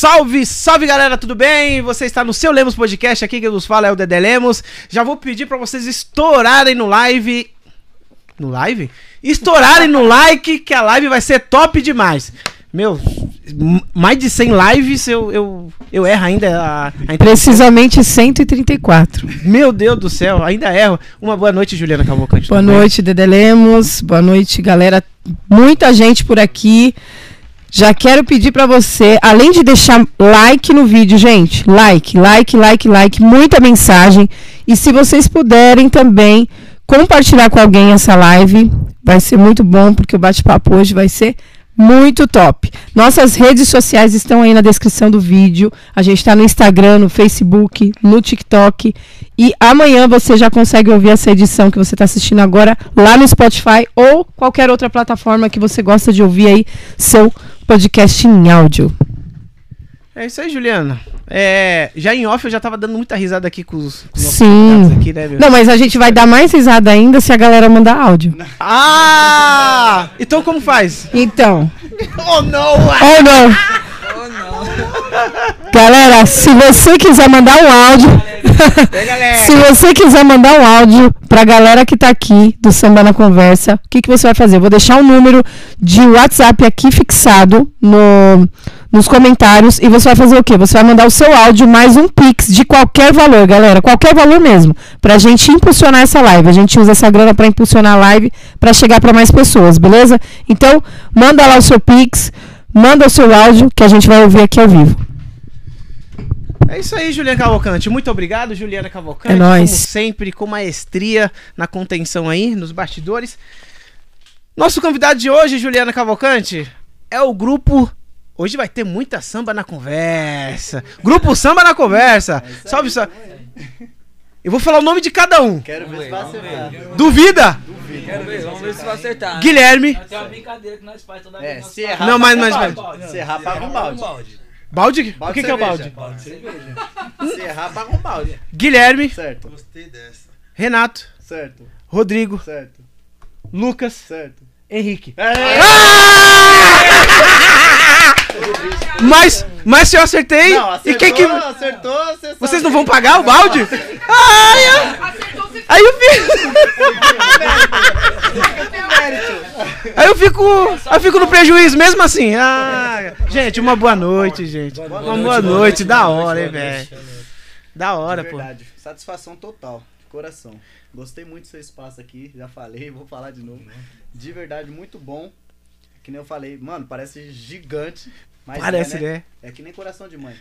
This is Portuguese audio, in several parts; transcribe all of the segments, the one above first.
Salve, salve galera, tudo bem? Você está no seu Lemos Podcast, aqui quem nos fala é o Dedé Lemos. Já vou pedir para vocês estourarem no live. No live? Estourarem no like, que a live vai ser top demais. Meu, mais de 100 lives eu, eu, eu erro ainda a, a Precisamente 134. Meu Deus do céu, ainda erro. Uma boa noite, Juliana Cavalcante. Boa noite, Dede Lemos. Boa noite, galera. Muita gente por aqui. Já quero pedir pra você, além de deixar like no vídeo, gente, like, like, like, like, muita mensagem. E se vocês puderem também compartilhar com alguém essa live, vai ser muito bom, porque o bate-papo hoje vai ser muito top. Nossas redes sociais estão aí na descrição do vídeo. A gente está no Instagram, no Facebook, no TikTok. E amanhã você já consegue ouvir essa edição que você está assistindo agora lá no Spotify ou qualquer outra plataforma que você gosta de ouvir aí seu podcast em áudio. É isso aí, Juliana. É, já em off eu já tava dando muita risada aqui com os, com os Sim. aqui, né, meu? Não, mas a gente vai dar mais risada ainda se a galera mandar áudio. Ah! Então como faz? Então, Oh, não! ou não? Galera, se você quiser mandar um áudio, se você quiser mandar um áudio pra galera que tá aqui do Samba na Conversa, o que, que você vai fazer? Eu vou deixar um número de WhatsApp aqui fixado no, nos comentários e você vai fazer o quê? Você vai mandar o seu áudio mais um pix de qualquer valor, galera, qualquer valor mesmo, pra gente impulsionar essa live. A gente usa essa grana pra impulsionar a live pra chegar pra mais pessoas, beleza? Então, manda lá o seu pix, manda o seu áudio que a gente vai ouvir aqui ao vivo. É isso aí, Juliana Cavalcante. Muito obrigado, Juliana Cavalcante. É nóis. Como sempre, com maestria na contenção aí, nos bastidores. Nosso convidado de hoje, Juliana Cavalcante, é o grupo. Hoje vai ter muita samba na conversa. Grupo Samba na Conversa. Salve, salve. Eu vou falar o nome de cada um. Quero ver se vai acertar. Ver, vamos ver se vai acertar. né? Guilherme. Tem uma brincadeira que nós faz toda É, vez. nós se errar, Não, mas- paga mas- um mas- balde. Se errar, paga um balde. Balde? O Balde que, de que é o cerveja. balde? Se errar, paga um balde. Guilherme, Certo, Gostei dessa. Renato, certo, Rodrigo, certo, Lucas, certo. Henrique. É, Mas, mas se eu acertei, Não, e acertou, quem que. acertou, você Vocês não vão pagar o balde? Ai, eu... Aí eu fico. Aí eu fico. Eu fico no prejuízo mesmo assim. Ah, gente, uma boa noite, gente. Uma boa noite, da hora, hein, velho. Da hora, pô. satisfação total, de coração. Gostei muito do seu espaço aqui, já falei, vou falar de novo. De verdade, muito bom. Que nem eu falei, mano, parece gigante. Mas Parece, é, né? É que nem coração de mãe.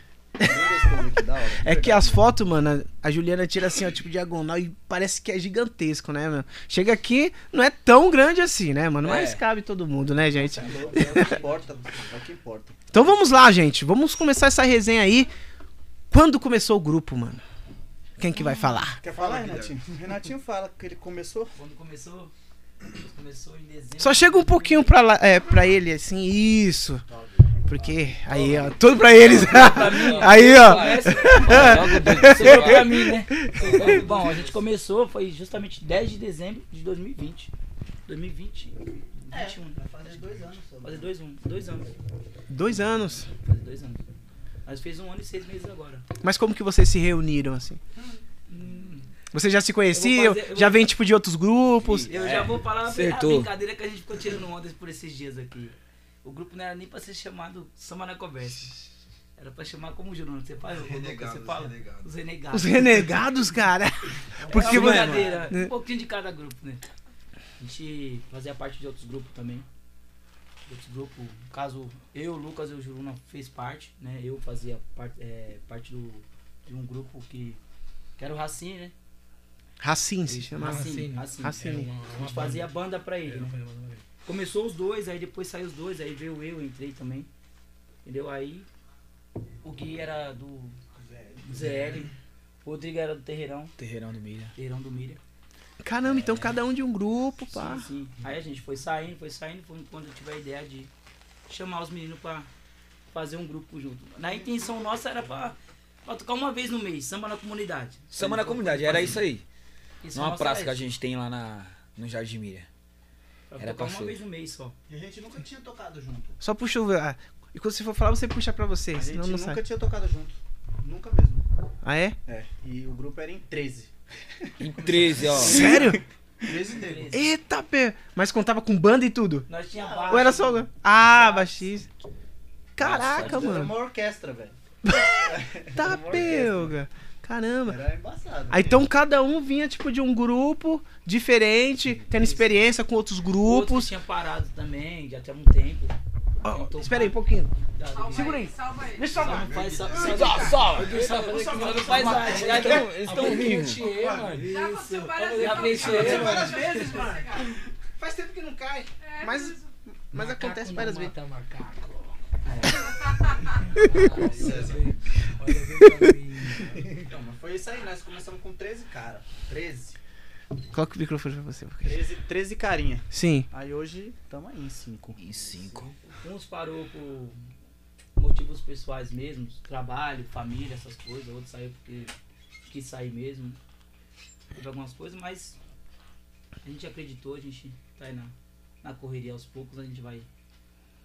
É que as fotos, mano, a Juliana tira assim, ó, tipo diagonal e parece que é gigantesco, né, mano? Chega aqui, não é tão grande assim, né, mano? Mas É. cabe todo mundo, né, gente? É louco, é o que importa, é o que importa. Então vamos lá, gente. Vamos começar essa resenha aí. Quando começou o grupo, mano? Quem que vai falar? Quer falar, Renatinho? Renatinho fala que ele começou. Quando começou, começou em dezembro. Só chega um pouquinho pra, lá, é, pra ele, assim, isso. Porque, aí, ó, tudo pra eles. aí, ó. Sobrou pra mim, né? Bom, a gente começou, foi justamente 10 de dezembro de 2020. 2020. 21. Vai fazer dois anos. Fazer dois, um, dois anos. Dois anos. Fazer dois anos. Nós fez um ano e seis meses agora. Mas como que vocês se reuniram, assim? Hum, Vocês já se conheciam? fazer- já vou- vem, tipo, de outros grupos? Eu já vou falar a brincadeira que a gente ficou tirando ondas por esses dias aqui. O grupo não era nem pra ser chamado Samba na Conversa. Era pra chamar como Juruno. Você fala? Renegados, você fala? renegados. Os renegados. Os renegados, cara. Porque, é uma mano, brincadeira. né? Um pouquinho de cada grupo, né? A gente fazia parte de outros grupos também. Outros grupos, no caso, eu, Lucas e o Juruna fez parte, né? Eu fazia parte, é, parte do, de um grupo que, que era o Racine, né? Racine se chama. Racine, Racine. Racine. A gente fazia banda pra ele, né? Começou os dois, aí depois saiu os dois, aí veio eu, entrei também. Entendeu? Aí o Gui era do ZL, o Rodrigo era do Terreirão, Terreirão do Milha. Terreirão do Mira. Caramba, então cada um de um grupo, pá. Sim, sim. Aí a gente foi saindo, foi saindo, foi quando eu tive a ideia de chamar os meninos pra fazer um grupo junto. Na intenção nossa era pra, pra tocar uma vez no mês, samba na comunidade. Samba na comunidade, era isso aí. Isso Numa nossa praça era que a gente tem lá na, no Jardim Miriam. Pra era tocar pra uma vez no mês só. E a gente nunca tinha tocado junto. Só puxa o. ah, E quando você for falar, você puxa pra você, A senão gente não nunca sai. tinha tocado junto. Nunca mesmo. Ah, é? É. E o grupo era em 13. Em 13, ó. Sério? 13 negros. Eita, pé. Mas contava com banda e tudo? Nós tinha baixo. Ou era só. Ah, baixista. Caraca, Era mano. uma orquestra, velho. Tá, Era uma orquestra. pelga. Caramba. Era embaçado. Aí então cada um vinha tipo de um grupo diferente, tendo experiência com outros Outros grupos. tinha parado também, já tinha um tempo. Tentou espera aí um pouquinho. Já- Segura aí. Salva aí. Deixa eu salvar. faz Só, só, só. só não faz arte. Eles estão vivos. Já aconteceu várias vezes. mano. Faz tempo que não cai. É, Mas, mas acontece várias vezes. Mata macaco. Então, mas foi isso aí. Nós começamos com 13 cara. 13. Coloca o microfone pra você. porque- 13, 13 carinha. Sim. Aí hoje tamo aí em 5. Em 5. Uns parou por motivos pessoais mesmo, trabalho, família, essas coisas. Outros saiu porque quis sair mesmo. Teve algumas coisas, mas a gente acreditou, a gente tá aí na, na correria aos poucos, a gente vai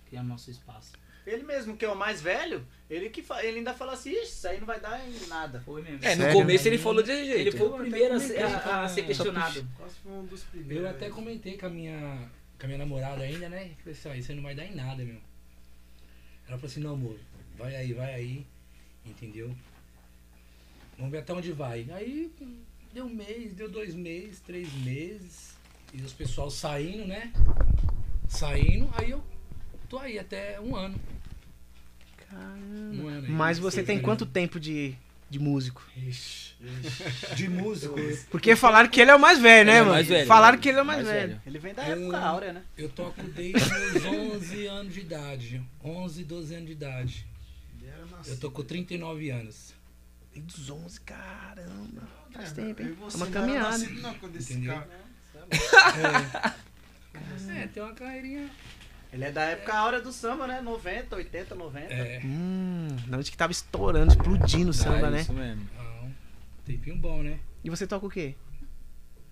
criando nosso espaço. Ele mesmo, que é o mais velho, ele, que fa- ele ainda fala assim, "Ixi, isso aí não vai dar em nada. Foi mesmo. É, no Sério? começo ele falou desse jeito. Ele foi o primeiro a ser, comentei a- a ser questionado. Quase foi um dos primeiros. Eu até comentei com a minha, com a minha namorada ainda, né? Falei assim, ó, isso aí não vai dar em nada, meu. Ela falou assim, não, amor, vai aí, vai aí, entendeu? Vamos ver até onde vai. Aí deu um mês, deu dois meses, três meses, e os pessoal saindo, né? Saindo, aí eu tô aí até um ano. Um ano aí, Mas você tem anos. quanto tempo de, de músico? Ixi, de músico. Porque falaram que ele é o mais velho, né, é mano? mais velho, falaram que ele é o mais, Mais velho. velho. Ele vem da Eu- época áurea, né? Eu toco desde os 11 anos de idade. 11, 12 anos de idade. Ele era nascido. Eu tô com 39 anos. Desde os 11, caramba. Faz É, tempo, hein? É você uma não era caminhada. nascido, não, quando esse cara- É, é tem uma carreirinha. Ele é da época áurea do samba, né? 90, 80, 90. É, Hum, na noite que tava estourando, explodindo o samba, Ah, né? Isso mesmo. não, tempinho bom, né? E você toca o quê?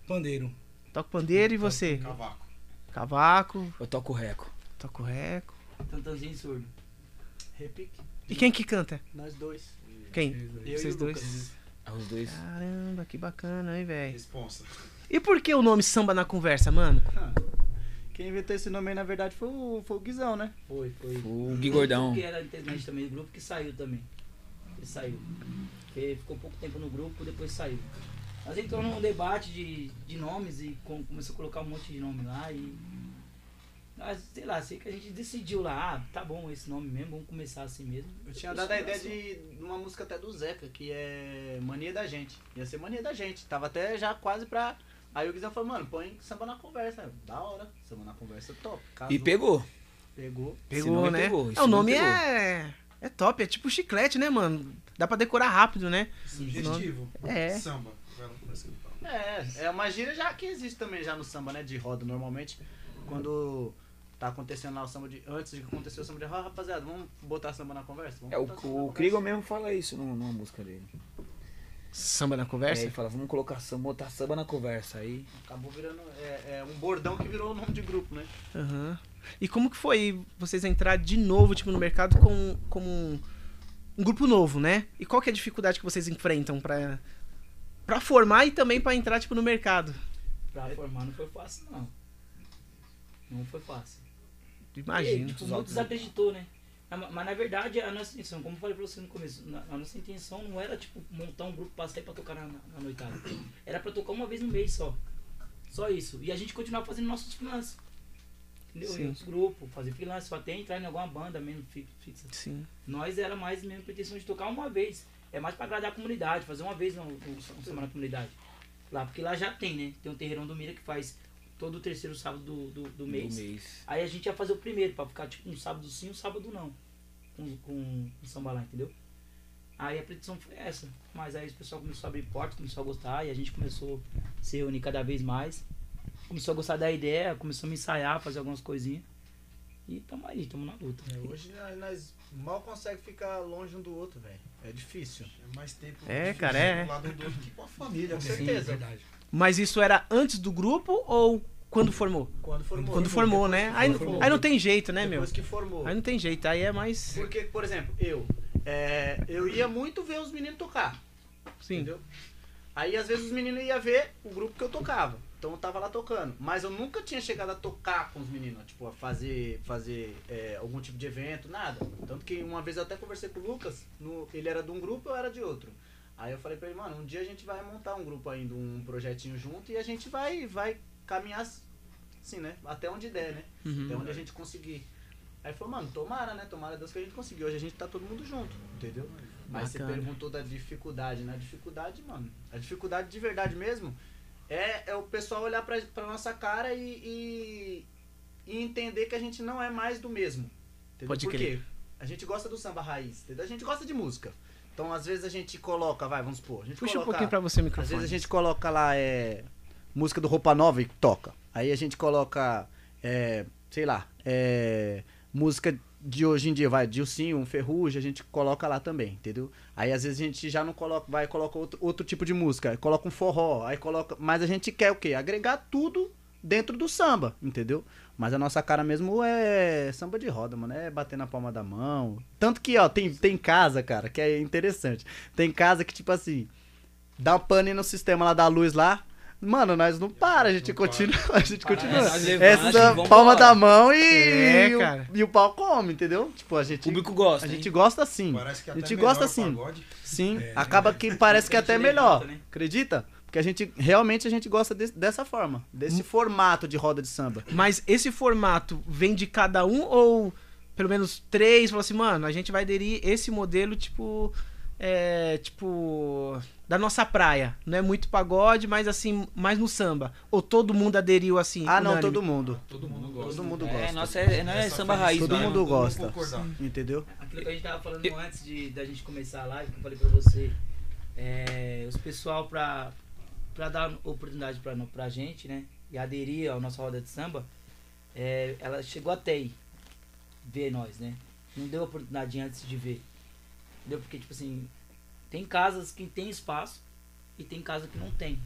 Pandeiro. Toca pandeiro e você? Cavaco. Cavaco, Eu toco reco. toca o reco. Tantanzinho surdo. Repique. E quem que canta? Nós dois. Quem? Eu Vocês e o dois? Lucas. Ah, Os dois. Caramba, que bacana, hein, velho? Responsa. E por que o nome Samba na Conversa, mano? Ah, Quem inventou esse nome aí, na verdade, foi o, foi o Guizão, né? Foi, foi. O Gui Gordão. Que era integrante também do grupo, que saiu também. Ele saiu. Ele ficou pouco tempo no grupo, depois saiu. Mas entrou num debate de, de nomes e com- começou a colocar um monte de nome lá e. Mas, sei lá, sei que a gente decidiu lá, ah, tá bom esse nome mesmo, vamos começar assim mesmo. Eu tinha dado a ideia de uma música até do Zeca, que é Mania da Gente. Ia ser Mania da Gente. Tava até já quase pra. Aí o Guizão falou, mano, põe samba na conversa. Eu, Da hora. Samba na conversa top. Casou, E pegou. Pegou. Pegou, nome né? pegou, é, o nome pegou. é. É top, é tipo chiclete, né, mano? Dá pra decorar rápido, né? Sugestivo. É. Samba. É, é uma gíria já que existe também já no samba, né? De roda. Normalmente, quando tá acontecendo lá o samba de. Antes de acontecer o samba de roda, rapaziada, vamos botar samba na conversa? Vamos É, o, o. Krieger mesmo fala isso num- numa música dele. Samba na É, Conversa? ele fala, vamos colocar samba, botar samba na conversa aí. Acabou virando. É, é um bordão que virou o nome de grupo, né? Aham. E como que foi vocês entrar de novo, tipo, no mercado com, como um, um grupo novo, né? E qual que é a dificuldade que vocês enfrentam pra, pra formar e também pra entrar, tipo, no mercado? Pra formar não foi fácil, não. Não foi fácil. Imagino. E, tipo, muitos acreditou, né? Mas, mas, na verdade a nossa intenção, como eu falei pra você no começo, a nossa intenção não era tipo montar um grupo pra sair pra tocar na, na, noitada. Era pra tocar uma vez no mês só. Só isso. E a gente continuava fazendo nossos freelancers. Entendeu? Sim. Em outros grupos, fazer freelance, só até entrar em alguma banda mesmo fi- fixa. Sim. Nós era mais mesmo a intenção de tocar uma vez. É mais pra agradar a comunidade, fazer uma vez no, no, no Semana da Comunidade. Lá, porque lá já tem, né? Tem um terreirão do Mira que faz todo o terceiro sábado do, do, do mês. Do mês. Aí a gente ia fazer o primeiro, pra ficar tipo um sábado sim, um sábado não. Com, com, com samba lá, entendeu? Aí a petição foi essa. Mas aí o pessoal começou a abrir portas, começou a gostar e a gente começou a se reunir cada vez mais. Começou a gostar da ideia, começou a me ensaiar, fazer algumas coisinhas. E tamo aí, tamo na luta. É, hoje nós, nós mal conseguimos ficar longe um do outro, velho. É difícil. É mais tempo É, cara, é. do lado um do outro que com a família. Com certeza. verdade. Mas isso era antes do grupo ou quando formou. Quando formou. Quando formou, né? Aí, formou. aí não tem jeito, né, meu? Depois que formou. Aí não tem jeito, aí é mais. Porque, por exemplo, eu. é, eu ia muito ver os meninos tocar. Sim. Entendeu? Aí às vezes os meninos iam ver o grupo que eu tocava. Então eu tava lá tocando. Mas eu nunca tinha chegado a tocar com os meninos, tipo, a fazer, fazer é, algum tipo de evento, nada. Tanto que uma vez eu até conversei com o Lucas, no- ele era de um grupo eu era de outro. Aí eu falei pra ele, mano, um dia a gente vai montar um grupo ainda, um projetinho junto e a gente vai, vai caminhar assim, né? Até onde der, né? Uhum. Até onde a gente conseguir. Aí falou, mano, tomara, né? Tomara Deus que a gente conseguiu. Hoje a gente tá todo mundo junto, entendeu? Mas você perguntou da dificuldade, né? A dificuldade, mano. A dificuldade de verdade mesmo é, é o pessoal olhar pra, pra nossa cara e, e, e entender que a gente não é mais do mesmo. Entendeu? Pode Por crer. quê? A gente gosta do samba raiz, entendeu? A gente gosta de música. Então, às vezes a gente coloca, vai, vamos supor, a gente Puxa um coloca, pouquinho pra você o às microfone. vezes a gente coloca lá é, música do Roupa Nova e toca. Aí a gente coloca, é, sei lá, é, música de hoje em dia, vai, Dilcinho, um Ferrugem, a gente coloca lá também, entendeu? Aí às vezes a gente já não coloca, vai, coloca outro, outro tipo de música, coloca um forró, aí coloca, mas a gente quer o quê? Agregar tudo dentro do samba, entendeu? Mas a nossa cara mesmo é samba de roda, mano, é bater na palma da mão. Tanto que, ó, tem, tem casa, cara, que é interessante. Tem casa que, tipo assim, dá um pane no sistema lá da luz lá. Mano, nós não para, a gente Não continua, a gente continua. levanta Essa palma da mão e, É, e, o, e o pau come, entendeu? Tipo, a O gente, público gosta. a hein? gente gosta assim. Parece que A até gente melhor gosta o assim. Sim, É, acaba que parece que até é gente melhor. né? Acredita? Porque a gente, realmente a gente gosta desse- dessa forma, desse formato de roda de samba. Mas esse formato vem de cada um ou pelo menos três? Falou assim, mano, a gente vai aderir esse modelo, tipo. É. Tipo. Da nossa praia. Não é muito pagode, mas assim, mais no samba. Ou todo mundo aderiu assim? Ah, não, unânime? todo mundo. Todo mundo gosta. Todo mundo É, gosta. nossa, é, não é Essa samba raiz, Todo mundo gosta. concordar. Entendeu? Aquilo que a gente tava falando antes de, da gente começar a live, que eu falei pra você, é, os pessoal pra, pra dar oportunidade pra, pra gente, né? E aderir ao nossa roda de samba, é, ela chegou até aí, ver nós, né? Não deu oportunidade antes de ver. Entendeu? Porque, tipo assim, tem casas que tem espaço e tem casas que não tem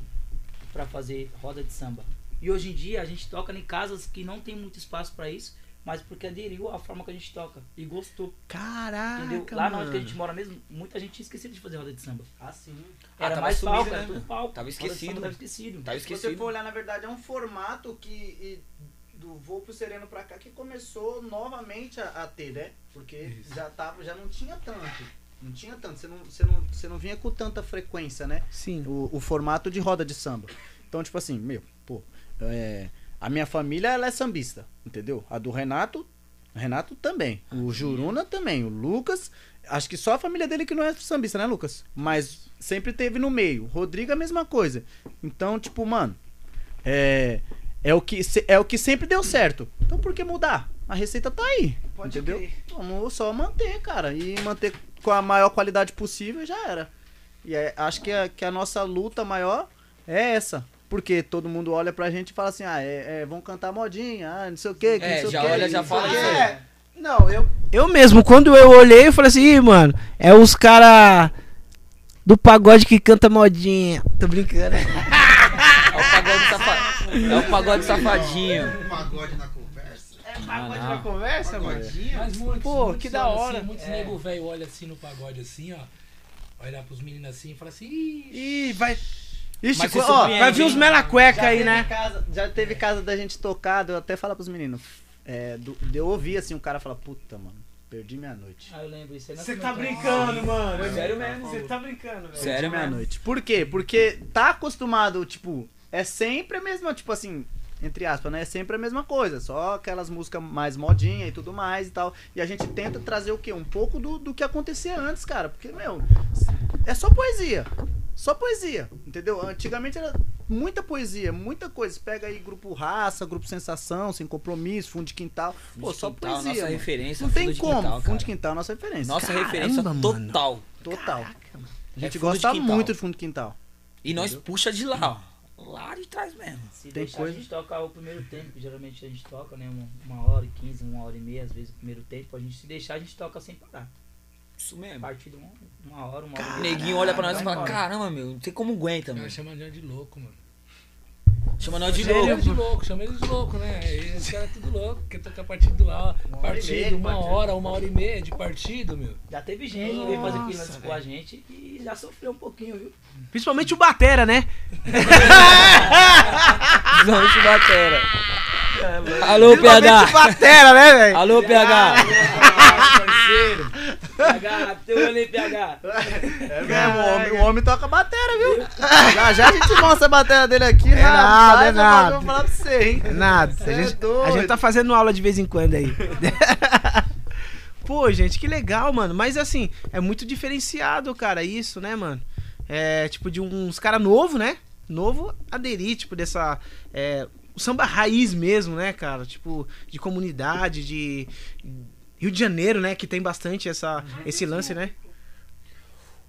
pra fazer roda de samba. E hoje em dia a gente toca em casas que não tem muito espaço pra isso, mas porque aderiu à forma que a gente toca e gostou. Caraca. Entendeu? Lá mano. onde que a gente mora mesmo, muita gente tinha esquecido de fazer roda de samba. Ah, sim. Ah, Era tava mais sumido, palco, né, era tudo mano? palco. Tava esquecido. Tava esquecido. Tava Se você esquecido. for olhar, na verdade, é um formato que e, do voo pro Sereno pra cá que começou novamente a, a ter, né? Porque Isso. já tava, já não tinha tanto. Não tinha tanto. Você não, você não, você não vinha com tanta frequência, né? Sim. O, o formato de roda de samba. Então, tipo assim, meu, pô, é, a minha família ela é sambista, entendeu? A do Renato, Renato também. O Juruna também. O Lucas, acho que só a família dele que não é sambista, né, Lucas? Mas sempre teve no meio. O Rodrigo a mesma coisa. Então, tipo, mano, é, é, o que, é o que sempre deu certo. Então por que mudar? A receita tá aí. Pode entendeu? crer. Vamos só manter, cara. E manter com a maior qualidade possível e já era. E é- acho que a, que a nossa luta maior é essa. Porque todo mundo olha pra gente e fala assim, ah, é, é, vão cantar modinha, ah, não sei o que, É, não sei já o quê. olha, já fala o quê. É. Não, eu. Eu mesmo, quando eu olhei, eu falei assim, Ih, mano, é os cara do pagode que canta modinha. Tô brincando. É o pagode safadinho. É o pagode safadinho. Um pagode na. É pagode na conversa, Pagodinho. Mas muitos, Pô, muitos que da olham hora. Assim, muitos É. nego velho olha assim no pagode assim, ó. Olha pros meninos assim e fala assim, Ih, Ih, vai. Ixi, co- ó, Vai vir uns hein? mela cueca já aí, né? Casa, já teve casa da gente tocado, eu até falo pros meninos. É, do, eu ouvir assim, o cara fala, puta, mano, perdi minha noite. Ah, eu lembro isso Você tá comentamos. brincando, mano. Foi sério mesmo. Você tá brincando, velho. Sério mesmo. noite. Por quê? Porque tá acostumado, tipo, é sempre a mesma, tipo assim, entre aspas, né? É sempre a mesma coisa, só aquelas músicas mais modinha e tudo mais e tal. E a gente tenta trazer o quê? Um pouco do, do que acontecia antes, cara. Porque, meu, é só poesia. Só poesia, entendeu? Antigamente era muita poesia, muita coisa. Você pega aí grupo Raça, grupo Sensação, Sem Compromisso, Fundo de Quintal. Pô, só Quintal, poesia. Nossa mano. referência. Não Fundo tem de como. Quintal, fundo de Quintal é nossa referência. Nossa Caramba, referência mano. total. Total. A gente É de gosta Quintal. muito de Fundo de Quintal. E nós puxa de lá, ó. Lá de trás mesmo. Se Tem deixar, coisa- a gente toca o primeiro tempo, que geralmente a gente toca, né? Uma, uma hora e quinze, uma hora e meia, às vezes o primeiro tempo. A gente se deixar, a gente toca sem parar. Isso A mesmo. partir de uma, uma hora, uma hora O e meia. neguinho olha pra nós e fala, embora. caramba, meu, não tem como aguenta, meu. nós chamamos de louco, mano. Chama nós de Chama louco. eles de louco, chama eles de louco, né? E os caras tudo louco, quer tocar partido lá, Uma hora partido, meia de uma partido. hora, uma hora e meia de partido, meu. Já teve gente que veio fazer Nossa, freelance com a gente e já sofreu um pouquinho, viu? Principalmente o Batera, né? Principalmente batera. Alô, Principalmente PH. o Batera, né, velho? Alô, PH. Parceiro. PH, teu olho aí, PH. É mesmo, o homem, o homem toca batera, viu? Já já a gente mostra a batera dele aqui. É nada, é eu nada. Vou falar pra você, hein? Nada. Cê A é gente, a doido. gente tá fazendo aula de vez em quando aí. Pô, gente, que legal, mano. Mas assim, é muito diferenciado, cara, isso, né, mano? É, tipo, de uns cara novo, né? Novo aderir, tipo, dessa. É, o samba raiz mesmo, né, cara? Tipo, de comunidade, de. Rio de Janeiro, né? Que tem bastante essa, esse lance, né?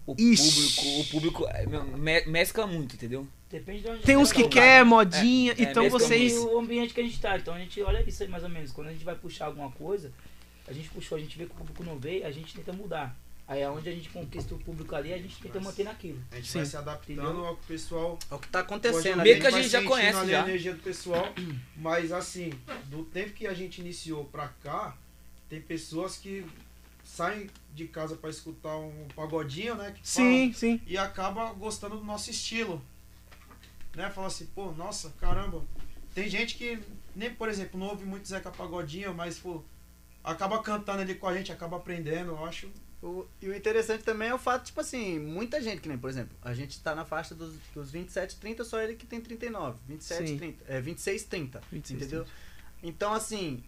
O Ixi. público, o público é, meu, me- mescla muito, entendeu? Depende de onde Tem a uns gente que vai quer modinha, É, é, então mesmo vocês. Do ambiente que a gente tá. Então a gente olha isso aí mais ou menos. Quando a gente vai puxar alguma coisa, a gente puxou, a gente vê que o público não veio, a gente tenta mudar. Aí é onde a gente conquista o público ali, a gente tenta manter naquilo. A gente Sim. vai se adaptando Entendeu? ao que o pessoal. É o que tá acontecendo Meio que a gente já conhece já. a energia do pessoal. Mas assim, do tempo que a gente iniciou pra cá, tem pessoas que saem de casa pra escutar um pagodinho, né? que Sim, sim. e acaba gostando do nosso estilo. Né? Fala assim, pô, nossa, caramba. Tem gente que, nem, por exemplo, não ouve muito Zeca Pagodinho, mas, pô, acaba cantando ali com a gente, acaba aprendendo, eu acho. O- e o interessante também é o fato, tipo assim, muita gente, que nem, por exemplo, a gente tá na faixa dos, dos 27, 30, só ele que tem 39. 27, Sim. 30. É, 26, 30. 26, entendeu? Então, assim,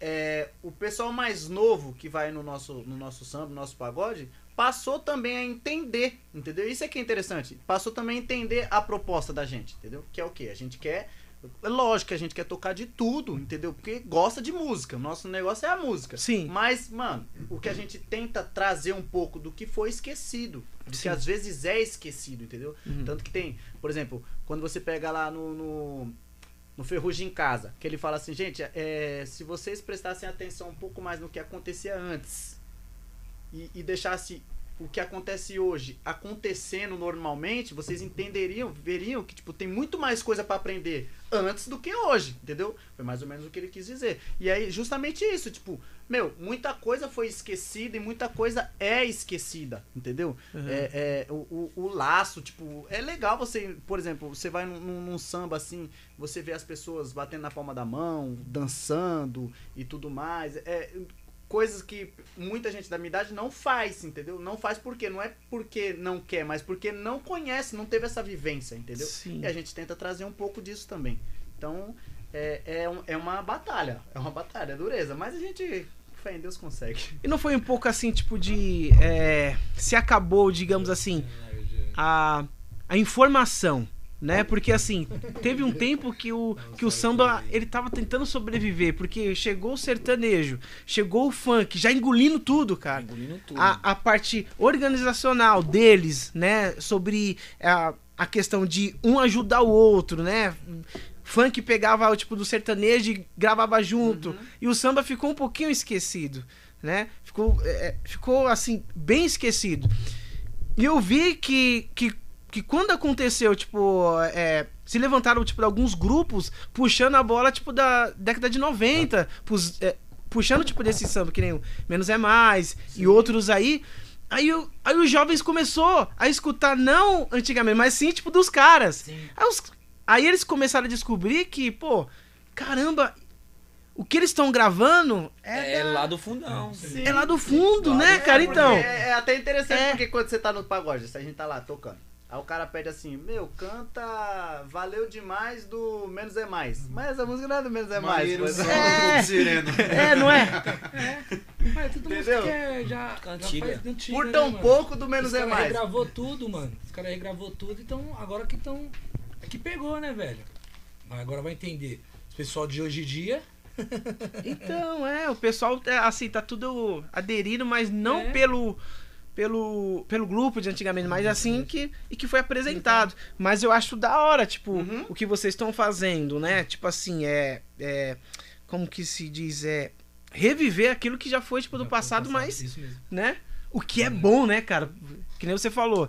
é, o pessoal mais novo que vai no nosso, no nosso samba, no nosso pagode, passou também a entender, entendeu? Isso é que é interessante. Passou também a entender a proposta da gente, entendeu? Que é o quê? A gente quer. É lógico que a gente quer tocar de tudo, entendeu? Porque gosta de música. Nosso negócio é a música. Sim. Mas, mano, o que a gente tenta trazer um pouco do que foi esquecido. Do Sim. que às vezes é esquecido, entendeu? Uhum. Tanto que tem, por exemplo, quando você pega lá no, no, no Ferrugem em Casa, que ele fala assim, gente, é, se vocês prestassem atenção um pouco mais no que acontecia antes e, e deixasse o que acontece hoje acontecendo normalmente, vocês entenderiam, veriam que tipo tem muito mais coisa pra aprender antes do que hoje, entendeu? Foi mais ou menos o que ele quis dizer. E aí justamente isso, tipo, meu, muita coisa foi esquecida e muita coisa é esquecida, entendeu? Uhum. É, é, o, o, o laço, tipo, é legal você, por exemplo, você vai num, num- num samba assim, você vê as pessoas batendo na palma da mão, dançando e tudo mais. É coisas que muita gente da minha idade não faz, entendeu? Não faz porque não é porque não quer, mas porque não conhece, não teve essa vivência, entendeu? Sim. E a gente tenta trazer um pouco disso também. Então, é, é, um- é uma batalha, é uma batalha, é dureza, mas a gente, fé em Deus, consegue. E não foi um pouco assim, tipo, de. é, se acabou, digamos assim, a, a informação, né? Porque assim, teve um tempo que o, que o samba ele tava tentando sobreviver, porque chegou o sertanejo, chegou o funk, já engolindo tudo, cara. Engolindo tudo. A, a parte organizacional deles, né? Sobre a, a questão de um ajudar o outro, né? Funk pegava o tipo do sertanejo e gravava junto. E o samba ficou um pouquinho esquecido, né? Ficou, é, é, ficou assim, bem esquecido. E eu vi que, que, que quando aconteceu, tipo, é, se levantaram, tipo, alguns grupos puxando a bola, tipo, da década de 90, pus- é, puxando, tipo, desse samba, que nem o Menos é Mais e outros aí. Aí, aí os jovens começou a escutar, não antigamente, mas sim, tipo, dos caras. Sim. Aí, os- aí eles começaram a descobrir que, pô, caramba, o que eles estão gravando é, É da- lá do fundão. é lá do fundo, né, É, cara? Então. É, é até interessante É. porque quando você tá no pagode, se a gente tá lá tocando. Aí o cara pede assim, meu, canta Valeu Demais do Menos é Mais. Mas essa música não é do Menos é Mais. Maneiro, só é. um sireno. É, não é? Mas é tudo Entendeu? música que é já, já Antiga. faz antiga, Por né, tão mano? pouco do Os Menos é caras Mais. regravou tudo, mano. Os caras regravou tudo, então agora que estão. É que pegou, né, velho? Mas agora vai entender. Os pessoal de hoje em dia. Então, é, o pessoal, é, assim, tá tudo aderindo, mas não É. pelo, pelo, pelo grupo de antigamente, mas assim que, e que foi apresentado. Mas eu acho da hora, tipo, Uhum. o que vocês estão fazendo, né? Tipo assim, é, é. Como que se diz? É. Reviver aquilo que já foi, tipo, do Já passado, mas, Isso mesmo. né? O que é bom, né, cara? Que nem você falou.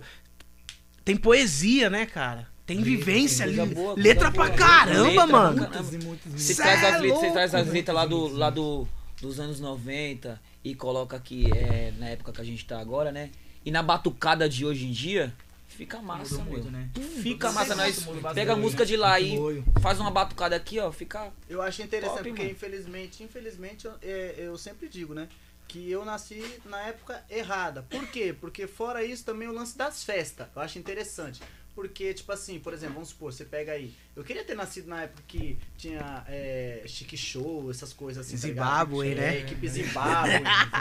Tem poesia, né, cara? Tem vivência ali. Boa, Letra boa. pra caramba, Letra mano. e muitos e Você Cê traz é as letras, você louco, traz as velho. letras lá do, lá do dos anos 90 e coloca aqui é, na época que a gente tá agora, né? E na batucada de hoje em dia, fica massa, Mudou meu. muito, né? Fica massa, nós pega a né? música de lá e faz uma batucada aqui, ó, fica Eu acho interessante Top, porque, mano. infelizmente, infelizmente, eu, é, eu sempre digo, né? Que eu nasci na época errada. Por quê? Porque fora isso também o lance das festas. Eu acho interessante. Porque, tipo assim, por exemplo, vamos supor, você pega aí. Eu queria ter nascido na época que tinha é, chique show, essas coisas assim. tá? Zimbábue, É, né? Equipe Zimbábue,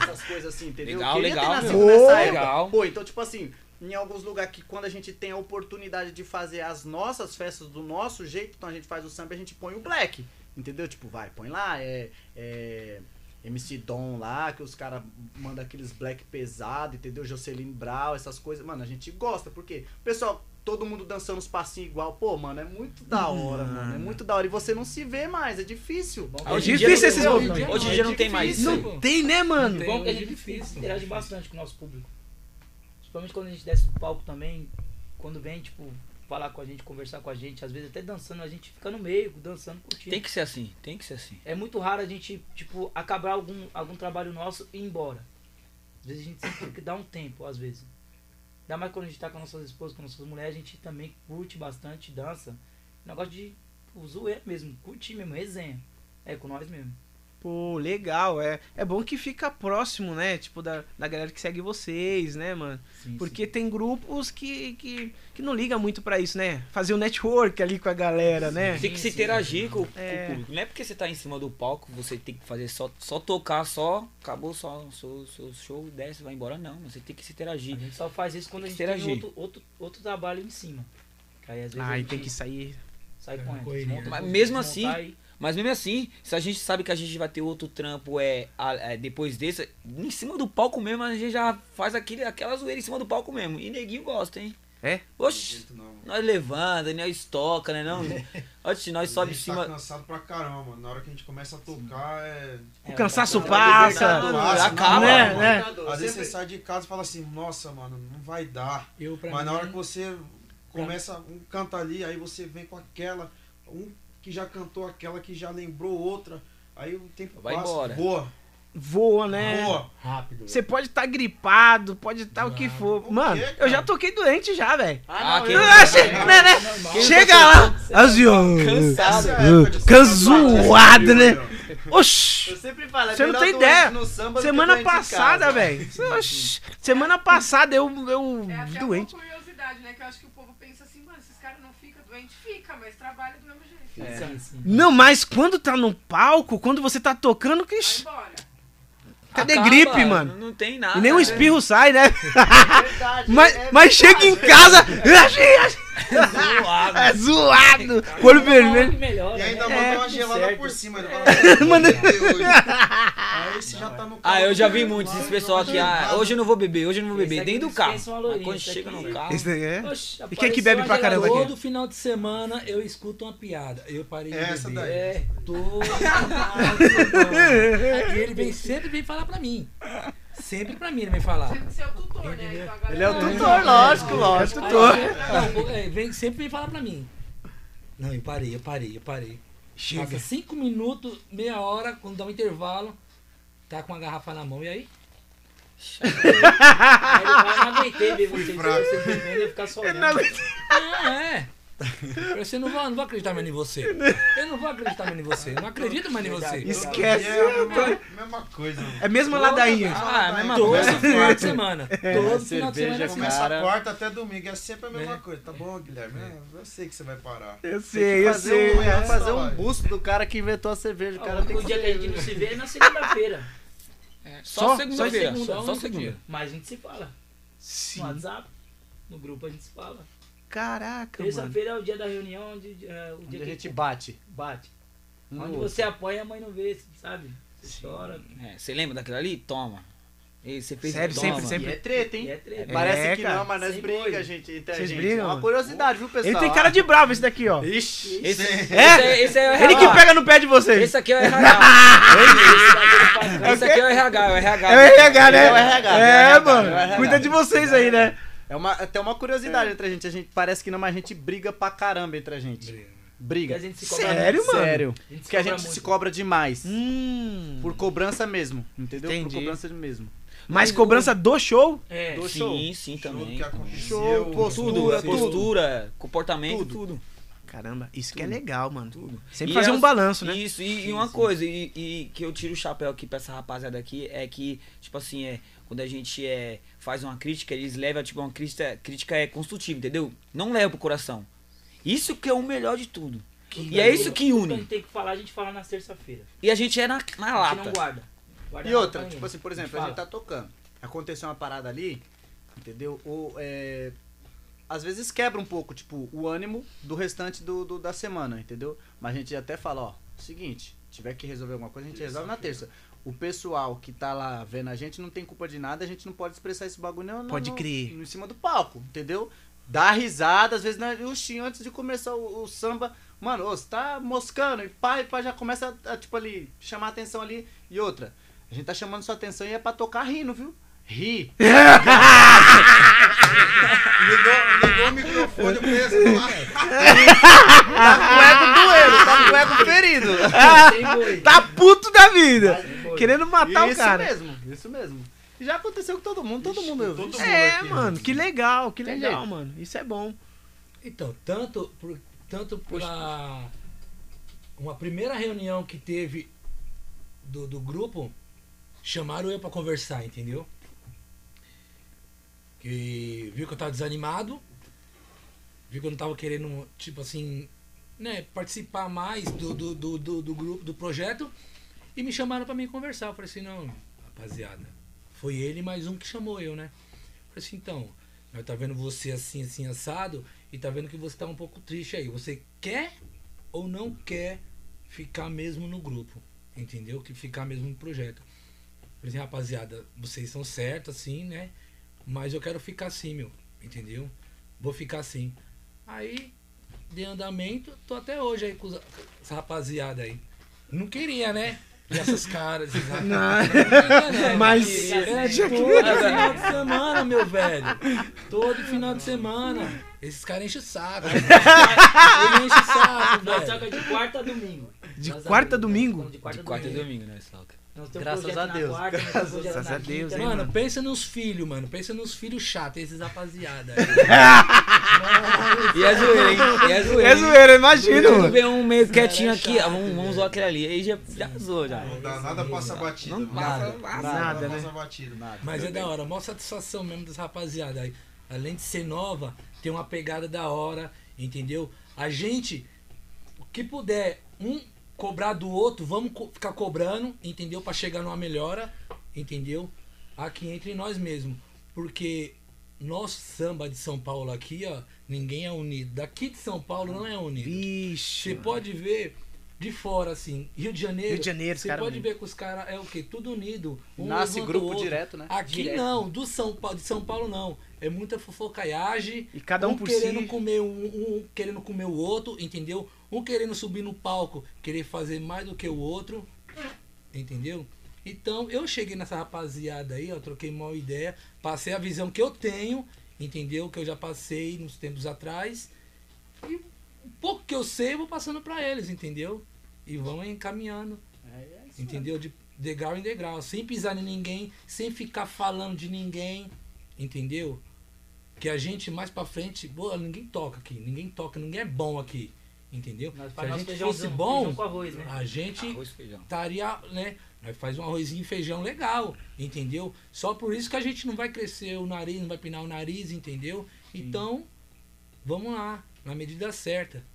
essas coisas assim, entendeu? Legal, eu queria legal, ter nascido meu. nessa Pô, época. legal. Pô, então, tipo assim, em alguns lugares que quando a gente tem a oportunidade de fazer as nossas festas do nosso jeito, então a gente faz o samba e a gente põe o black. Entendeu? Tipo, vai, põe lá, é. é MC Dom lá, que os caras mandam aqueles black pesado, entendeu? Jocelyn Brown, essas coisas. Mano, a gente gosta, porque o pessoal, todo mundo dançando os passinhos igual. Pô, mano, é muito da hora, mano. É muito da hora. E você não se vê mais, é difícil. Bom, É hoje em difícil dia esses não- movimentos. Hoje em dia não tem mais. Não tem, né, mano? Tem. bom que a hoje é gente difícil. interage bastante com o nosso público. Principalmente quando a gente desce do palco também, quando vem, tipo, falar com a gente, conversar com a gente, às vezes até dançando, a gente fica no meio, dançando, curtindo. Tem que ser assim, tem que ser assim. É muito raro a gente, tipo, acabar algum, algum trabalho nosso e ir embora. Às vezes a gente tem que dar um tempo, às vezes. Ainda mais quando a gente tá com nossas esposas, com nossas mulheres, a gente também curte bastante, dança. Negócio de zoeira mesmo, curtir mesmo, resenha. É com nós mesmo. Pô, legal. É, é bom que fica próximo, né? Tipo, da, da galera que segue vocês, né, mano? Sim, Porque tem grupos que, que, que não ligam muito pra isso, né? Fazer o network ali com a galera, né? Tem que se interagir com, com É. o público. Não é porque você tá em cima do palco, você tem que fazer só, só tocar, só, acabou só o seu, seu show, desce, vai embora. Não, você tem que se A interagir. gente só faz isso quando a gente Interagir. tem outro, outro, outro trabalho em cima. Aí às vezes a Ai, gente tem que sair. sai É com uma ela. Mas mesmo assim, e- Mas mesmo assim, se a gente sabe que a gente vai ter outro trampo é, a- é, depois desse, em cima do palco mesmo, a gente já faz aquele, aquela zoeira em cima do palco mesmo. E neguinho gosta, hein? É? Oxi, não. nós levanta, nós toca, né não? Oxi, nós sobe em gente tá cima. cansado pra caramba, mano. Na hora que a gente começa a tocar, é. O cansaço Tá passa. Passa, acaba, né, mano. né? Às vezes Sempre- você sai de casa e fala assim, nossa, mano, não vai dar. Eu, Mas na mim, hora que você começa, um canta ali, aí você vem com aquela, um que já cantou aquela que já lembrou outra, aí o tempo Vai passa, embora. voa, Voa, né? voa. rápido. Você pode estar gripado, pode estar o que for. Por Mano, quê, eu já toquei doente já, velho. Ah, Ah, não, quem- eu- Ah, che- né, né? normal. Chega lá, assim, ó. Cansado. Essa é né? meu. Oxi! Eu sempre falo, é Você não tem doente ideia. Semana doente em passada, casa. velho. Semana passada eu, eu É doente. uma curiosidade, né? Que eu acho que o povo pensa assim, mano, esses caras não ficam doentes. Fica, mas trabalha do Sim, sim. Não, mas quando tá no palco, quando você tá tocando, que. Vai embora. Cadê Acaba, gripe, mano? Não tem nada. E nem um né? espirro sai, né? É verdade. Mas, é mas chega em casa. Zoado. É zoado. Olho vermelho. Que melhora, E ainda né? manda É, uma tudo gelada certo. por cima. Manda- Aí você já tá no Ah, eu já vi carro, muitos esse pessoal aqui. Ah, hoje eu não vou beber, hoje eu não vou beber. Dentro do carro. lourinha, quando chega aqui. no carro. Esse daí é. Oxe, E quem que bebe pra caramba aqui? Todo final de semana eu escuto uma piada. Eu parei de Essa beber. daí. É. Todo final de semana. Ele vem, sempre vem falar pra mim. Sempre pra mim ele vem falar. Você é o tutor, né? Então a Ele é o vai- tutor, lógico, lógico. Aí, Tutor. sempre- não, é, vem, sempre vem falar pra mim. Não, eu parei, eu parei, eu parei. Chega. Passa cinco minutos, meia hora, quando dá um intervalo, tá com uma garrafa na mão, e aí? Aí ele vai, não aguentei ver você, fraco. você bebendo e ficar só olhando. Ah, é. Você não vai, não vou acreditar mais em você. Eu não vou acreditar mais em você. Eu não acredito mais em você. Esquece. É a mesma, coisa, mano. É a mesma ladainha. Ah, é a mesma Todo coisa. final de semana. Todo final de cerveja semana é assim. Começa Cara. quarta até domingo, é sempre a mesma coisa. Tá bom, Guilherme? É, eu sei que você vai parar. Eu sei, eu fazer sei. um, é. fazer um busto do cara que inventou a cerveja. O cara tem que dia que a gente não se vê é na segunda-feira. Só Só- segunda-feira. só segunda. Mas a gente se fala. Sim. No WhatsApp, no grupo a gente se fala. Caraca, mano. Terça-feira é o dia da reunião, onde, é, o Onde dia a que gente bate. bate. Um Onde outro. você apoia, a mãe não vê, sabe? Você chora. É, você lembra daquilo ali? Toma. E você fez Sério, toma. sempre, sempre. E é treta, hein? E é treta. Parece É, que cara. não, mas nós Sempre briga, foi. gente. Entre Vocês gente. brigam? É uma curiosidade, viu, pessoal? Ele tem cara de bravo esse daqui, ó. Ixi. Esse, É? esse é, esse é o RH. Ele que pega no pé de vocês. Esse aqui é o RH. esse aqui é o RH, é o RH. É o RH, né? É o RH, É, é o RH, mano. é o RH. Cuida de vocês aí, né? É uma, até uma curiosidade entre a gente. A gente parece que não, mas a gente briga pra caramba entre a gente. E Briga. a gente se cobra Sério, muito. mano? Sério. A gente se Porque a cobra gente se muito. cobra demais. Hum. Por cobrança mesmo, entendeu? Entendi. Por cobrança mesmo. Mas cobrança do show? É, Do Sim, show. sim, Tudo também. que aconteceu. Show, Tudo, postura, tudo. postura, comportamento, Tudo. tudo. Caramba, isso que é legal, mano. Tudo. Sempre E fazer as- um balanço, né? Isso, e, e uma coisa, e, e que eu tiro o chapéu aqui pra essa rapaziada aqui, é que, tipo assim, é, quando a gente é, faz uma crítica, eles levam, tipo, uma crítica, crítica é construtiva, entendeu? Não leva pro coração. Isso que é o melhor de tudo. E é isso que que a une. gente tem que falar, a gente fala na terça-feira. E a gente é na, na A gente não lata. guarda. Guarda E outra, tipo assim, por exemplo, a fala. gente tá tocando. Aconteceu uma parada ali, entendeu? Ou é. Às vezes quebra um pouco, tipo, o ânimo do restante do, do- da semana, entendeu? Mas a gente até fala, ó, seguinte, tiver que resolver alguma coisa, a gente resolve na terça. O pessoal que tá lá vendo a gente não tem culpa de nada, a gente não pode expressar esse bagulho não, Pode no- crer. Em cima do palco, entendeu? Dá risada, às vezes, né, o Xinho, antes de começar o, o samba, mano, ô, você tá moscando, e pá, e pá, já começa a, tipo ali, chamar a atenção ali. E outra, a gente tá chamando sua atenção e é pra tocar rindo, viu? Ri. Ligou, ligou o microfone, eu penso, Tá com o ego doendo, tá com o ego ferido. Tá puto da vida. Querendo matar o isso cara. mesmo, isso mesmo. Já aconteceu com todo mundo, todo mundo. todo mundo. É, aqui, mano, que legal, que legal, jeito. mano. Isso é bom. Então, tanto por, tanto pra uma primeira reunião que teve do, do grupo, chamaram eu pra conversar, entendeu? Que viu que eu tava desanimado, viu que eu não tava querendo, tipo assim, né, participar mais do, do, do, do, do grupo, do projeto, e me chamaram pra mim conversar. Eu falei assim, não, rapaziada, foi ele mais um que chamou eu, né? Eu falei assim, então, nós tá vendo você assim, assim, assado, e tá vendo que você tá um pouco triste aí. Você quer ou não quer ficar mesmo no grupo? Entendeu? Que ficar mesmo no projeto. Por exemplo, rapaziada, vocês são certos, assim, né? Mas eu quero ficar assim, meu. Entendeu? Vou ficar assim. Aí, de andamento, tô até hoje aí com essa rapaziada aí. Não queria, né? E essas caras. Não. queria, né? Mas- É, todo final de semana, meu velho. Todo final de semana. Esses caras enchem o saco. Ele enche o saco, Nós toca de quarta a domingo. De quarta a domingo? De quarta, a e domingo, né, Salca? Graças a Deus, quarta, graças a Deus, hein, Mano, mano? pensa nos filhos, mano. Pensa nos filhos chatos, esses rapaziada. aí. E é zoeira, hein? E é zoeira. É zoeira, imagina, Quando um meio quietinho é aqui, chato, ah, vamos, vamos zoar aquele ali. Aí já, já zoou, já. Não dá nada passa batido. Não Não nada, dá nada, nada né? passa batido. Nada. Mas é da hora, maior satisfação mesmo das rapaziada. aí. Além de ser nova, tem uma pegada da hora, entendeu? A gente, o que puder, um cobrar do outro, vamos co- ficar cobrando, entendeu? Pra chegar numa melhora, entendeu? Aqui entre nós mesmos. Porque nosso samba de São Paulo aqui, ó, ninguém é unido. Daqui de São Paulo não é unido. Vixe. Você pode ver de fora, assim, Rio de Janeiro. Rio de Janeiro, Você pode unido. ver que os caras é o quê? Tudo unido. Um Nasce grupo outro. direto, né? Aqui Direto. não, do São Paulo, de São Paulo não. É muita fofocaiagem. E cada um por querendo si. comer um, um querendo comer o outro, entendeu? Um querendo subir no palco, querer fazer mais do que o outro, entendeu? Então, eu cheguei nessa rapaziada aí, ó, troquei uma ideia, passei a visão que eu tenho, entendeu? Que eu já passei nos tempos atrás. E um pouco que eu sei, eu vou passando pra eles, entendeu? E vão encaminhando, É, é isso entendeu? De degrau em degrau, sem pisar em ninguém, sem ficar falando de ninguém, entendeu? Que a gente mais pra frente, boa, ninguém toca aqui, ninguém toca, ninguém é bom aqui, entendeu? Nós Se a gente feijãozão, fosse bom, feijão com arroz, né? a gente feijão. estaria, né? Nós faz um arrozinho e feijão legal, entendeu? Só por isso que a gente não vai crescer o nariz, não vai pinar o nariz, entendeu? Então, vamos lá, na medida certa.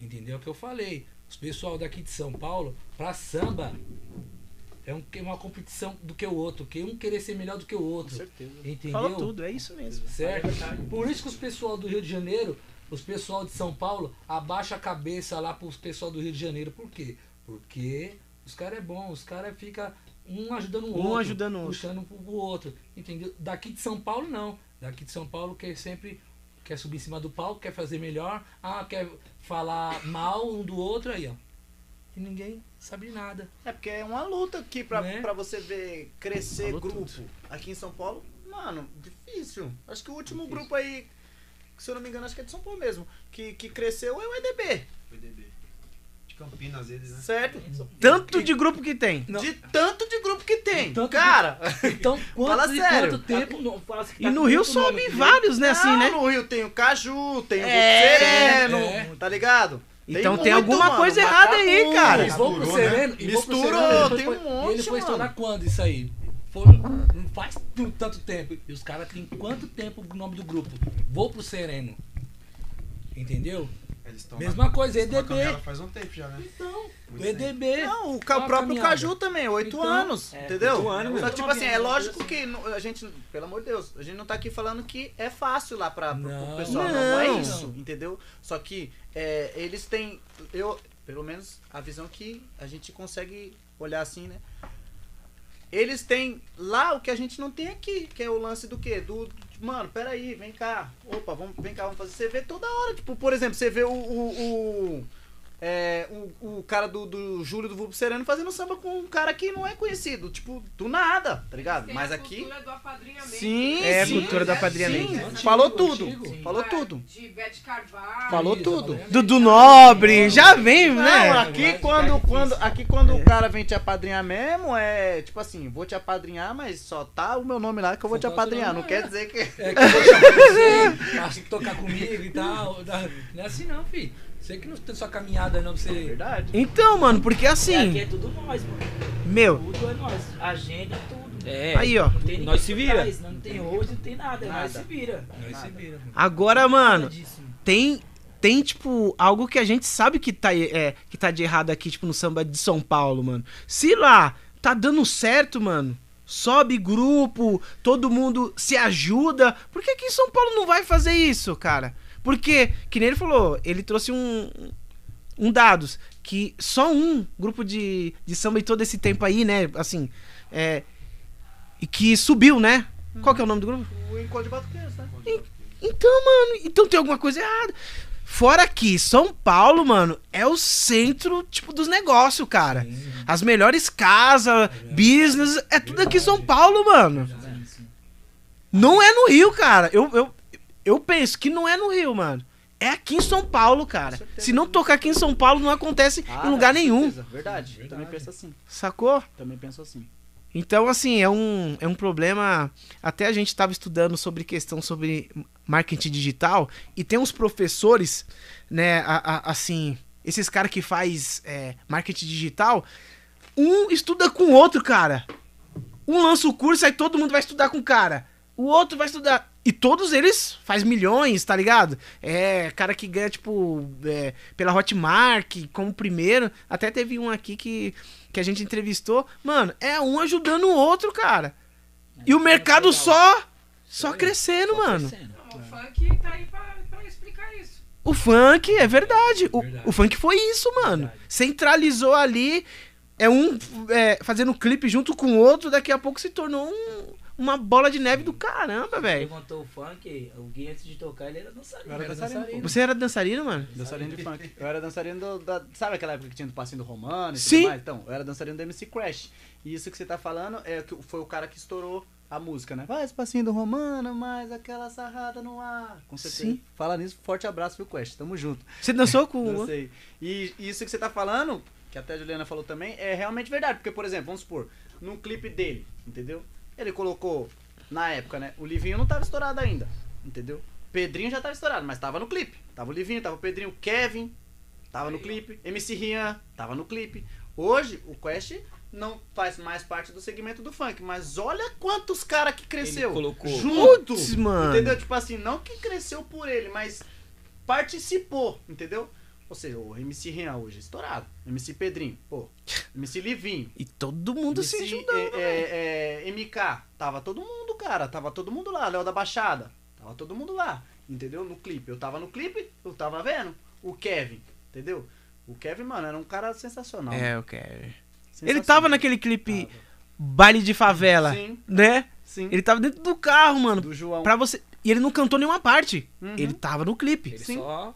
Entendeu o que eu falei? Os pessoal daqui de São Paulo, pra samba, é um, é uma competição do que o outro, que um querer ser melhor do que o Com outro. certeza. Entendeu? Falou tudo, é isso mesmo. Certo? Por isso que os pessoal do Rio de Janeiro, os pessoal de São Paulo, abaixa a cabeça lá pros pessoal do Rio de Janeiro. Por quê? Porque os caras é bom, os caras fica um ajudando o Um outro. ajudando o outro. Puxando pro, pro outro. Entendeu? Daqui de São Paulo não. Daqui de São Paulo quer sempre quer subir em cima do palco, quer fazer melhor, ah, quer falar mal um do outro aí, ó. E ninguém sabe nada. É porque é uma luta aqui pra, Né? pra você ver crescer grupo tudo. aqui em São Paulo. Mano, difícil. Acho que o último grupo aí, que, se eu não me engano, acho que é de São Paulo mesmo, que, que cresceu é o EDB, PDB. De Campinas, eles, né? certo? Tanto de grupo que tem. Não. De tanto de grupo que tem. Tanto Cara, Então, Fala quanto, e sério. quanto tempo... Não, fala que E tá no Rio sobe aqui, vários, né, assim, né? No Rio tem o Caju, tem o É, Sereno, é. tá ligado? Então tem muito, alguma mano, coisa errada aí, cara. Eles vão pro Misturou, né? Sereno. e Misturou, Sereno, tem um monte, E ele foi mano. estourar quando isso aí? Foi, não faz tanto tempo. E os caras têm quanto tempo o nome do grupo? Vou pro Sereno. Entendeu? Eles estão Mesma coisa, na, na EDB. faz um tempo já, né? Então, Muito o EDB. Não, o, ca- Uma próprio caminhada. Caju também, oito Então, anos, é, entendeu? oito anos, Só que, tipo assim, é lógico coisa que a gente, pelo amor de Deus, a gente não tá aqui falando que é fácil lá pra, pro, pro Não, pessoal, não, não é não. isso, entendeu? Só que é, eles têm, eu, pelo menos a visão que a gente consegue olhar assim, né? Eles têm lá o que a gente não tem aqui, que é o lance do quê? Do, mano, peraí, vem cá. Opa, vamos, vem cá, vamos fazer. Você vê toda hora, tipo, por exemplo, você vê o. o, o é, o, o cara do, do Júlio do Vulpo Sereno fazendo samba com um cara que não é conhecido, tipo, do nada, tá ligado? Tem Mas a aqui. cultura do apadrinhamento. Sim, É a sim, cultura do apadrinhamento. sim, falou tudo, antigo. falou É, tudo. De Bete Carvalho. Falou tudo. Dudu Nobre, já vem, Não, né? aqui Vai quando, quando, aqui quando o cara vem te apadrinhar mesmo, é tipo assim, vou te apadrinhar, mas só tá o meu nome lá que eu vou te Só tá o seu apadrinhar. Não quer é. dizer que. É que eu vou você, pra tocar comigo e tal. Não é assim não, filho. Você que não tem sua caminhada não, pra você. Verdade. Então, mano, porque É, aqui assim, é tudo nós, mano. meu, Tudo é nós. Agenda, tudo. É. aí ó. Não tem ninguém Nós se vira. trás, Não tem hoje, não tem nada. Nós Nada. se vira. Nós se vira. mano. Agora, mano, disso, mano. tem tem tipo algo que a gente sabe que tá é, que tá de errado aqui, tipo no samba de São Paulo, mano. Se lá tá dando certo, mano, sobe grupo, todo mundo se ajuda, por que que em São Paulo não vai fazer isso, cara? Porque, que nem ele falou, ele trouxe um um dados que só um grupo de, de samba em todo esse tempo aí, né, assim, é e que subiu, né? Qual que é o nome do grupo? O encontro de batuqueiros, né? Então, mano, então tem alguma coisa errada. Fora que São Paulo, mano, é o centro, tipo, dos negócios, cara. As melhores casas, business, é tudo aqui em São Paulo, mano. Sim, sim. Não é no Rio, cara. Eu, eu, eu penso que não é no Rio, mano. É aqui em São Paulo, cara. Se não tocar aqui em São Paulo, não acontece Ah, em lugar nenhum. Verdade. Verdade. Também penso assim. Sacou? Também penso assim. Então, assim, é um, é um problema. Até a gente estava estudando sobre questão sobre marketing digital e tem uns professores, né, a- a- assim, esses caras que faz é, marketing digital, um estuda com o outro, cara. Um lança o curso, aí todo mundo vai estudar com o cara. O outro vai estudar. E todos eles faz milhões, tá ligado? É, cara que ganha, tipo, é, pela Hotmart, como primeiro. Até teve um aqui que, que a gente entrevistou. Mano, é um ajudando o outro, cara. E o mercado só, só crescendo, mano. Crescendo. Não, o funk tá aí pra, pra explicar isso. O funk, é verdade. O, Verdade. o funk foi isso, mano. Centralizou ali. É um é, fazendo clipe junto com o outro. Daqui a pouco se tornou um- uma bola de neve do caramba, velho. Perguntou o funk, o Gui antes de tocar, ele era dançarino. Eu era Era dançarino. Você era dançarino, mano? Dançarino de funk. Eu era dançarino do, da. Sabe aquela época que tinha do passinho do Romano e Sim. tudo mais? Então, eu era dançarino do MC Crash. E isso que você tá falando é que foi o cara que estourou a música, né? Vai esse passinho do Romano, mais aquela sarrada no ar. Com certeza. Sim. Fala nisso, forte abraço, viu, Quest? Tamo junto. Você dançou com Não o. sei. E isso que você tá falando, que até a Juliana falou também, é realmente verdade. Porque, por exemplo, vamos supor, num clipe dele, entendeu? Ele colocou, na época, né? O Livinho não tava estourado ainda, entendeu? Pedrinho já tava estourado, mas tava no clipe. Tava o Livinho, tava o Pedrinho, Kevin, tava no clipe. MC Rian, tava no clipe. Hoje, o Quest não faz mais parte do segmento do funk, mas olha quantos caras que cresceu. Ele colocou. Junto! Putz, mano. Entendeu? Tipo assim, não que cresceu por ele, mas participou, entendeu? Ou seja, o MC Rian hoje é estourado. MC Pedrinho, pô. MC Livinho. E todo mundo se MC, ajudando. é, é, é, MK. Tava todo mundo, cara. Tava todo mundo lá. Léo da Baixada. Tava todo mundo lá. Entendeu? No clipe. Eu tava no clipe, eu tava vendo. O Kevin, entendeu? O Kevin, mano, era um cara sensacional. É, eu quero. Ele tava naquele clipe Baile de Favela, Sim, né? sim. Ele tava dentro do carro, mano. Do João. Pra você. E ele não cantou nenhuma parte. Uhum. Ele tava no clipe. Ele Sim. só.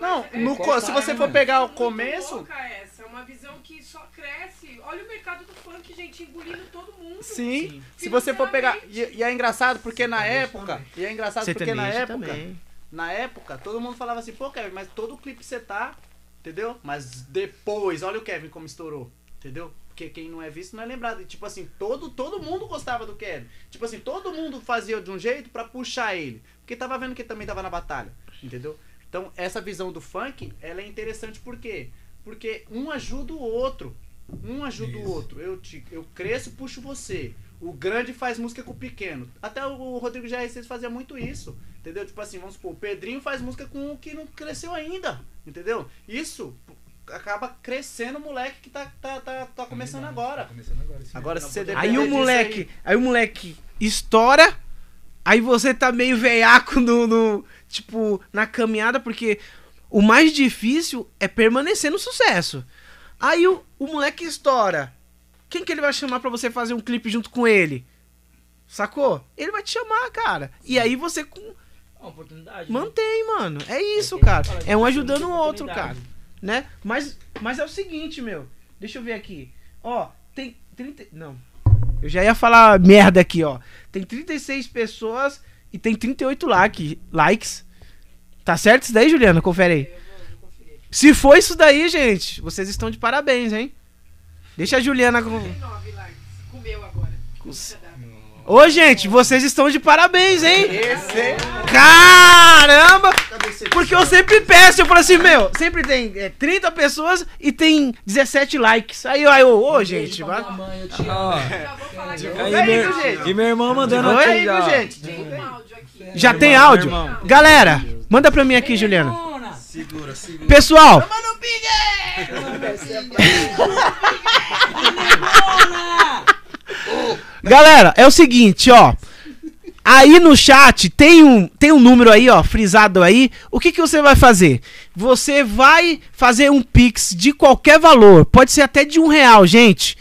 Não, é- no, é- co- se você for pegar o muito começo. louca essa, é uma visão que só cresce. Olha o mercado do funk, gente, engolindo todo mundo. Sim. Se você for pegar. E, e é engraçado porque na época. E é engraçado porque na época. também. Na época, todo mundo falava assim, pô, Kevin, mas todo clipe que você tá, entendeu? Mas depois, olha o Kevin como estourou, entendeu? Porque quem não é visto não é lembrado. E, tipo assim, todo, todo mundo gostava do Kevin. Tipo assim, todo mundo fazia de um jeito pra puxar ele. Porque tava vendo que ele também tava na batalha, entendeu? Então, essa visão do funk, ela é interessante por quê? Porque um ajuda o outro. Um ajuda o Isso. outro. Eu, te, eu cresço, puxo você. O grande faz música com o pequeno. Até o Rodrigo GR6 fazia muito isso. Entendeu? Tipo assim, vamos supor, o Pedrinho faz música com o que não cresceu ainda. Entendeu? Isso acaba crescendo o moleque que tá, tá, tá, tá começando Tá agora. começando agora. sim. Agora, se você Aí o moleque, aí o moleque estoura, aí você tá meio veiaco no, no- tipo, na caminhada, porque o mais difícil é permanecer no sucesso. Aí o, o moleque estoura. Quem que ele vai chamar pra você fazer um clipe junto com ele? Sacou? Ele vai te chamar, cara. E aí você com- É né? mantém, mano. É isso, É a cara. É um ajudando o outro, cara né? Mas, mas é o seguinte, meu. Deixa eu ver aqui. Ó, tem 30. Não. Eu já ia falar merda aqui, ó. Tem 36 pessoas e tem 38 like, likes. Tá certo isso daí, Juliana? Confere aí. Se for isso daí, gente, vocês estão de parabéns, hein? Deixa a Juliana com. Tem nove likes. Comeu agora. Ô, gente, vocês estão de parabéns, hein? Esse Caramba! Porque eu sempre peço, eu falo assim, meu, sempre tem é, 30 pessoas e tem 17 likes. Aí, aí, ô, ô, gente, vai. Eu? E meu irmão mandando Oi, aqui viu, gente? Tem um áudio aqui. Já tem áudio? Galera, manda pra mim aqui, Juliana. Segura, segura. Pessoal, galera, é o seguinte, ó. Aí no chat tem um, tem um número aí, ó, frisado aí. O que, que você vai fazer? Você vai fazer um pix de qualquer valor. Pode ser até de um real, gente.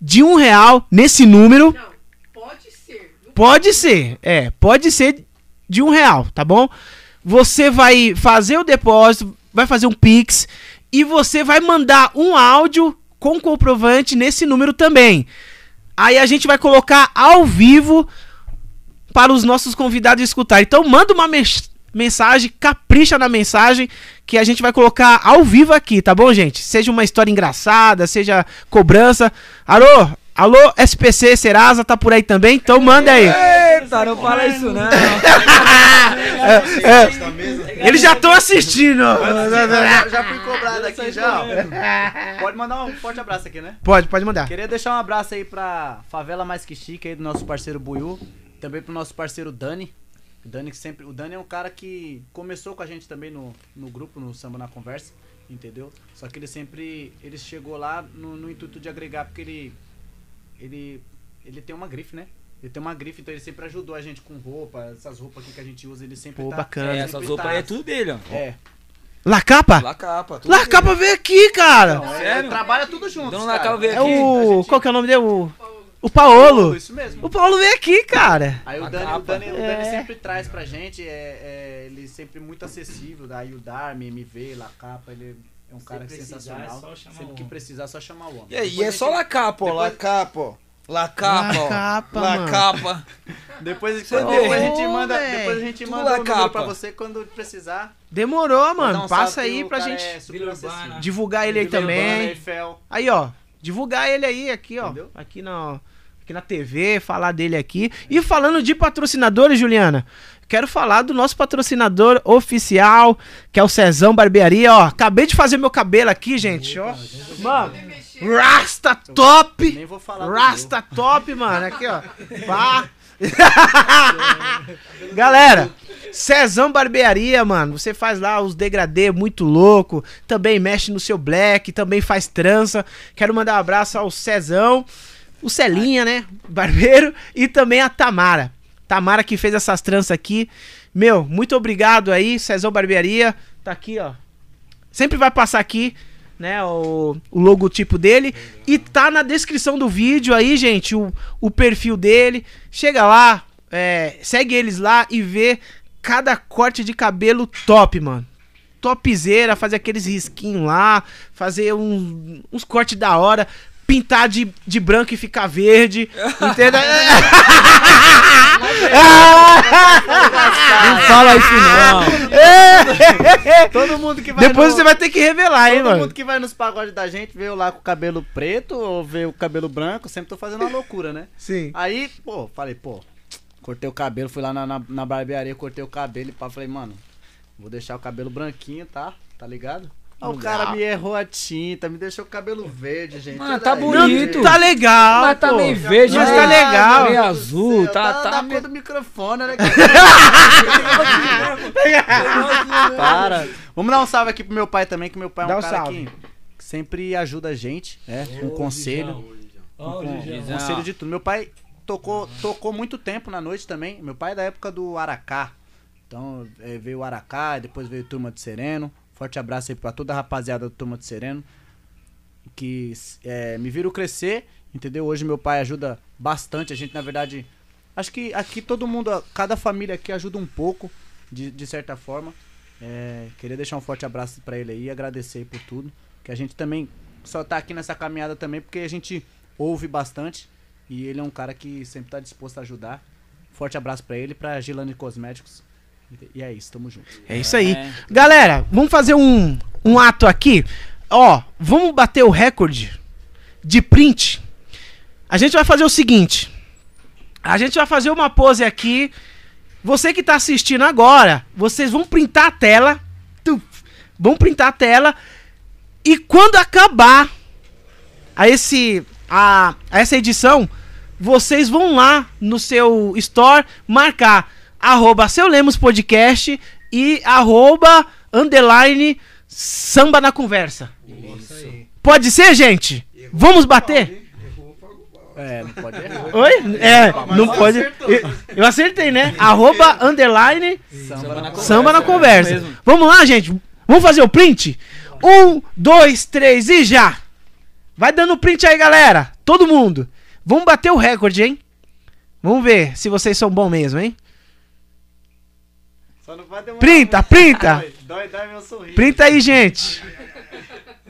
De um real nesse número. Não, pode ser. Não Pode ser, é, pode ser de um real, tá bom? Você vai fazer o depósito, vai fazer um Pix e você vai mandar um áudio com comprovante nesse número também. Aí a gente vai colocar ao vivo para os nossos convidados escutar. Então manda uma mensagem, capricha na mensagem que a gente vai colocar ao vivo aqui, tá bom, gente? Seja uma história engraçada, seja cobrança. Alô, alô, SPC Serasa tá por aí também? Então manda aí. Eita, não fala isso não. É, mesa. eles já estão assistindo. Já, já fui cobrado aqui já. Pode mandar um forte abraço aqui, né? Pode, pode mandar. Queria deixar um abraço aí pra Favela Mais Que Chique aí do nosso parceiro Buiu. Também pro nosso parceiro Dani. O Dani, que sempre, o Dani é um cara que começou com a gente também no, no grupo, no Samba na Conversa, entendeu? Só que ele sempre. Ele chegou lá no, no intuito de agregar, porque ele. Ele. Ele tem uma grife, né? Ele tem uma grife, então ele sempre ajudou a gente com roupa, essas roupas aqui que a gente usa, ele sempre Pô, tá. bacana. É, sempre essas roupas tá- aí é tudo dele, ó. É. La Capa? La capa. tudo La dele. Capa veio aqui, cara. Não, é, Sério? trabalha tudo junto. Dono La Capa veio É aqui. o. Qual que é o nome dele? O, o Paolo. Isso mesmo. O Paulo veio aqui, cara. Aí o Dani, o. Dani, o É. Dani sempre traz pra gente, é, é, ele sempre muito acessível, daí o Darme, MV, La Capa, ele é um cara precisar, sensacional. é só chamar sempre que precisar, é só chamar o homem. E aí, é só gente- La Capa, ó. La Capa, ó. La Capa, La ó. Capa, La mano. Capa. Depois, Você depois vê. a gente manda, depois a gente Tudo manda La o número Capa. pra você quando precisar. Demorou, mano. um Passa salve, aí o pra cara gente é super Vila acessível. Urbana. divulgar ele aí Vila Urbana, também. Eiffel. Aí, ó. Divulgar ele aí, aqui, ó. Entendeu? Aqui na, aqui na TV, falar dele aqui. E falando de patrocinadores, Juliana, quero falar do nosso patrocinador oficial, que é o Cezão Barbearia, ó. Acabei de fazer meu cabelo aqui, gente, ó. Mano, Rasta top! Nem vou falar Rasta top, mano. Aqui, ó. Pá. Galera, Cezão Barbearia, mano. Você faz lá os degradê muito louco. Também mexe no seu black. Também faz trança. Quero mandar um abraço ao Cezão. O Celinha, né? Barbeiro. E também a Tamara. Tamara que fez essas tranças aqui. Meu, muito obrigado aí, Cezão Barbearia. Tá aqui, ó. Sempre vai passar aqui, né, o, o logotipo dele. E tá na descrição do vídeo aí, gente, o, o perfil dele. Chega lá, é, segue eles lá e vê cada corte de cabelo top, mano. topzera, fazer aqueles risquinhos lá, fazer um- uns cortes da hora, pintar de, de branco e ficar verde, entendeu? Não fala isso não. Todo mundo que vai Depois no- você vai ter que revelar, hein, Todo mano? mundo que vai nos pagodes da gente veio lá com o cabelo preto ou veio com o cabelo branco, sempre tô fazendo uma loucura, né? Sim. Aí, pô, falei, pô, cortei o cabelo, fui lá na, na, na barbearia, cortei o cabelo e pá, falei, mano, vou deixar o cabelo branquinho, tá? Tá ligado? Aí o cara me errou a tinta, me deixou o cabelo verde, gente. Mano, tá bonito. Tá legal, Mas tá meio verde, Mas né? tá legal. Meio Meu Deus azul, tá, tá, tá, meio- do microfone, né? Para. Vamos dar um salve aqui pro meu pai também, que meu pai é Dá um um cara salve. que sempre ajuda a gente, né? Um conselho. Gijão. conselho de tudo. Meu pai tocou, tocou muito tempo na noite também. Meu pai é da época do Aracá. Então eh, veio o Aracá, depois veio Turma de Sereno. Forte abraço aí pra toda a rapaziada do Turma de Sereno. Que eh, me viram crescer, entendeu? Hoje meu pai ajuda bastante. A gente, na verdade, acho que aqui todo mundo, cada família aqui ajuda um pouco, de, de certa forma. Eh, queria deixar um forte abraço pra ele aí agradecer por tudo. Que a gente também só tá aqui nessa caminhada também porque a gente ouve bastante e ele é um cara que sempre tá disposto a ajudar. Forte abraço pra ele, pra Gilane Cosméticos. E é isso, tamo junto. É isso aí. É. Galera, vamos fazer um, um ato aqui. Ó, vamos bater o recorde de print. A gente vai fazer o seguinte. A gente vai fazer uma pose aqui. Você que tá assistindo agora, vocês vão printar a tela. Tuf, vão printar a tela. E quando acabar a, esse, a, a essa edição, vocês vão lá no seu store marcar arroba seu Lemos Podcast e arroba underline samba na conversa. Isso aí. Pode ser, gente? Vamos bater? É, não pode errar. Oi? É, não pode. Eu, eu acertei, né? Arroba underline Samba na samba na conversa. mesmo. Vamos lá, gente. Vamos fazer o print? Um, dois, três e já! Vai dando print aí, galera. Todo mundo. Vamos bater o recorde, hein? Vamos ver se vocês são bons mesmo, hein? Só não vai demorar Printa, muito. printa. Dói, Dói, dói meu sorriso. Printa aí, gente.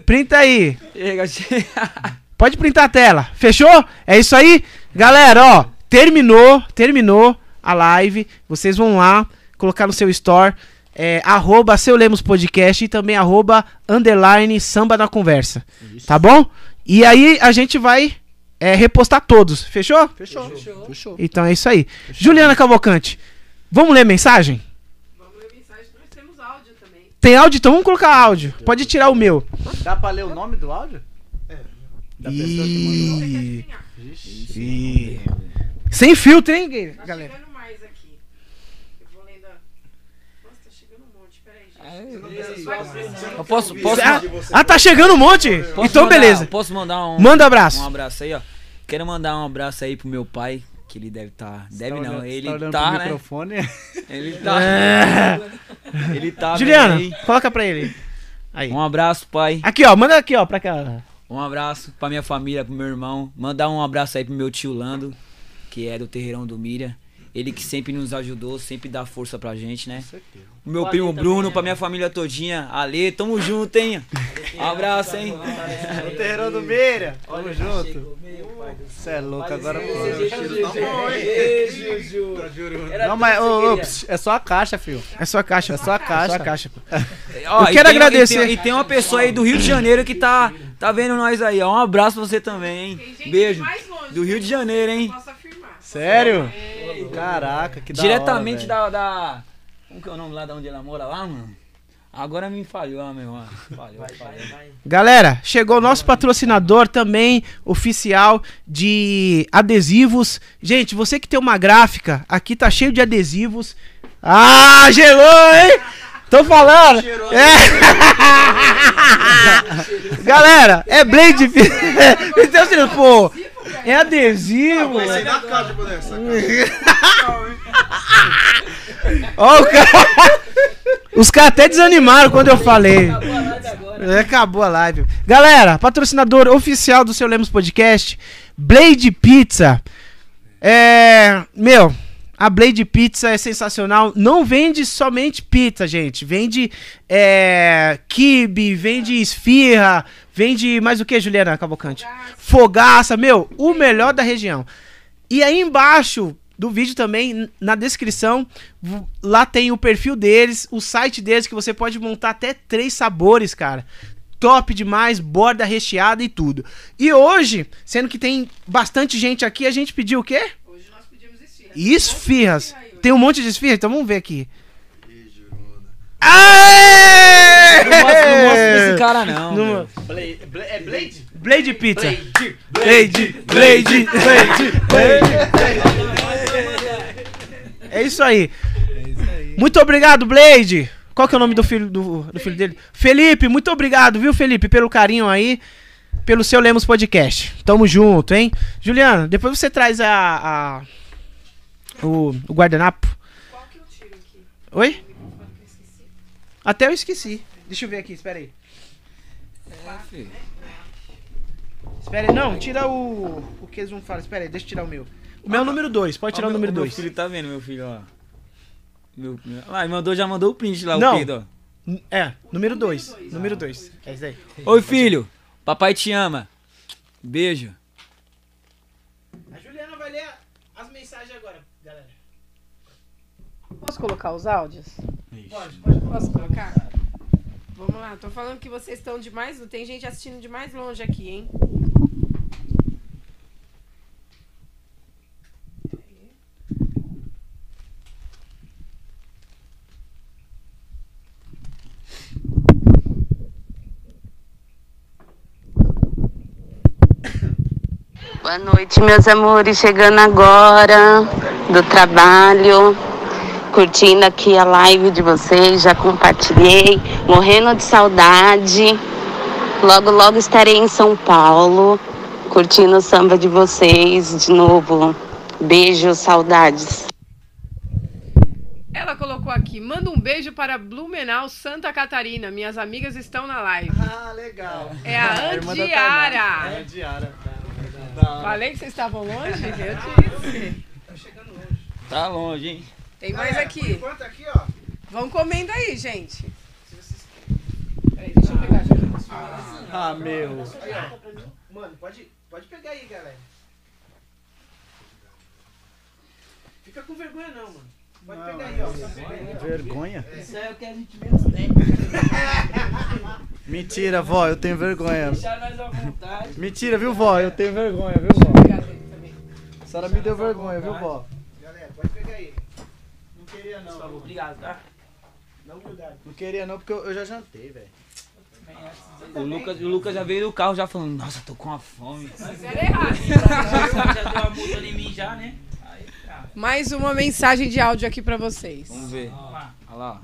Printa aí. Pode printar a tela. Fechou? É isso aí? Galera, ó, terminou, terminou a live. Vocês vão lá, colocar no seu store, é, arroba seu Lemos Podcast e também arroba underline samba na conversa. Tá bom? E aí a gente vai é, repostar todos. Fechou? Fechou. Fechou. Então é isso aí. Juliana Cavalcante, vamos ler mensagem? Vamos ler mensagem, nós temos áudio também. Tem áudio? Então vamos colocar áudio. Pode tirar o meu. Dá pra ler o nome do áudio? É. Da pessoa que Ih, ih. Sem filtro, hein, Tá galera? chegando mais aqui. Eu vou lendo. Nossa, tá chegando um monte. Peraí, gente. Vai precisando. Eu posso, posso, Ah, ah, tá chegando um monte? posso então, mandar- beleza. Posso mandar um, Manda abraço. um abraço aí, ó. Quero mandar um abraço aí pro meu pai, que ele deve estar. deve Tá não, olhando- ele tá tá, né? microfone. Ele tá. Ele tá. Juliana, bem coloca pra ele. Aí. Um abraço, pai. Aqui, ó. Manda aqui, ó, pra cá. Um abraço pra minha família, pro meu irmão. Mandar um abraço aí pro meu tio Lando, que é do Terreirão do Mira. Ele que sempre nos ajudou, sempre dá força pra gente, né? O meu O Ale primo também, Bruno, né? pra minha família todinha. Ale, tamo junto, hein? Um abraço, hein? O terreiro do Meira. Tamo junto. Você é louco agora. Não, mas ô, ô, pss, é só a caixa, filho. É sua caixa. É só a caixa. Só a caixa. Ó, Eu e quero tem- agradecer. E tem, e tem uma pessoa aí do Rio de Janeiro que tá, tá vendo nós aí, ó. Um abraço pra você também, Tem hein? gente Beijo. Do Rio de Janeiro, hein? Sério? Caraca, que da Diretamente hora, da, da. Como que é o nome lá de onde ela mora lá, mano? Agora me falhou, meu irmão. Falhou, falhou. Galera, chegou o nosso patrocinador também, oficial de adesivos. Gente, você que tem uma gráfica, aqui tá cheio de adesivos. Ah, gelou, hein? Tô falando. É. Galera, é Blade. então, assim, pô, é adesivo. Esse da caixa, Boneca. Ó, o cara. Os caras até desanimaram quando eu falei. É, Acabou a live. Galera, patrocinador oficial do seu Lemos Podcast, Blade Pizza. É. Meu, A Blade Pizza é sensacional. Não vende somente pizza, gente. Vende é, kibe, vende esfirra, vende mais o que, Juliana Cavalcante? Fogaça, meu, o melhor da região. E aí embaixo do vídeo também, na descrição, lá tem o perfil deles, o site deles, que você pode montar até três sabores, cara. Top demais, borda recheada e tudo. E hoje, sendo que tem bastante gente aqui, a gente pediu o quê? Esfirra. Esfirras. Tem um monte de esfirra? Então vamos ver aqui. Não mostra, não mostra Aê! desse cara, não. Não-. Blade, Bla- é Blade? Blade Pizza. Blade. Blade, Blade, Blade, É isso aí. Muito obrigado, Blade. Qual que é o nome do filho do, do filho dele? Felipe, muito obrigado, viu, Felipe, pelo carinho aí, pelo seu Lemos Podcast. Tamo junto, hein? Juliana, depois você traz a, a- o, o guardanapo. Qual que eu tiro aqui? Oi? Até eu esqueci. Deixa eu ver aqui, espera aí. filho. Espera aí, não, tira o o que eles vão falar. Espera aí, deixa eu tirar o meu. O meu é o número 2, pode tirar Ó, o meu- número Meu 2. filho tá vendo, meu filho, ó. Meu, meu... Ah, ele mandou, já mandou o print lá, Não. o Pedro, É, número 2. Número 2. É isso aí. ó. Oi, filho. Papai te ama. Beijo. A Juliana vai ler as mensagens agora, galera. Posso colocar os áudios? Pode, pode. Posso colocar? Vamos lá, tô falando que vocês estão de mais. Tem gente assistindo de mais longe aqui, hein? Boa noite, meus amores. Chegando agora do trabalho, curtindo aqui a live de vocês. Já compartilhei, morrendo de saudade. Logo, logo estarei em São Paulo, curtindo o samba de vocês de novo. Beijo, saudades. Ela colocou aqui: manda um beijo para Blumenau, Santa Catarina. Minhas amigas estão na live. Ah, legal. É a Andiara. É a Andiara. Da hora. Falei que vocês estavam longe? Eu disse. Tá longe, hein? Tem mais aqui. Enquanto aqui, ó. Vão comendo aí, gente. Peraí, deixa eu pegar já. Ah, meu. Aí, ó. Mano, pode, pode pegar aí, galera. Fica com vergonha não, mano. Pode pegar aí, ó. Vergonha? Isso é o que a gente menos tem. Mentira, vó, eu tenho vergonha. Deixar nós à vontade. Mentira, viu, vó? Eu tenho vergonha, viu, vó? Obrigada aí também. A senhora me deu vergonha, viu, vó? Galera, pode pegar aí. Não queria não. obrigado, tá? Um cuidado. Não queria não, porque eu, eu já jantei, velho. Também acho que O Lucas, o Lucas já veio do carro já falando, nossa, tô com uma fome. Fizeram errado. já deu uma multa em mim já, né? Aí, tá. Mais uma mensagem de áudio aqui pra vocês. Vamos ver. Vamos lá. Olha lá.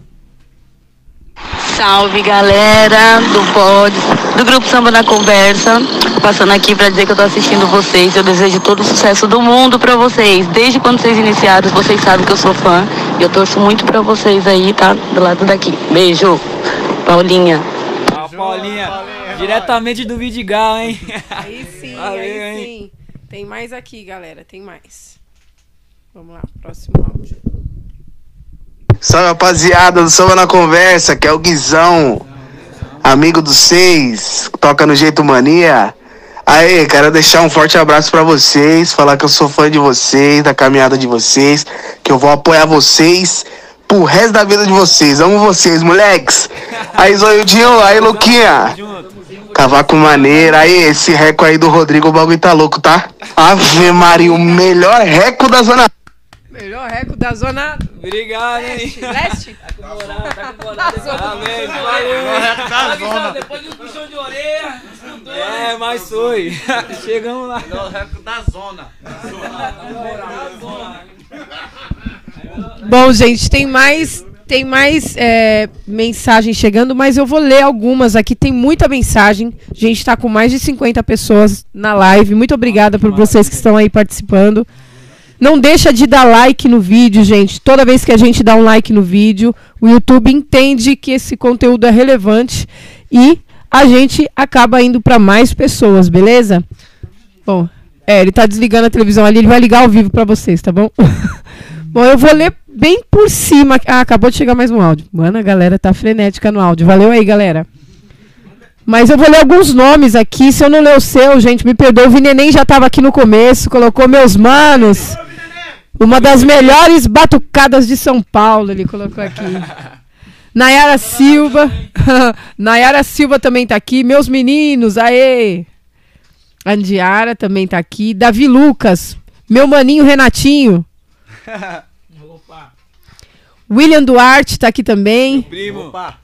Salve galera do pod, do grupo Samba na Conversa. Passando aqui pra dizer que eu tô assistindo vocês. Eu desejo todo o sucesso do mundo pra vocês. Desde quando vocês iniciaram, vocês sabem que eu sou fã. E eu torço muito pra vocês aí, tá? Do lado daqui. Beijo, Paulinha. Paulinha, diretamente do Vidigal, hein? Aí sim, Valeu, aí hein? sim. Tem mais aqui, galera. Tem mais. Vamos lá, próximo áudio. Salve rapaziada do Samba na Conversa, que é o Guizão, amigo dos seis, toca no Jeito Mania. Aí, quero deixar um forte abraço pra vocês, falar que eu sou fã de vocês, da caminhada de vocês, que eu vou apoiar vocês pro resto da vida de vocês. Amo vocês, moleques. Aí, Zoiudinho, aí, Luquinha. Cavaco maneira. Aí, esse reco aí do Rodrigo, o bagulho tá louco, tá? Ave Maria, o melhor reco da zona. Melhor recorde da zona Obrigado, hein? leste. leste? Tá com moral, tá com moral. Amém, valeu. Tá Avisão, depois do puxão de orelha, estudou. É, mas foi. Chegamos lá. É o recorde da zona. Bom, gente, tem mais, tem mais é, mensagem chegando, mas eu vou ler algumas aqui. Tem muita mensagem. A gente está com mais de 50 pessoas na live. Muito obrigada por vocês que estão aí participando. Não deixa de dar like no vídeo, gente. Toda vez que a gente dá um like no vídeo, o YouTube entende que esse conteúdo é relevante e a gente acaba indo para mais pessoas, beleza? Bom, é, ele tá desligando a televisão ali, ele vai ligar ao vivo para vocês, tá bom? Bom, eu vou ler bem por cima. Ah, acabou de chegar mais um áudio. Mano, a galera tá frenética no áudio. Valeu aí, galera. Mas eu vou ler alguns nomes aqui. Se eu não ler o seu, gente, me perdoe. O Vineném já tava aqui no começo, colocou meus manos. Uma das melhores batucadas de São Paulo, ele colocou aqui. Nayara Silva. Nayara Silva também tá aqui. Meus meninos, aê! Andiara também tá aqui. Davi Lucas. Meu maninho Renatinho. Opa. William Duarte tá aqui também. Primo. Opa!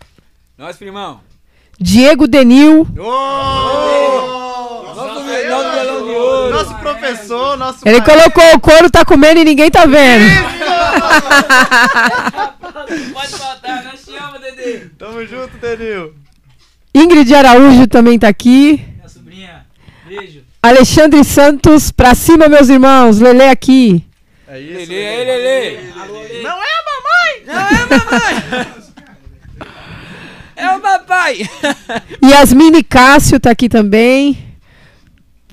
Nós, primão. Diego Denil. Nosso melão de ouro. Nosso professor, nosso Ele colocou o couro, tá comendo e ninguém tá vendo. Pode faltar, nós te amamos, Dedê. Tamo junto, Denil. Ingrid Araújo também tá aqui. Minha sobrinha, beijo. Alexandre Santos, pra cima, meus irmãos. Lele aqui. É isso. Lelê, aí, Lelê. Alô, Lê. Não é a mamãe! Não é, mamãe? É o papai. Yasmine Cássio tá aqui também.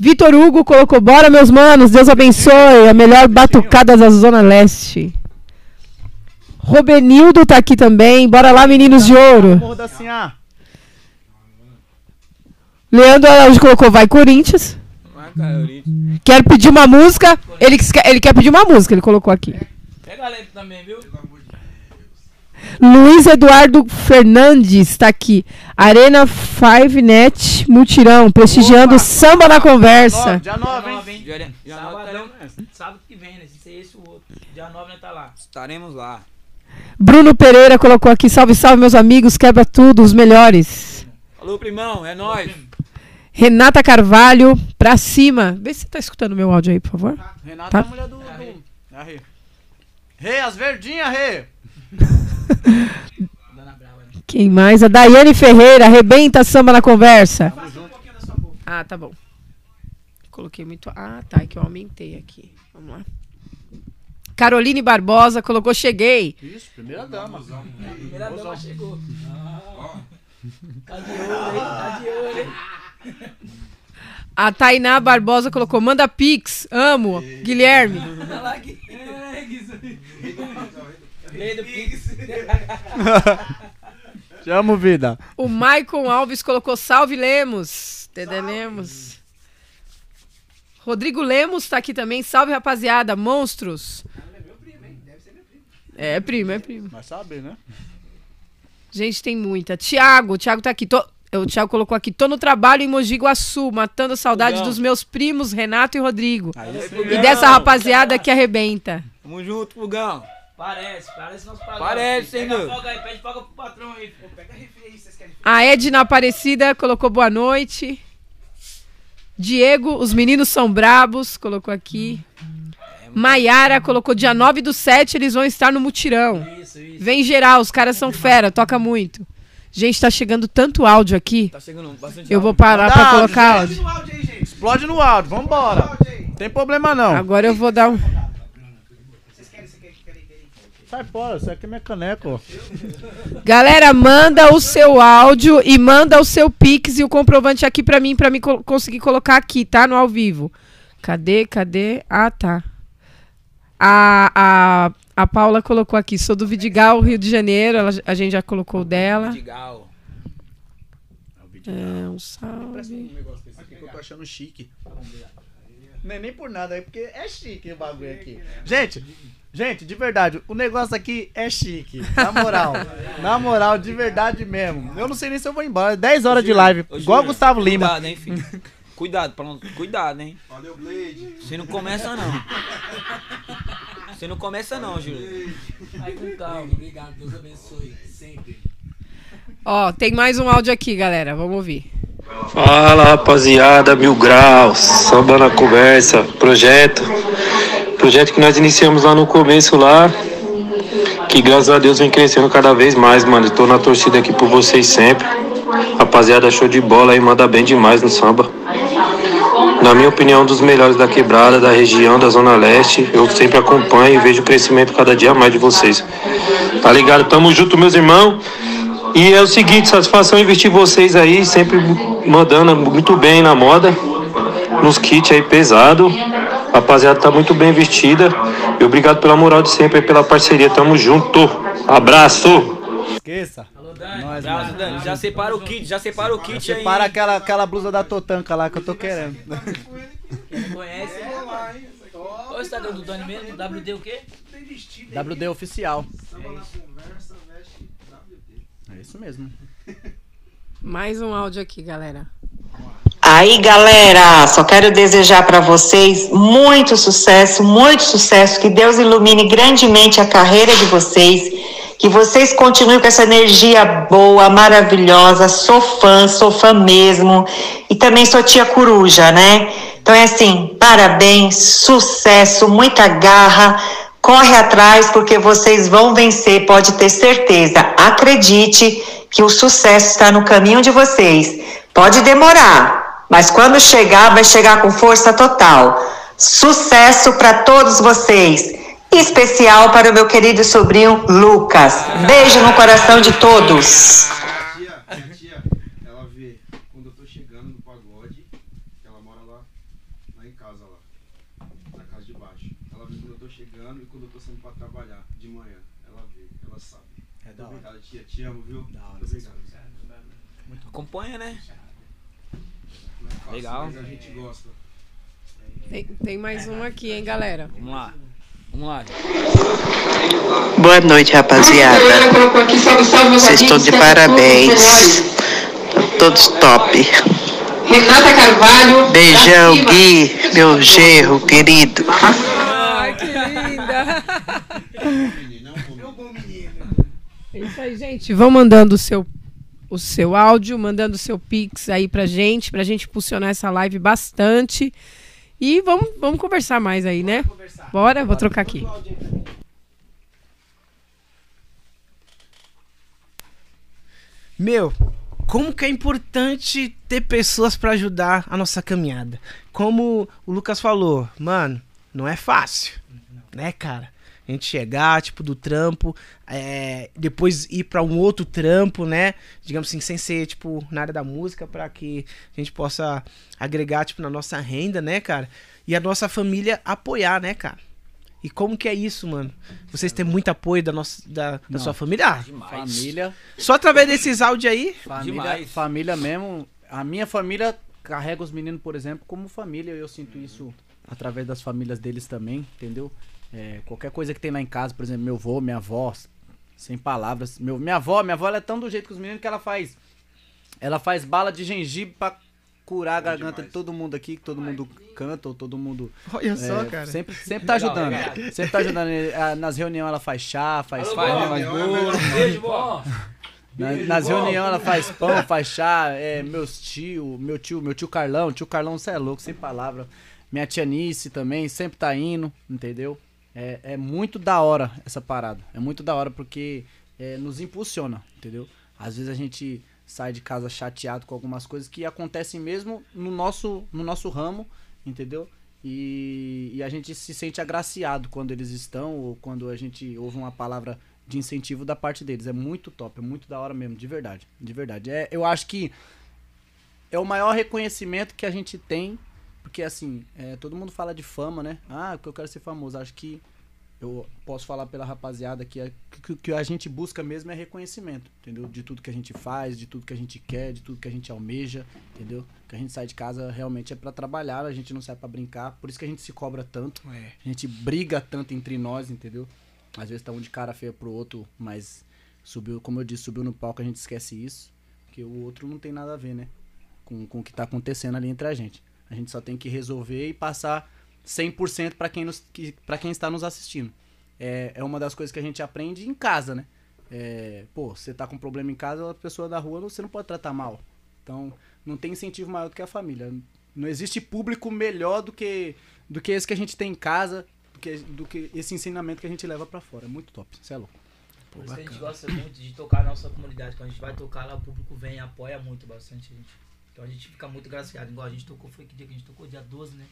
Vitor Hugo colocou, bora meus manos, Deus abençoe. A melhor batucada da Zona Leste. Robenildo tá aqui também. Bora lá, meninos de ouro. Leandro Araújo colocou, vai Corinthians. Quero pedir uma música. Ele, quer- ele quer pedir uma música, ele colocou aqui. Pega a letra também, viu? Luiz Eduardo Fernandes tá aqui. Arena Five Net Mutirão, prestigiando samba na conversa. Dia 9, hein? hein? Já, já Sabadão, anotaremos. sábado que vem, né? Se ser esse ou outro. Dia 9 nós tá lá. Estaremos lá. Bruno Pereira colocou aqui, salve, salve meus amigos, quebra tudo, os melhores. Falou, primão. É nóis. Renata Carvalho, pra cima. Vê se você tá escutando meu áudio aí, por favor. Renata Tá. é a mulher do. É a Rê. Rê, as verdinhas, Rê. Né? Quem mais? A Daiane Ferreira, arrebenta samba na conversa. Ah, tá bom. Coloquei muito. Ah, tá, é que eu aumentei aqui. Vamos lá. Caroline Barbosa colocou cheguei. Isso, primeira dama. Primeira dama chegou. Tá de olho, hein? Tá de olho, hein? A Tainá Barbosa colocou manda pix, amo. Guilherme. É. Lei do Pix. Te amo, vida. O Maicon Alves colocou salve Lemos. Dedé Lemos. Rodrigo Lemos tá aqui também. Salve rapaziada, monstros. É primo, é primo. Mas sabe, né? Gente, tem muita. Tiago, o Tiago tá aqui. Tô- O Tiago colocou aqui. Tô no trabalho em Mogi Guaçu, matando a saudade dos meus primos, Renato e Rodrigo. Aí, E dessa rapaziada que arrebenta. Tamo junto, Fugão. Parece, parece nosso patrão. Parece, hein, Pega meu? folga aí, pede folga pro patrão aí. Pô, Pega refri aí, vocês querem A Edna Aparecida colocou boa noite. Diego, os meninos são brabos, colocou aqui. Maiara colocou dia 9 do 7, eles vão estar no mutirão. Isso, isso. Vem geral, os caras são fera, toca muito. Gente, tá chegando tanto áudio aqui. Tá chegando bastante Eu vou áudio. parar pra Manda colocar áudio, áudio. Explode no áudio, vambora. Tem problema não. Agora eu vou dar um. Sai fora, isso aqui é minha caneca, ó. Galera, manda o seu áudio e manda o seu pix e o comprovante aqui pra mim, pra mim co- conseguir colocar aqui, tá? No ao vivo. Cadê, cadê? Ah, tá. A, a, a Paula colocou aqui, sou do Vidigal, Rio de Janeiro, ela- a gente já colocou o dela. Legal. É, um salve. Aqui que eu tô achando chique. Não é nem por nada aí, porque é chique o bagulho aqui. Gente, gente, de verdade, o negócio aqui é chique. Na moral. na moral, de verdade mesmo. Eu não sei nem se eu vou embora. 10 horas de live. Igual Gustavo Lima. Cuidado, hein, filho. Cuidado, pra não... Cuidado, hein. Valeu, Blade. Você não começa, não. Você não começa, não, Júlio. Vai com calma. Obrigado, Deus abençoe. Sempre. Ó, tem mais um áudio aqui, galera. Vamos ouvir. Fala rapaziada, mil graus, samba na conversa, projeto, projeto que nós iniciamos lá no começo lá, que graças a Deus vem crescendo cada vez mais, mano. Tô na torcida aqui por vocês sempre. Rapaziada, show de bola aí, manda bem demais no samba. Na minha opinião, um dos melhores da quebrada, da região, da Zona Leste. Eu sempre acompanho e vejo o crescimento cada dia mais de vocês. Tá ligado? Tamo junto, meus irmãos. E é o seguinte, satisfação investir vocês aí, sempre mandando muito bem na moda, nos kits aí pesado. A rapaziada tá muito bem vestida. E obrigado pela moral de sempre e pela parceria. Tamo junto. Abraço! Esqueça. Alô, Dani. Nós. Dani. Já separa o kit, já separa o kit aí. Separa aquela, aquela blusa da Totanca lá que eu tô querendo. Conhece, qual é o Instagram do Dani mesmo? WD o quê? WD oficial. É isso mesmo. Mais um áudio aqui, galera. Aí, galera, só quero desejar para vocês muito sucesso, muito sucesso, que Deus ilumine grandemente a carreira de vocês, que vocês continuem com essa energia boa, maravilhosa. Sou fã, sou fã mesmo, e também sou tia coruja, né? Então é assim, parabéns, sucesso, muita garra. Corre atrás porque vocês vão vencer, pode ter certeza. Acredite que o sucesso está no caminho de vocês. Pode demorar, mas quando chegar, vai chegar com força total. Sucesso para todos vocês. Especial para o meu querido sobrinho Lucas. Beijo no coração de todos. Casa lá, na casa de baixo. Ela vê quando eu tô chegando e quando eu tô saindo pra trabalhar de manhã. Ela vê, ela sabe. É da hora. Obrigado, tia. Te amo, viu? Da hora, Muito obrigado. Acompanha, né? Não é fácil, Legal. Mas a gente gosta. Tem, tem mais um aqui, hein, galera. Vamos lá. Vamos lá. Boa noite, rapaziada. Vocês estão de parabéns. Todos top. Renata Carvalho. Beijão, Gui, meu gerro querido. Ai, que linda. É isso aí, gente. Vão mandando o seu, o seu áudio, mandando o seu pix aí pra gente, pra gente impulsionar essa live bastante. E vamos, vamos conversar mais aí, né? Bora, vou trocar aqui. Meu, como que é importante ter pessoas pra ajudar a nossa caminhada. Como o Lucas falou, mano, não é fácil, né, cara? A gente chegar, tipo, do trampo, é, depois ir pra um outro trampo, né? Digamos assim, sem ser, tipo, na área da música, pra que a gente possa agregar, tipo, na nossa renda, né, cara? E a nossa família apoiar, né, cara? E como que é isso, mano? Vocês têm muito apoio da, nossa, da, da sua família? Ah, Família. só através desses áudios aí? Família, Demais. família mesmo. A minha família carrega os meninos, por exemplo, como família. Eu sinto isso através das famílias deles também, entendeu? É, qualquer coisa que tem lá em casa, por exemplo, meu avô, minha avó, sem palavras. Meu, minha avó, minha avó ela é tão do jeito que os meninos que ela faz. Ela faz bala de gengibre pra curar a garganta de todo mundo aqui, que todo mundo canta ou todo mundo. Olha só, é, cara. Sempre, sempre tá ajudando. legal. Sempre tá ajudando. Nas reuniões ela faz chá, faz Alô, faz, bolo. é. Beijo. Na- nas reuniões ela faz pão, faz chá, é, meus tio, meu tio, meu tio Carlão, tio Carlão, você é louco, sem palavra. Minha tia Nice também, sempre tá indo, entendeu? É, é muito da hora essa parada. É muito da hora porque é, nos impulsiona, entendeu? Às vezes a gente sai de casa chateado com algumas coisas que acontecem mesmo no nosso, no nosso ramo, entendeu? E, e a gente se sente agraciado quando eles estão ou quando a gente ouve uma palavra de incentivo da parte deles. É muito top, é muito da hora mesmo, de verdade. De verdade. É, eu acho que é o maior reconhecimento que a gente tem, porque assim, é, todo mundo fala de fama, né? Ah, que eu quero ser famoso. Acho que eu posso falar pela rapaziada que, é- que, que a gente busca mesmo é reconhecimento, entendeu? De tudo que a gente faz, de tudo que a gente quer, de tudo que a gente almeja, entendeu? Que a gente sai de casa realmente é pra trabalhar, a gente não sai pra brincar, por isso que a gente se cobra tanto, É. a gente briga tanto entre nós, entendeu? Às vezes tá um de cara feia pro outro, mas subiu, como eu disse, subiu no palco, a gente esquece isso, porque o outro não tem nada a ver, né? Com, com o que tá acontecendo ali entre a gente. A gente só tem que resolver e passar 100% para quem, nos- que- pra quem está nos assistindo. É, é uma das coisas que a gente aprende em casa, né? É, pô, você tá com problema em casa, a pessoa da rua você não pode tratar mal. Então, não tem incentivo maior do que a família. Não existe público melhor do que, do que esse que a gente tem em casa, do que, do que esse ensinamento que a gente leva pra fora. É muito top, você é louco. Por isso que a gente gosta muito de tocar na nossa comunidade. Quando a gente vai tocar lá, o público vem e apoia muito bastante a gente. Então a gente fica muito graciado. Igual a gente tocou, foi que dia que a gente tocou? Dia 12, né?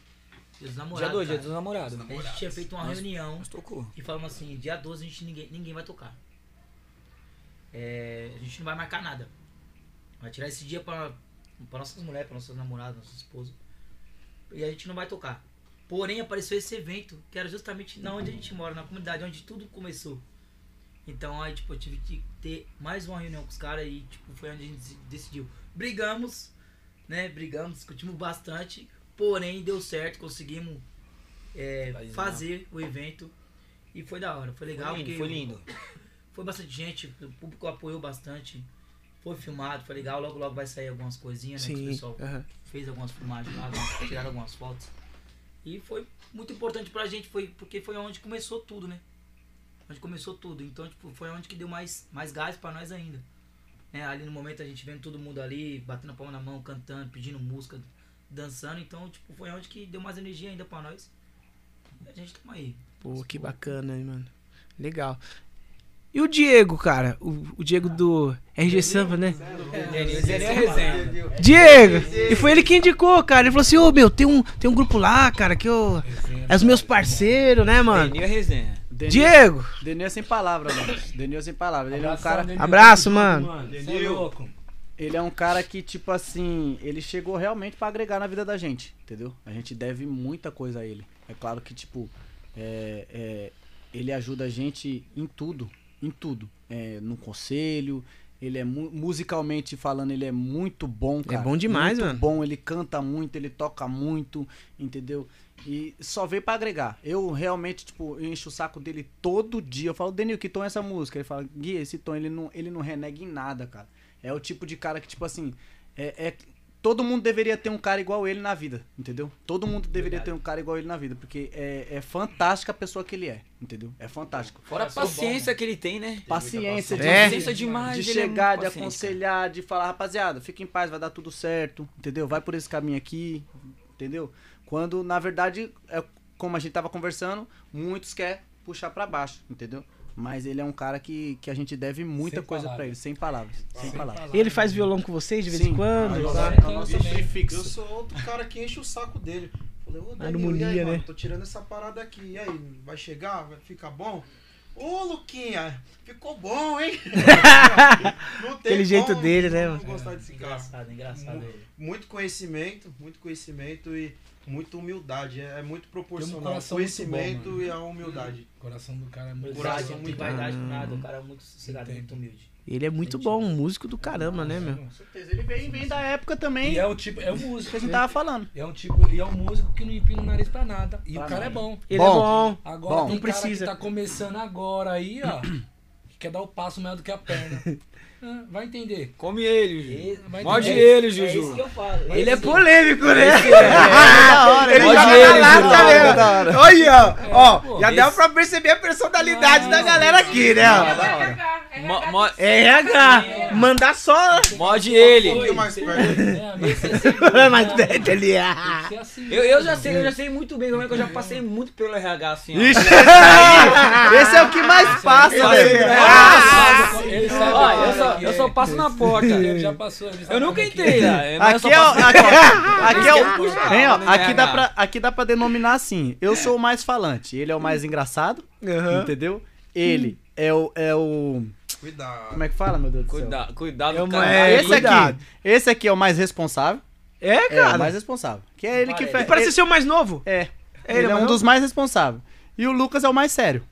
Dia dos namorados. Dia 2, dia dos namorados. A gente tinha feito uma Nós- reunião nós e falamos assim, dia 12 a gente ninguém, ninguém vai tocar. É, a gente não vai marcar nada. Vai tirar esse dia pra, pra nossas mulheres, pra nossas namoradas, nossas esposas. E a gente não vai tocar. Porém, apareceu esse evento, que era justamente na onde a gente mora, na comunidade, onde tudo começou. Então, aí, tipo, eu tive que ter mais uma reunião com os caras e, tipo, foi onde a gente decidiu. Brigamos, né? Brigamos, discutimos bastante, porém deu certo, conseguimos é, fazer o evento e foi da hora, foi legal. Foi lindo, foi lindo. Foi bastante gente, o público apoiou bastante. Foi filmado, foi legal. Logo, logo vai sair algumas coisinhas, né? Que o pessoal fez algumas filmagens lá, tiraram algumas fotos. E foi muito importante pra gente, foi porque foi onde começou tudo, né? Onde começou tudo. Então, tipo, foi onde que deu mais, mais gás pra nós ainda. Né? Ali no momento a gente vendo todo mundo ali, batendo a palma na mão, cantando, pedindo música, dançando. Então, tipo, foi onde que deu mais energia ainda pra nós. E a gente tamo aí. Pô, que bacana, hein, mano. Legal. E o Diego, cara? O, o Diego do RG Samba, né? Diego! E foi ele que indicou, cara. Ele falou assim, ô meu, tem um, tem um grupo lá, cara, que eu. É os meus parceiros, né, mano? Denil é resenha. Denil- Diego! Denil é sem palavras, mano. Denil é sem palavras. Ele é um cara. Abraço, mano. É louco. Ele é um cara que, tipo assim, ele chegou realmente pra agregar na vida da gente, entendeu? A gente deve muita coisa a ele. É claro que, tipo, é, é, ele ajuda a gente em tudo, em tudo. É, no conselho, ele é mu- musicalmente falando, ele é muito bom, cara. bom demais, muito mano. bom, ele canta muito, ele toca muito, entendeu? E só veio pra agregar. Eu realmente, tipo, encho o saco dele todo dia. Eu falo, Denil, que tom é essa música? Ele fala, Gui, esse tom, ele não, ele não renega em nada, cara. É o tipo de cara que, tipo assim, é, é- todo mundo deveria ter um cara igual ele na vida, entendeu? Todo mundo deveria ter um cara igual ele na vida, porque é, é fantástica a pessoa que ele é, entendeu? É fantástico. Fora a paciência que ele tem, né? Paciência, de, É. Paciência demais. de é chegar, muito de aconselhar, de falar, rapaziada, fica em paz, vai dar tudo certo, entendeu? Vai por esse caminho aqui, entendeu? Quando, na verdade, é como a gente tava conversando, muitos quer puxar pra baixo, entendeu? Mas ele é um cara que, que a gente deve muita Sem coisa pra palavras. ele, sem palavras, sem palavras. E ele faz violão com vocês de vez Sim. em quando? Aí, tá? é o nosso também. fixo. Eu sou outro cara que enche o saco dele. Falei, ô, Danilo, e Harmonia, aí, mano, né? tô tirando essa parada aqui. E aí, vai chegar? Vai ficar bom? Ô, Luquinha, ficou bom, hein? Não tem Aquele jeito dele, né, não mano? gostar desse cara. Engraçado, engraçado Mu- ele. Muito conhecimento, muito conhecimento e muita humildade. É, é muito Tem um proporcional. coração muito conhecimento bom, e a humildade. O coração do cara é muito Coração não tem muito vaidade com bom. nada. O cara é muito sossegado, Entendo. muito humilde. Ele é muito bom, um músico do caramba, né, meu? Com certeza, ele vem, vem da época também E é o tipo, é o que músico. a gente tava falando. É um tipo, e é um músico que não empina o nariz pra nada. E Pra o cara nada. é bom. Ele Bom. é bom. Agora Bom. tem Não cara precisa. que tá começando agora aí, ó. que quer dar o passo maior do que a perna. Ah, vai entender. Come ele, Juju. Esse- Vai Morde ele, É isso Juju. que eu falo. Ele é Esse- polêmico, né? da hora, Ele joga ele, na lata mesmo. da hora. Olha, ó, já esse- deu pra perceber a personalidade da galera aqui, né? É da hora. É RH, mandar só. Morde ele. É, é Eu, eu já mano. sei, eu já sei muito bem como é que eu já passei muito pelo RH assim, ó. Ixi, esse esse é o que mais passa, Esse velho. Ah, Ele sabe eu só, que eu é. só passo na porta. Ele já passou. ele Eu nunca é que entrei lá. Aqui é, o- aqui, aqui é o. Puxa, Hein, ó, no aqui, dá pra, aqui dá pra denominar assim. Eu sou o mais falante, ele é o mais engraçado, Aham. entendeu? Ele é o. É o. Cuidado. Como é que fala, meu Deus do céu? Cuidado, cuidado É com o uma- cara. é, Esse cuidado. aqui, esse aqui é o mais responsável. É, É, cara. o mais responsável. Que é ele que Parece. faz. Ele parece ser o mais novo. É. Ele Ele, é é um dos mais responsáveis. E o Lucas é o mais sério.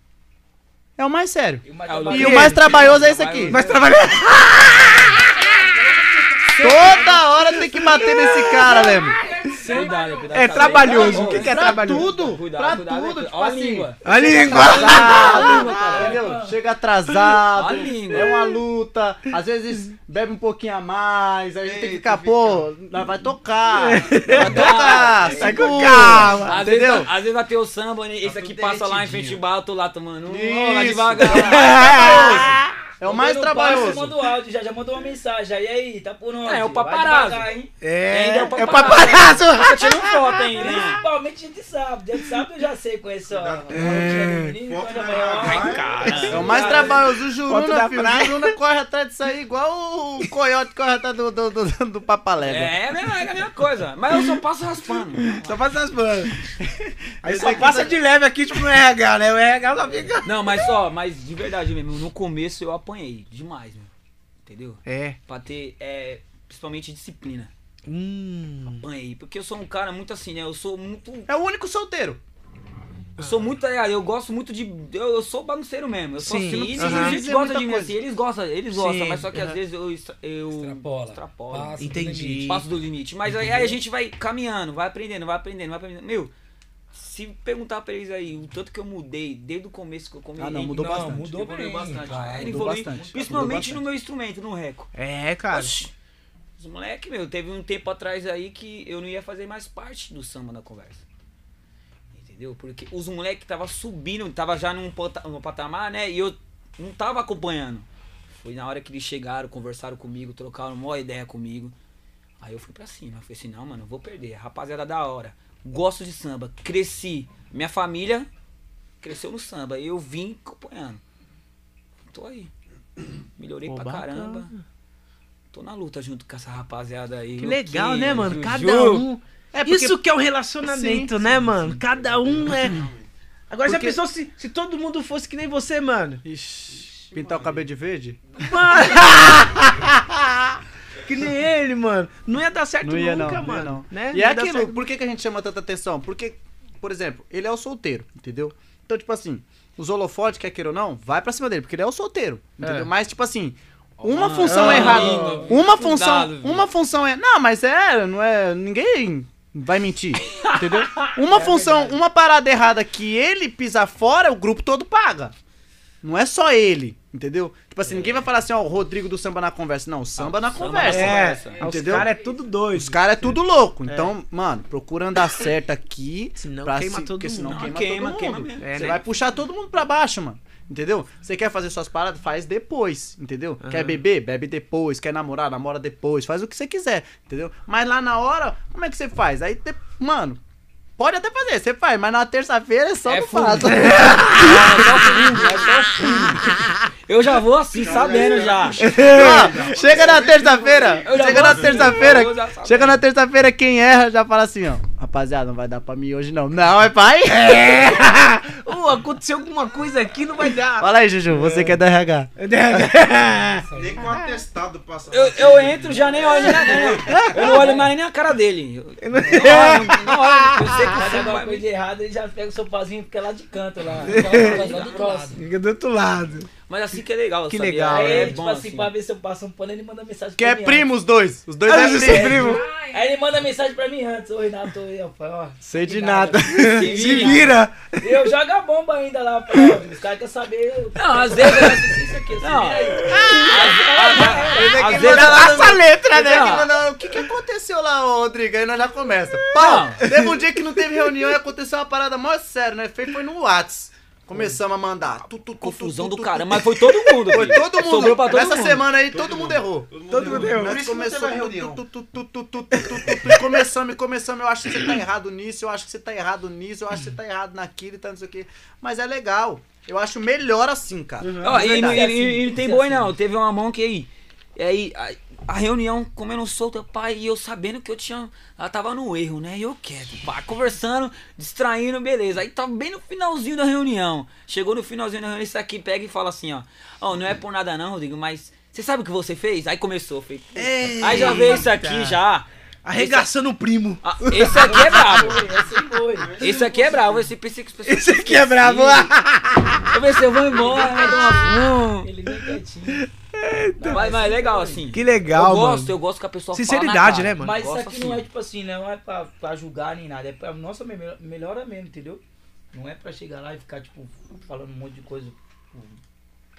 É o mais sério. E o mais E o mais trabalhoso é esse aqui. Mas trabalhar. Toda hora tem que bater nesse cara, lembra? Cuidado, cuidado. É trabalhoso. O que, que é Pra trabalhoso? tudo, Cuidado, pra cuidado, tudo, tipo Ó a assim. língua. A língua. Entendeu? Chega atrasado, A língua. é uma luta, às vezes bebe um pouquinho a mais, aí a gente tem que ficar, pô, vai tocar, vai tocar, Vai com segura, calma. Às vezes, entendeu? às vezes vai ter o samba, né? Esse aqui passa lá em frente bar, eu tô lá tomando um, ó, lá Isso. devagar. É o mais Quando eu passo, trabalhoso. Manda o áudio, já, já mandou uma mensagem. Aí, aí, tá por onde? É, o Vai paparazzo. devagar, hein? É, Ainda é o é o paparazzo. paparazzo. Tirando foto ainda? Principalmente dia de sábado. Dia de sábado eu já sei conhecer ó, a rotina do menino. Foto na já vai, ó. Ai, cara. É o mais trabalhoso, o Juruna, filho, o. Juruna corre atrás disso aí igual o coiote corre atrás do, do, do, do papalégua. É, é a mesma, é a mesma coisa. Mas eu só passo raspando. Só passa as bandas. Aí Esse só passa tá- de leve aqui, tipo no RH, né? O RH só fica. Não, mas ó, mas de verdade mesmo, no começo eu apanhei demais, meu. Entendeu? É. Pra ter, é, principalmente disciplina. Hum. Apanhei. Porque eu sou um cara muito assim, né? Eu sou muito. É o único solteiro. Eu sou muito, ligado? Eu gosto muito de. Eu, eu sou bagunceiro mesmo. Eu sou Sim, assim, eles Dizer gostam de mim coisa. assim. Eles gostam, eles gostam, Sim, mas só que às aham. vezes eu, eu Extrapola. extrapolo. Passa do Entendi. limite. Passo do limite. Mas aí, aí a gente vai caminhando, vai aprendendo, vai aprendendo, vai aprendendo. Meu, se perguntar pra eles aí o tanto que eu mudei desde o começo que eu comecei. Ah, não, mudou Não, bastante. mudou bem, bastante. claro, É, mudou evolui, bastante. Principalmente Mudou no meu instrumento, no reco. É, cara. Oxi, Os moleque, meu, teve um tempo atrás aí que eu não ia fazer mais parte do samba na conversa. Entendeu? Porque os moleque tava subindo, tava já num, num patamar, né? E eu não tava acompanhando. Foi na hora que eles chegaram, conversaram comigo, trocaram uma ideia comigo. Aí eu fui pra cima. Eu falei assim, não, mano, eu vou perder. Rapaziada da hora. Gosto de samba. Cresci. Minha família cresceu no samba. Eu vim acompanhando. Tô aí. Melhorei Pô, pra bacana. caramba. Tô na luta junto com essa rapaziada aí. Que legal, né, mano? Juju. Cada um. É porque- Isso que é um relacionamento, Sim, né, sim, mano? Cada um é. Agora já Porque- pensou se, se todo mundo fosse que nem você, mano? Ixi, pintar o cabelo de verde? que nem ele, mano. Não ia dar certo Não ia nunca, não, mano. não. Né? E Não é aquilo, certo. por que, que a gente chama tanta atenção? Porque, por exemplo, ele é o solteiro, entendeu? Então, tipo assim, os holofotes, quer queira ou não, vai pra cima dele, porque ele é o solteiro, entendeu? É. Mas, tipo assim, uma Ah, função ah, errada. ah, Uma função. viu? Uma função é. Não, mas é. Não é. Ninguém vai mentir. Entendeu? Uma função, uma parada errada que ele pisar fora, o grupo todo paga. Não é só ele, entendeu? Tipo assim, ninguém vai falar assim, ó, o Rodrigo do samba na conversa. Não, samba na samba na conversa. É, conversa. os Entendeu? caras é tudo doido. Os caras é tudo louco. Então, mano, procura andar certo aqui. Senão pra queima se- todo porque senão mundo. queima, Não, queima, todo queima mundo. mesmo. É, Você né? vai puxar todo mundo pra baixo, mano. Entendeu? Você quer fazer suas paradas? Faz depois, entendeu? Aham. Quer beber? Bebe depois. Quer namorar? Namora depois. Faz o que você quiser, entendeu? Mas lá na hora, como é que você faz? Aí, mano, pode até fazer, você faz, mas na terça-feira é só É não fumo. faz. É é só fumo. Eu já vou assim, sabendo já. Chega na terça-feira, chega na assim, terça-feira, chega na terça-feira, quem erra já fala assim, ó, rapaziada, não vai dar pra mim hoje não. Não, é pai? É. Ô, aconteceu alguma coisa aqui, não vai dar. Fala aí, Juju, você que é da RH. Nem com atestado passa. Eu, eu entro, já nem olho na Eu não olho mais nem na cara dele. Eu, não olho, não olho. Eu sei Faz alguma coisa errado, ele já pega o sopazinho e fica lá de canto lá. Fica do outro lado. Mas assim que é legal, Que sabia? legal, Aí É ele, bom tipo assim, assim. pra ver se eu passo um pano, ele manda mensagem Que pra é mim primo os dois, os dois Ah, é vocês primo. são primo. antes. Aí ele manda mensagem pra mim antes. Ô, Renato, oi, ó, ó. Sei de nada. Se Se vira. Eu jogo a bomba ainda lá, pô. Os caras querem saber. eu- Não, às vezes... Isso aqui, se Não. vira aí. Às vezes... Passa a letra, né? Não. Que manda- O que, que aconteceu lá, ô, Rodrigo? Aí nós já começa. Pau! Teve um dia que não teve reunião e aconteceu uma parada mó séria, né? Foi, foi no Whats. Começamos a mandar. Tu, tu, tu, Confusão do caramba, mas foi todo mundo. Foi todo mundo. Sobrou pra todo Nessa mundo. semana aí, todo, todo mundo, mundo errou. Todo mundo, errou. Começamos a E começamos, e começamos. Eu acho que você tá errado nisso, eu acho que você tá errado nisso, eu acho que você tá errado naquilo e tal, não sei o quê. Mas é legal. Eu acho melhor assim, cara. Uhum. E, e, e, e, tem boi não. Teve uma mão que aí. Aí. aí a, reunião comendo solto, pai, e eu sabendo que eu tinha, ela tava no erro, né, e eu quieto, pá, conversando, distraindo, beleza, aí tava bem no finalzinho da reunião, chegou no finalzinho da reunião, esse aqui pega e fala assim, ó, ó, não é por nada não, Rodrigo, mas você sabe o que você fez? Aí começou, fez, aí já veio isso aqui já, Arregaçando o primo. Ah, esse aqui é brabo, Esse aí foi. esse aqui é bravo, esse pensei que Esse aqui é bravo. Eu pensei, eu vou embora, vai dar uma fum. Ele bem quietinho. Mas, mas é legal, assim. Que legal, Eu gosto, mano. eu gosto que a pessoa Sinceridade, fala na cara. né, mano? Mas isso Gosto aqui não assim. é tipo assim, não é pra, pra julgar nem nada. É pra nossa me- melhoramento, entendeu? Não é pra chegar lá e ficar, tipo, falando um monte de coisa tipo,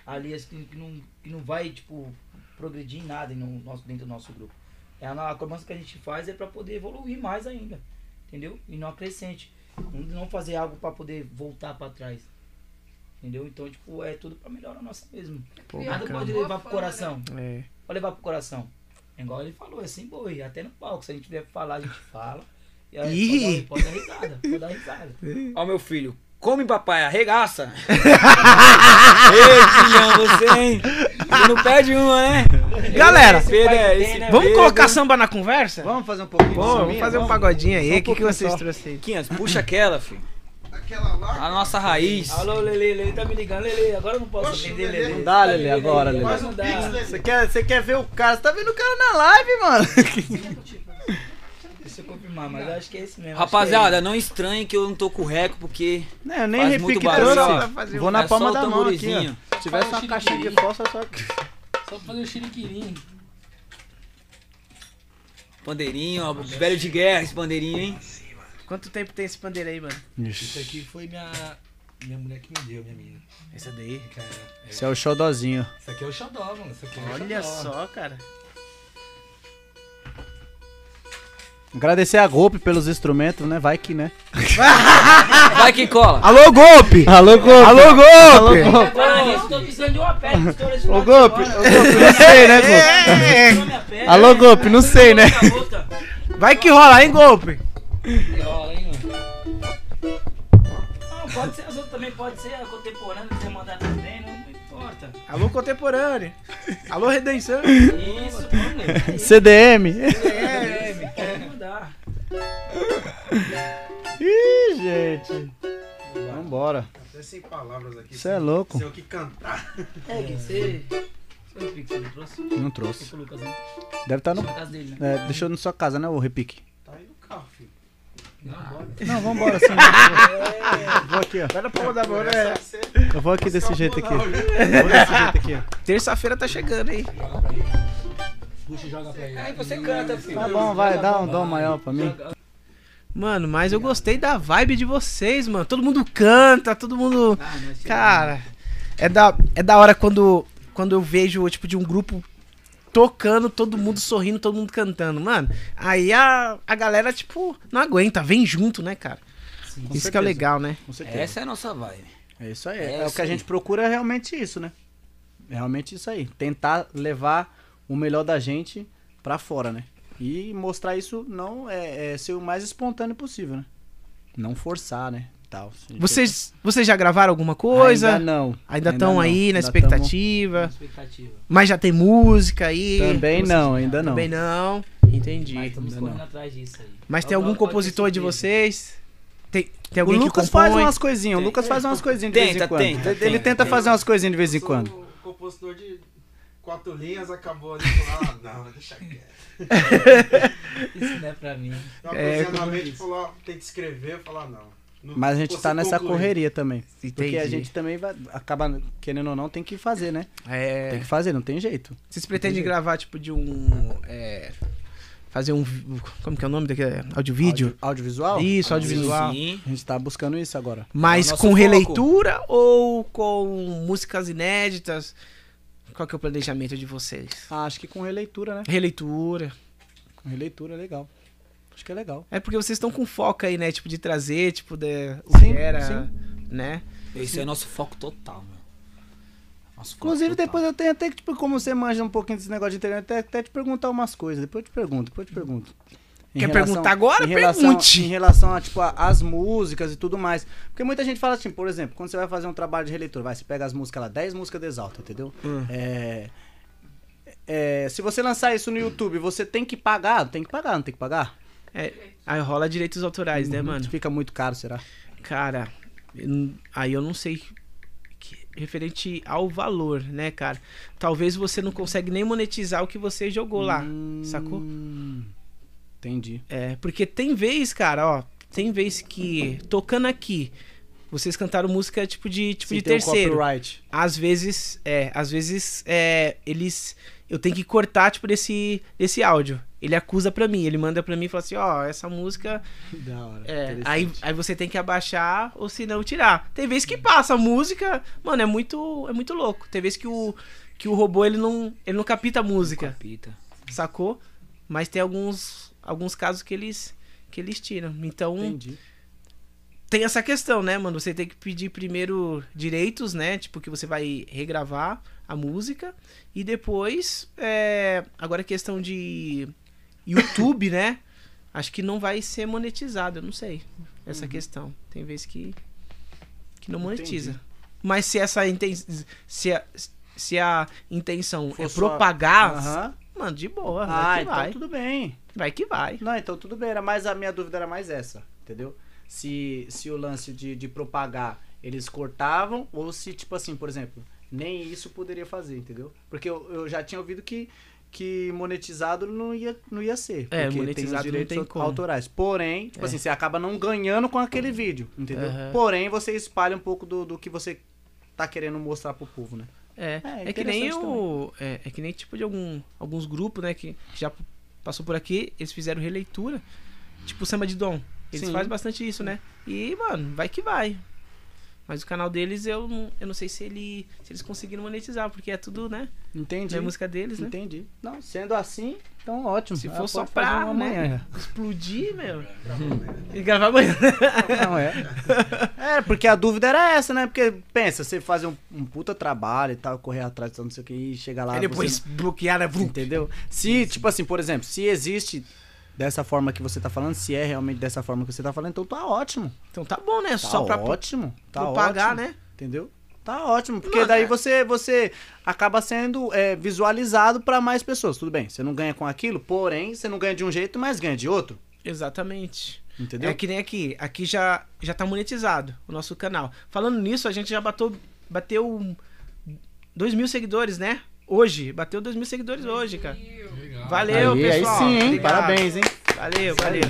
ali assim, que não, que não vai, tipo, progredir em nada no nosso, dentro do nosso grupo. É a, a cobrança que a gente faz é pra poder evoluir mais ainda. Entendeu? E não acrescente. Não, não fazer algo pra poder voltar pra trás. Entendeu? Então, tipo, é tudo pra melhorar a nossa mesmo. Pô, Nada bacana. pode levar pro coração. É. Pode levar pro coração. É igual ele falou, é sem boi. Até no palco, se a gente tiver pra falar, a gente fala. E aí, Ih. pode, dar, pode dar risada. Pode dar risada. Ó, meu filho, come papai, arregaça. Ei, filhão, você, hein? Você não perde uma, né? Galera, Esse é- esse Vamos Pedro- colocar samba na conversa? Vamos fazer um pouquinho Pô, de vamos sambinha? fazer um Vamos? pagodinho aí. um O que, que vocês trouxeram aí? Quinhas, puxa aquela, filho. Aquela lá. A nossa raiz. Alô, Lele, Lele tá me ligando, Lele. Agora eu não posso Oxe, atender, Lele. Lele. Não dá, Lele, agora, Lele. Não um dá. pix, Lele. Você quer, você quer ver o cara? Você tá vendo o cara na live, mano? chamar, mas eu acho que é esse mesmo. Rapaziada, não estranhe que eu não tô com o reco, porque. Não, eu nem repique muito barulho, trouxe. ó. Vou na É palma da mão aqui, tamborizinho. ó. Se tivesse uma caixinha de fósforo, só. Só pra fazer o xiriquirim. Pandeirinho, ó, velho de guerra esse pandeirinho, hein? Quanto tempo tem esse pandeiro aí, mano? Isso aqui foi minha, minha mulher que me deu, minha mina. Esse daí? Cara, Esse é o xodózinho. Isso aqui é o xodó, mano. Isso aqui é o Olha xodó. só, cara. Agradecer a Golpe pelos instrumentos, né? Vai que, né? Vai que cola. Alô, golpe! Alô, Golpe! Alô, golpe! Alô, Golpe! Tô precisando de uma pedra, Ô, Golpe! Ô, semana. Golpe, não sei, né, É. Golpe? Alô, Golpe, não sei, né? Vai que rola, hein, golpe? Rola, hein, mano. Não, pode ser as outras também, pode ser a contemporânea, se quiser mandar também, não, não importa. Alô, contemporâneo. Alô, redenção. Isso, mano. CDM? É, pode mandar. Ih, gente. Vambora. Até sem palavras aqui. Cê é louco. Sei o que cantar. É, que você. Você não você trouxe? Não trouxe. Lucas, né? Deve estar no. Na casa dele, né? É, deixou na sua casa, né, o repique? Tá aí no carro, filho. Não, bora. Não, vambora sim. Vou aqui, ó. Vai na palma da mão, né? Eu vou aqui desse jeito aqui. Vou desse jeito aqui, ó. Terça-feira tá chegando, hein? Puxa e joga pra ele. Aí você canta, filho. Tá bom, vai, dá um dom maior pra mim. Mano, mas eu gostei da vibe de vocês, mano. Todo mundo canta, todo mundo. Ah, Cara, é da, é da hora quando, quando eu vejo, tipo, de um grupo tocando, todo mundo sorrindo, todo mundo cantando. Mano, aí a, a galera, tipo, não aguenta, vem junto, né, cara? Com Isso que é certeza. legal, né? Com certeza. Essa é a nossa vibe. É isso aí. É É, o que a gente procura é realmente isso, né? É realmente isso aí. Tentar levar o melhor da gente pra fora, né? E mostrar isso não é, é ser o mais espontâneo possível, né? Não forçar, né? Tal. A gente- Vocês, vocês já gravaram alguma coisa? Ainda não. Ainda estão aí na Ainda expectativa? Expectativa. Mas já tem música aí? Também não, ainda não. Também não. Entendi. Mas estamos Ainda correndo não. atrás disso aí. Mas tem algum compositor de vocês? Tem, tem O alguém Lucas que compõe? faz umas coisinhas, o Tem. Lucas faz umas coisinhas de vez Tenta, em quando. tenta, Ele tenta, tenta tenta. fazer umas coisinhas de vez em quando. o compositor de quatro linhas, acabou ali. falou, Ah, não, deixa quieto. Isso não é pra mim. Uma É, na ah, tem que escrever, eu falo, ah, não. Mas a gente tá nessa concluir. correria também. Porque a Entendi. gente também vai, acaba, querendo ou não, tem que fazer, né? É. Tem que fazer, não tem jeito. Vocês pretendem gravar, tipo, de um. é, fazer um. Como que é o nome daquele? Áudio-vídeo? Audio- audiovisual? Isso, audiovisual. Sim. A gente tá buscando isso agora. Mas É com foco. releitura ou com músicas inéditas? Qual que é o planejamento de vocês? Ah, acho que com releitura, né? Releitura. Com releitura legal. Acho que é legal. É porque vocês estão com foco aí, né? Tipo, de trazer, tipo, de, o Sim, que era, sim. né? Esse é o nosso foco total, meu. Nosso foco Inclusive, total. depois eu tenho até que, tipo, como você manja um pouquinho desse negócio de internet, até, até te perguntar umas coisas. Depois eu te pergunto, depois eu te pergunto. Em Quer perguntar agora? em relação, Pergunte. Em relação a, tipo, a- as músicas e tudo mais. Porque muita gente fala assim, por exemplo, quando você vai fazer um trabalho de releitura, vai, você pega as músicas lá, 10 músicas de exalta, entendeu? Hum. É, é, se você lançar isso no YouTube, você tem que pagar, tem que pagar, não tem que pagar? É, aí rola direitos autorais, né, Uhum. mano? Fica muito caro, será? Cara, eu aí eu não sei que- referente ao valor, né, cara? Talvez você não consegue nem monetizar o que você jogou lá, sacou? Hum, Entendi. É, porque tem vez, cara, ó, tem vez que tocando aqui, vocês cantaram música tipo de tipo Sim, de terceiro. copyright. Às vezes, é, às vezes é, eles eu tenho que cortar tipo desse desse áudio. Ele acusa pra mim, ele manda pra mim e fala assim, ó, essa música Da hora. é, aí, aí você tem que abaixar ou se não tirar. Tem vezes que passa a música, mano, é muito é muito louco. Tem vezes que o que o robô ele não ele não capita a música, Pita. sacou? Mas tem alguns alguns casos que eles que eles tiram. Então, Entendi. tem essa questão, né, mano? Você tem que pedir primeiro direitos, né? Tipo, que você vai regravar a música. E depois, é... agora a questão de YouTube, né? Acho que não vai ser monetizado, eu não sei. Essa questão. Tem vezes que, que não monetiza. Entendi. Mas se essa inten... se, a... se a intenção For é só- propagar, Aham. mano, de boa. Ah, vai que então vai. tudo bem. Vai que vai. Não, então tudo bem. Era mais a minha dúvida era mais essa, entendeu? Se, se o lance de, de propagar eles cortavam ou se, tipo assim, por exemplo, nem isso poderia fazer, entendeu? Porque eu, eu já tinha ouvido que, que monetizado não ia, não ia ser. É, porque monetizado tem não os direitos tem como. autorais. Porém, tipo É. assim, você acaba não ganhando com aquele vídeo, entendeu? Aham. Porém, você espalha um pouco do, do que você tá querendo mostrar pro povo, né? É, É, é, que nem o. É, é que nem tipo de algum, alguns grupos, né, que já passou por aqui, eles fizeram releitura. Tipo o Samba de Dom. Eles Sim. fazem bastante isso, né? E, mano, vai que vai. Mas o canal deles eu não, eu não sei se, ele, se eles conseguiram monetizar, porque é tudo, né? Entendi. É música deles, né? Entendi. Não, sendo assim, então ótimo. Se Ela for só pra né, explodir, meu. E gravar amanhã. Não, é. É, porque a dúvida era essa, né? Porque, pensa, você fazer um, um puta trabalho e tal, correr atrás, tal, não sei o que, e chegar lá. Aí depois você bloquear, né? Entendeu? Se, tipo assim, por exemplo, se existe dessa forma que você tá falando, se é realmente dessa forma que você tá falando, então tá ótimo. Então tá bom, né? Tá Só pra ótimo. Tá propagar, ótimo, né? Entendeu? Tá ótimo, porque Mano, daí você, você acaba sendo é, visualizado pra mais pessoas. Tudo bem, você não ganha com aquilo, porém, você não ganha de um jeito, mas ganha de outro. Exatamente. Entendeu? É que nem aqui. Aqui já, já tá monetizado o nosso canal. Falando nisso, a gente já bateu, bateu 2 mil seguidores, né? Hoje. Bateu 2 mil seguidores hoje, cara. Valeu, Aí, aí pessoal. sim, hein? Obrigado. Parabéns, hein? Valeu, valeu.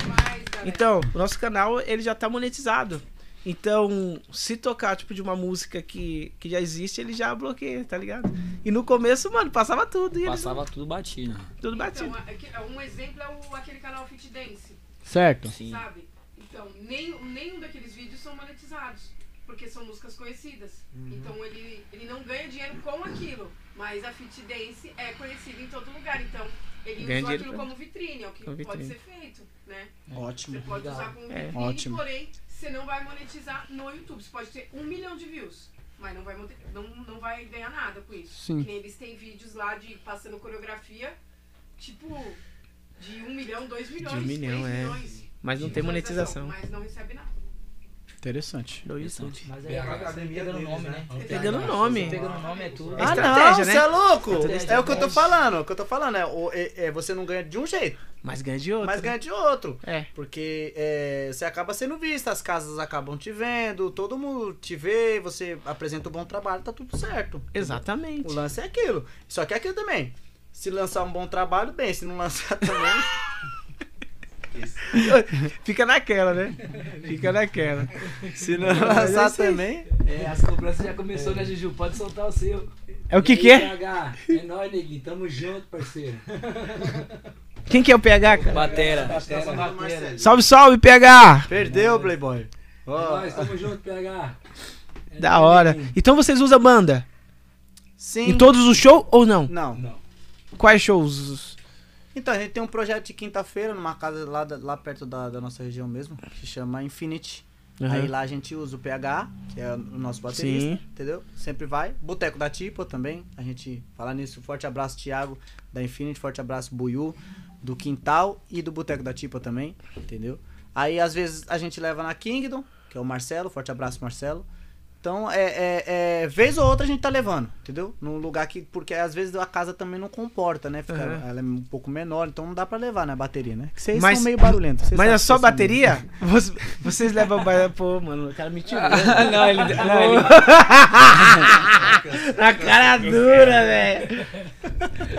Então, o nosso canal, ele já tá monetizado. Então, se tocar, tipo, de uma música que, que já existe, ele já bloqueia, tá ligado? E no começo, mano, passava tudo. E eles- Passava tudo batido. tudo batido. Então, aqui- um exemplo é o, aquele canal Fit Dance. Certo. Sim. Sabe? Então, nem, nenhum daqueles vídeos são monetizados. Porque são músicas conhecidas. Então ele, ele não ganha dinheiro com aquilo. Mas a Fit Dance é conhecida em todo lugar. Então, ele Ganha usou aquilo pra- como vitrine, é o que pode vitrine. ser feito, né? Ótimo. Você pode usar como É. vitrine, Ótimo. porém, você não vai monetizar no YouTube. Você pode ter um milhão de views, mas não vai, não, não vai ganhar nada com isso. Sim. Que nem eles têm vídeos lá de passando coreografia, tipo, de um milhão, dois milhões, De um milhão, três é. milhões. Mas não tem monetização. Mas não recebe nada. Interessante. Mas aí acaba pegando o nome, né? Pegando o nome. Pegando o nome é tudo. É Ah, não, né? você é louco! Estratégia, É o que eu tô falando, é o que eu tô falando. É, o- é- é, você não ganha de um jeito, Mas ganha de outro. mas ganha de outro. É. Porque é, você acaba sendo visto, as casas acabam te vendo, todo mundo te vê, você apresenta um bom trabalho, tá tudo certo. Exatamente. O lance é aquilo. Só que é aquilo também. Se lançar um bom trabalho, bem. Se não lançar também. Fica naquela, né? Fica naquela. Se não é lançar aí. também. É, as cobranças já começou, né, Juju? Pode soltar o seu. É o que aí, que é? PH? É nóis, neguinho. Tamo junto, parceiro. Quem que é o PH, cara? Batera. Batera, batera. Salve, salve, PH! Perdeu, Playboy. É Ó, nóis, tamo junto, PH. É Da hora. neguinho. Então vocês usam banda? Sim. Em todos os shows ou não? Não. Não. Quais shows? Então, a gente tem um projeto de quinta-feira numa casa lá, lá perto da, da nossa região mesmo, que chama Infinity. Aham. Aí lá a gente usa o PH, que é o nosso baterista, Sim. entendeu? Sempre vai. Boteco da Tipa também. A gente fala nisso. Forte abraço, Thiago, da Infinity. Forte abraço, Buiu, do Quintal e do Boteco da Tipa também, entendeu? Aí às vezes a gente leva na Kingdom, que é o Marcelo. Forte abraço, Marcelo. Então, é, é, é, vez ou outra a gente tá levando, entendeu? Num lugar que. Porque às vezes a casa também não comporta, né? Fica, Aham. Ela é um pouco menor, então não dá pra levar, né? A bateria, né? Que vocês Mas- são meio barulhentos. vocês Mas é só vocês bateria? Vocês, vocês levam. Pô, mano, o cara me tirou. não, ele. Não, ele... Na cara dura, velho.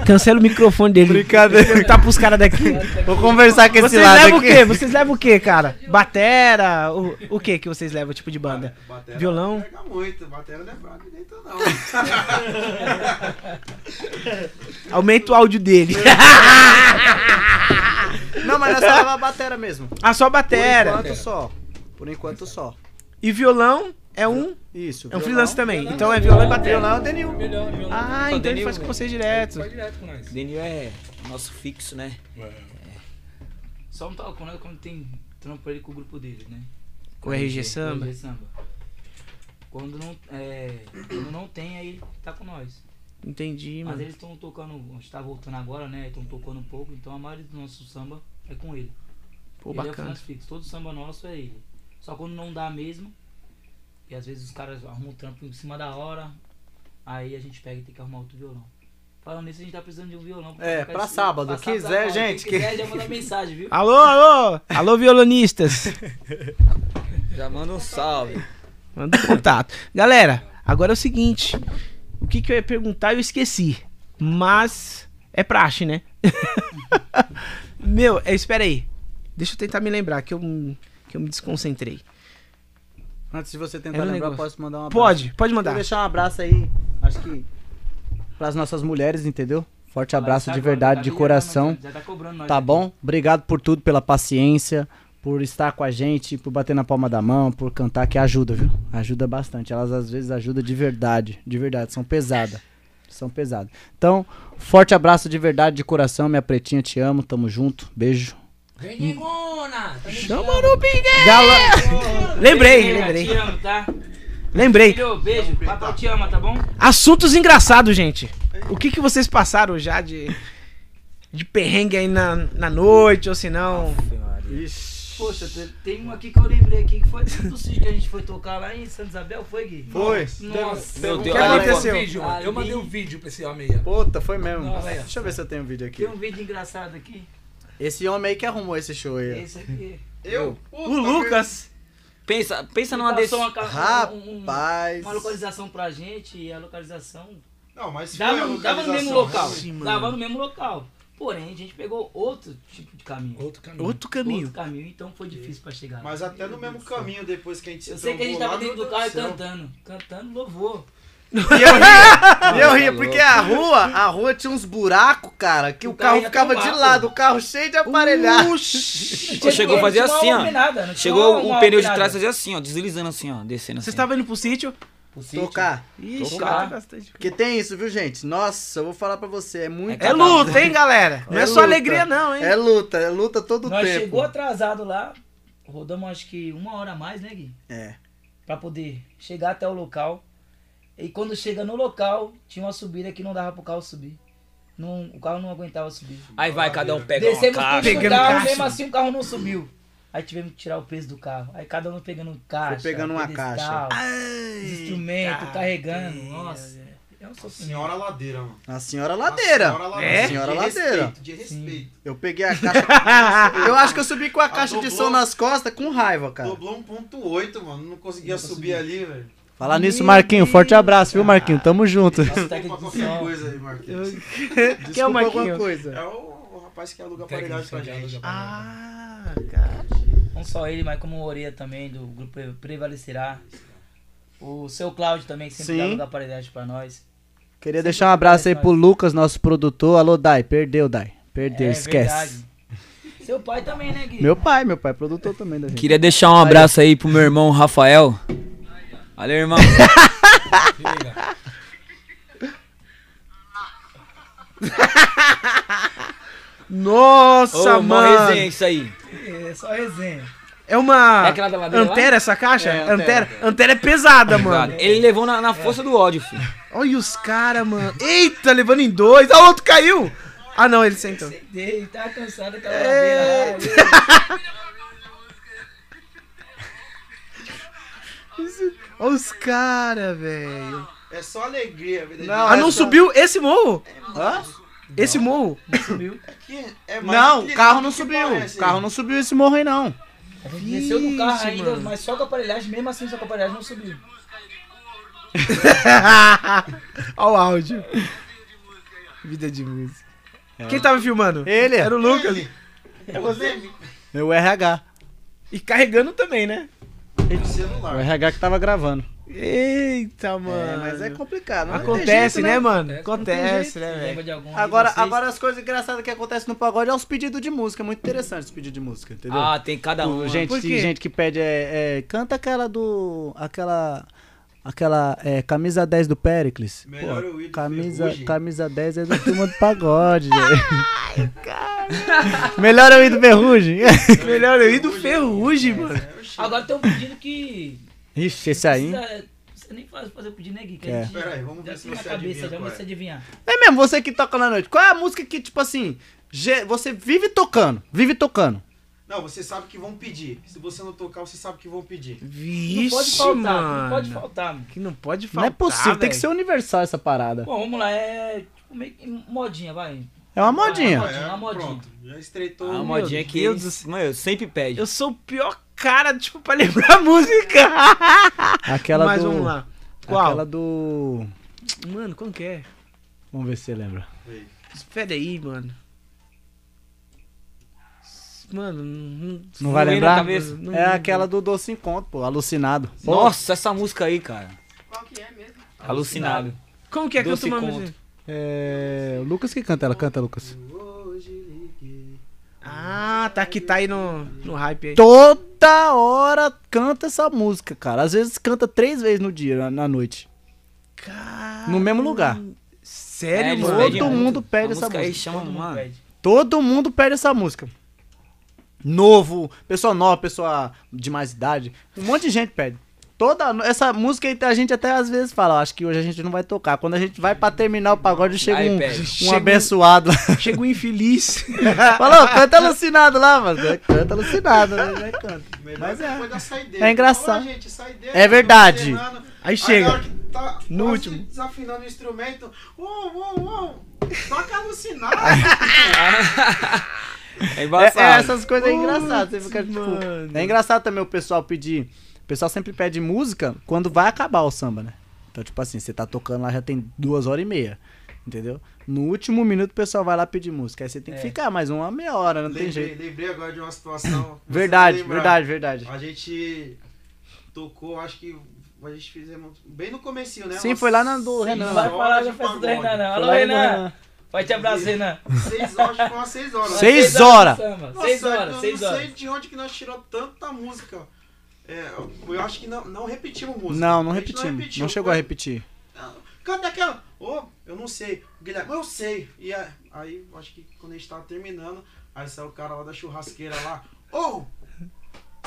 Cancela o microfone dele. Brincadeira. Tá pros caras daqui. Vou conversar com esse Vocês lado levam o quê? Vocês levam o quê, cara? Batera? O, o que que vocês levam, tipo de banda? Batera Violão? Pega muito, batera não é fraco dentro não. Aumenta o áudio dele. Não, mas nós só leva a batera mesmo. ah, só batera. Por enquanto só. Por enquanto só. E violão é um. Isso. É um violão. freelance também. Então é violão e batera. Violão é o Denil. Melhor, melhor. Ah, então ele Denil, faz com vocês direto. Faz direto com nós. Denil é nosso fixo, né? Só não toca com nós quando tem trampo ele com o grupo dele, né? Com o RG Samba. RG Samba. Quando não, é, quando não tem, aí ele tá com nós. Entendi, Mas mano. eles estão tocando, a gente tá voltando agora, né? Estão tocando um pouco, então a maioria do nosso samba é com ele. Pô, ele é o bacana. freelance fixo, todo samba nosso é ele. Só quando não dá mesmo, e às vezes os caras arrumam o trampo em cima da hora, aí a gente pega e tem que arrumar outro violão. Falando nisso, a gente tá precisando de um violão. É, tocar pra esse- sábado. pra Quiser, sábado, gente, Quem quiser, que- já manda mensagem, viu? Alô, alô! Alô, violonistas! Já manda um salve. Manda um contato. Galera, agora é o seguinte. O que, que eu ia perguntar eu esqueci. Mas É praxe, né? Meu, é, espera aí. Deixa eu tentar me lembrar que eu, que eu me desconcentrei. Antes de você tentar Era um lembrar, negócio. posso mandar um abraço? Pode, pode mandar. Quero deixar um abraço aí, acho que pras nossas mulheres, entendeu? Forte abraço tá de agora, verdade, tá de ligado, coração. tá cobrando nós Tá bom? Obrigado por tudo, pela paciência, por estar com a gente, por bater na palma da mão, por cantar, que ajuda, viu? Ajuda bastante. Elas às vezes ajudam de verdade, de verdade, são pesadas. São pesadas. Então, forte abraço de verdade, de coração, minha pretinha, te amo, tamo junto. Beijo. Vem, Ningona! Chama no Pinguém! Lembrei, Beijo, lembrei. Te amo, tá? Lembrei. Filho, beijo. Papai te ama, tá bom? Assuntos engraçados, gente. O que, que vocês passaram já de, de perrengue aí na, na noite, ou se não. Poxa, te- tem um aqui que eu lembrei aqui que foi do sítio que a gente foi tocar lá em Santa Isabel, foi, Gui? Foi. Nossa. Meu O Deus, que olha, aconteceu? Eu, vídeo, eu mandei um vídeo pra esse homem aí. ó. Puta, foi mesmo. Nossa. Deixa eu ver se eu tenho um vídeo aqui. Tem um vídeo engraçado aqui. Esse homem aí que arrumou esse show aí. Esse aqui. Eu? O Lucas. Pensa, pensa numa desse. uma, ca- um- um- Rapaz. uma localização pra gente e a localização Não, mas dava, dava no mesmo local. mano. Dava no mesmo local. Porém, a gente pegou outro tipo de caminho. Outro caminho. Outro caminho. Outro caminho, então foi difícil pra chegar. Mas até no mesmo caminho, depois que a gente se Eu sei que a gente tava dentro do carro e cantando. Cantando louvor. E eu ria, e eu ria tá porque a rua, a rua tinha uns buracos, cara, que o, O carro ficava de lado, o carro cheio de aparelhagem. Chegou a fazer Não tinha assim, ó. almenada, não tinha Chegou o pneu de trás fazia assim, ó, deslizando assim, ó, descendo assim. Vocês estavam indo pro sítio? Pro sítio. Tocar. Ixi, Tocar. Porque tem isso, viu, gente? Nossa, eu vou falar pra você, é muito. É luta, hein, galera? Não é, É só alegria, não, hein? É luta, é luta todo Nós tempo. chegou atrasado lá, rodamos acho que uma hora a mais, né, Gui? É. Pra poder chegar até o local. E quando chega no local, tinha uma subida que não dava pro carro subir. Não, o carro não aguentava subir. Aí vai, cada um pega Descemos tudo caixa. Pegando carro, mesmo assim o carro não subiu. Aí tivemos que tirar o peso do carro. Aí cada um pegando caixa. Foi pegando uma pedestal, os instrumentos, carregando. Nossa. É um sofrimento. Senhora ladeira, mano. A senhora ladeira. A senhora ladeira. É? A senhora de ladeira. Respeito, de respeito. Eu peguei a caixa. eu acho que eu subi com a caixa de som nas costas com raiva, cara. Dobrou 1.8, mano. Não conseguia subir ali, velho. Falar nisso, Marquinho, forte abraço, viu, Marquinho? Tamo junto. Desculpa qualquer coisa aí, Marquinhos. Quem é o Desculpa Marquinho? alguma coisa. É o, o rapaz que aluga aparelhagem pra de gente. Ah, cara. Não só ele, mas como o Oreia também, do grupo Prevalecerá. O seu Cláudio também, que sempre Sim. dá lugar aparelhagem pra nós. Queria deixar um abraço aí pro Lucas, nosso produtor. Alô, Dai. Perdeu, Dai. Perdeu, É esquece. verdade. Seu pai também, né, Gui? Meu pai, meu pai, é produtor também da gente. Queria deixar um abraço aí pro meu irmão Rafael. Valeu, irmão. Nossa, Ô, mó mano. resenha isso aí. É só resenha. É uma. É aquela da ladeira lá? Antera essa caixa? É, Antera. Antera é pesada, mano. Ele levou na, na força do ódio, filho. Olha os caras, mano. Eita, levando em dois. Ah, o outro caiu. Ah, não, ele sentou. Ele tá cansado daquela É. ladeira. Olha os caras, velho. É só alegria, vida Não, Ah, é não só- subiu esse morro? Hã? Esse morro? Subiu. que é mais Não, o carro não subiu. O carro não subiu esse morro aí, não. A gente desceu do carro Vixe, ainda, mano. mas só com a aparelhagem, mesmo assim só com a aparelhagem não subiu. Olha o áudio. Vida de música. Quem tava filmando? Ele. Era o Lucas. É você, Meu RH. E carregando também, né? o O celular. RH que tava gravando. Eita, mano. É, mas é complicado. não tem Acontece, jeito, né, mano? Acontece, Acontece, né, velho? Agora, agora as coisas engraçadas que acontecem no pagode é os pedidos de música. É muito interessante os pedidos de música, entendeu? Ah, tem cada um. gente, tem gente que pede é, é, canta aquela do aquela aquela é, camisa 10 do Pericles. Melhor eu ir do camisa camisa 10 é do turma do pagode. velho. Melhor eu ir do Ferrugem. Melhor eu ir do Ferrugem, mano. Agora tem um pedido que. Ixi, esse aí. precisa- Você nem faz fazer o pedido, né? Que É. a gente Pera aí, vamos ver se você cabeça, adivinha já se é. adivinhar. É mesmo, você que toca na noite. Qual é a música que, tipo assim, você vive tocando, vive tocando? Não, você sabe que vão pedir. Se você não tocar, você sabe que vão pedir. Vixe, não pode faltar, mano. não pode faltar, mano. Que não pode Não faltar, é possível, tem que ser universal essa parada. Bom, vamos lá, é tipo meio que modinha, vai. É uma modinha. Uma modinha, uma modinha. Pronto, já estreitou. Ah, uma modinha que Deus ele, do céu. mano, sempre pede. Eu sou o pior cara, tipo, pra lembrar a música. Aquela Mas do. vamos lá. Qual? Aquela do. Mano, como que é? Vamos ver se você lembra. Espera aí, mano. Mano, não, Não vai lembrar? Não- É aquela do Doce Encontro, pô, alucinado. Pô, Nossa, essa música aí, cara. Qual que é mesmo? Alucinado. Como que é que eu tô. É. O Lucas que canta, ela canta, Lucas. Ah, tá que tá aí no, no hype aí. Toda hora canta essa música, cara. Às vezes canta três vezes no dia, na, na noite. No mesmo lugar. Sério, É, mano? Todo mundo pede essa música aí música. chama, mano. Todo mundo pede essa música. Novo, pessoa nova, pessoa de mais idade. Um monte de gente pede. Toda essa música aí a gente até às vezes fala, "Ó, acho que hoje a gente não vai tocar. Quando a gente vai pra terminar o pagode, chega Aí um, um Chega abençoado. Chega um infeliz. Falou, canta alucinado lá, mano. Canta alucinado, né? Canta. Mas é. É engraçado. Fala, gente, saideira, É verdade. tô treinando. Aí chega. tá No último. desafinando o instrumento. Uou, uou, uou. Toca alucinado. É É, embaçado. é, essas coisas é engraçadas. Você fica, tipo, mano. é engraçado também o pessoal pedir. O pessoal sempre pede música quando vai acabar o samba, né? Então, tipo assim, você tá tocando lá já tem duas horas e meia. Entendeu? No último minuto o pessoal vai lá pedir música. Aí você tem que ficar mais uma meia hora, não tem lembrei, jeito. lembrei agora de uma situação. Verdade, vai verdade, verdade. A gente tocou, acho que a gente fizemos bem no comecinho, né? Sim, Umas foi lá na do Renan. Vai horas falar de da festa do. Renan, não. Foi Alô, Renan. Forte abraço, Renan. Seis horas, acho que foi umas seis horas. Seis horas. Nossa, Seis horas, eu seis não sei horas. de onde que nós tirou tanta música. É, eu acho que não, não repetimos música. Não, não A repetimos. Não, repetiu. chegou a Foi- repetir. Canta aquela. Ô, eu não sei. Guilherme, eu sei. E a- aí, acho que quando a gente tava terminando, aí saiu o cara lá da churrasqueira lá. Ô,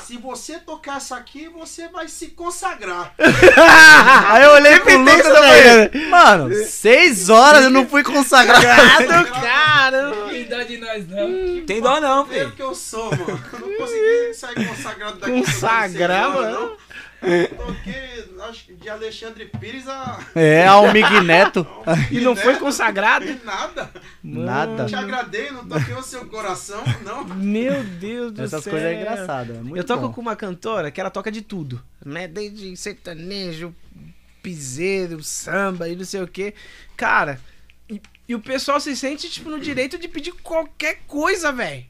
se você tocar essa aqui, você vai se consagrar. Aí eu olhei pro Lucas e isso falei, mano, seis horas eu não fui consagrado. Cara, Tem dó de nós, não. Tem dó não, Eu filho. que eu sou, mano. Eu não consegui sair consagrado daqui. Consagrar, mano? Não. Toquei, acho que de Alexandre Pires a. É, Almig Neto. E não foi consagrado? Nada. Nada. Te agradei, não toquei o seu coração, não. Meu Deus do Essas céu. coisas é engraçado. É eu toco bom. com uma cantora que ela toca de tudo, né? Desde sertanejo, piseiro, samba e não sei o que. Cara, e, e o pessoal se sente, tipo, no direito de pedir qualquer coisa, velho.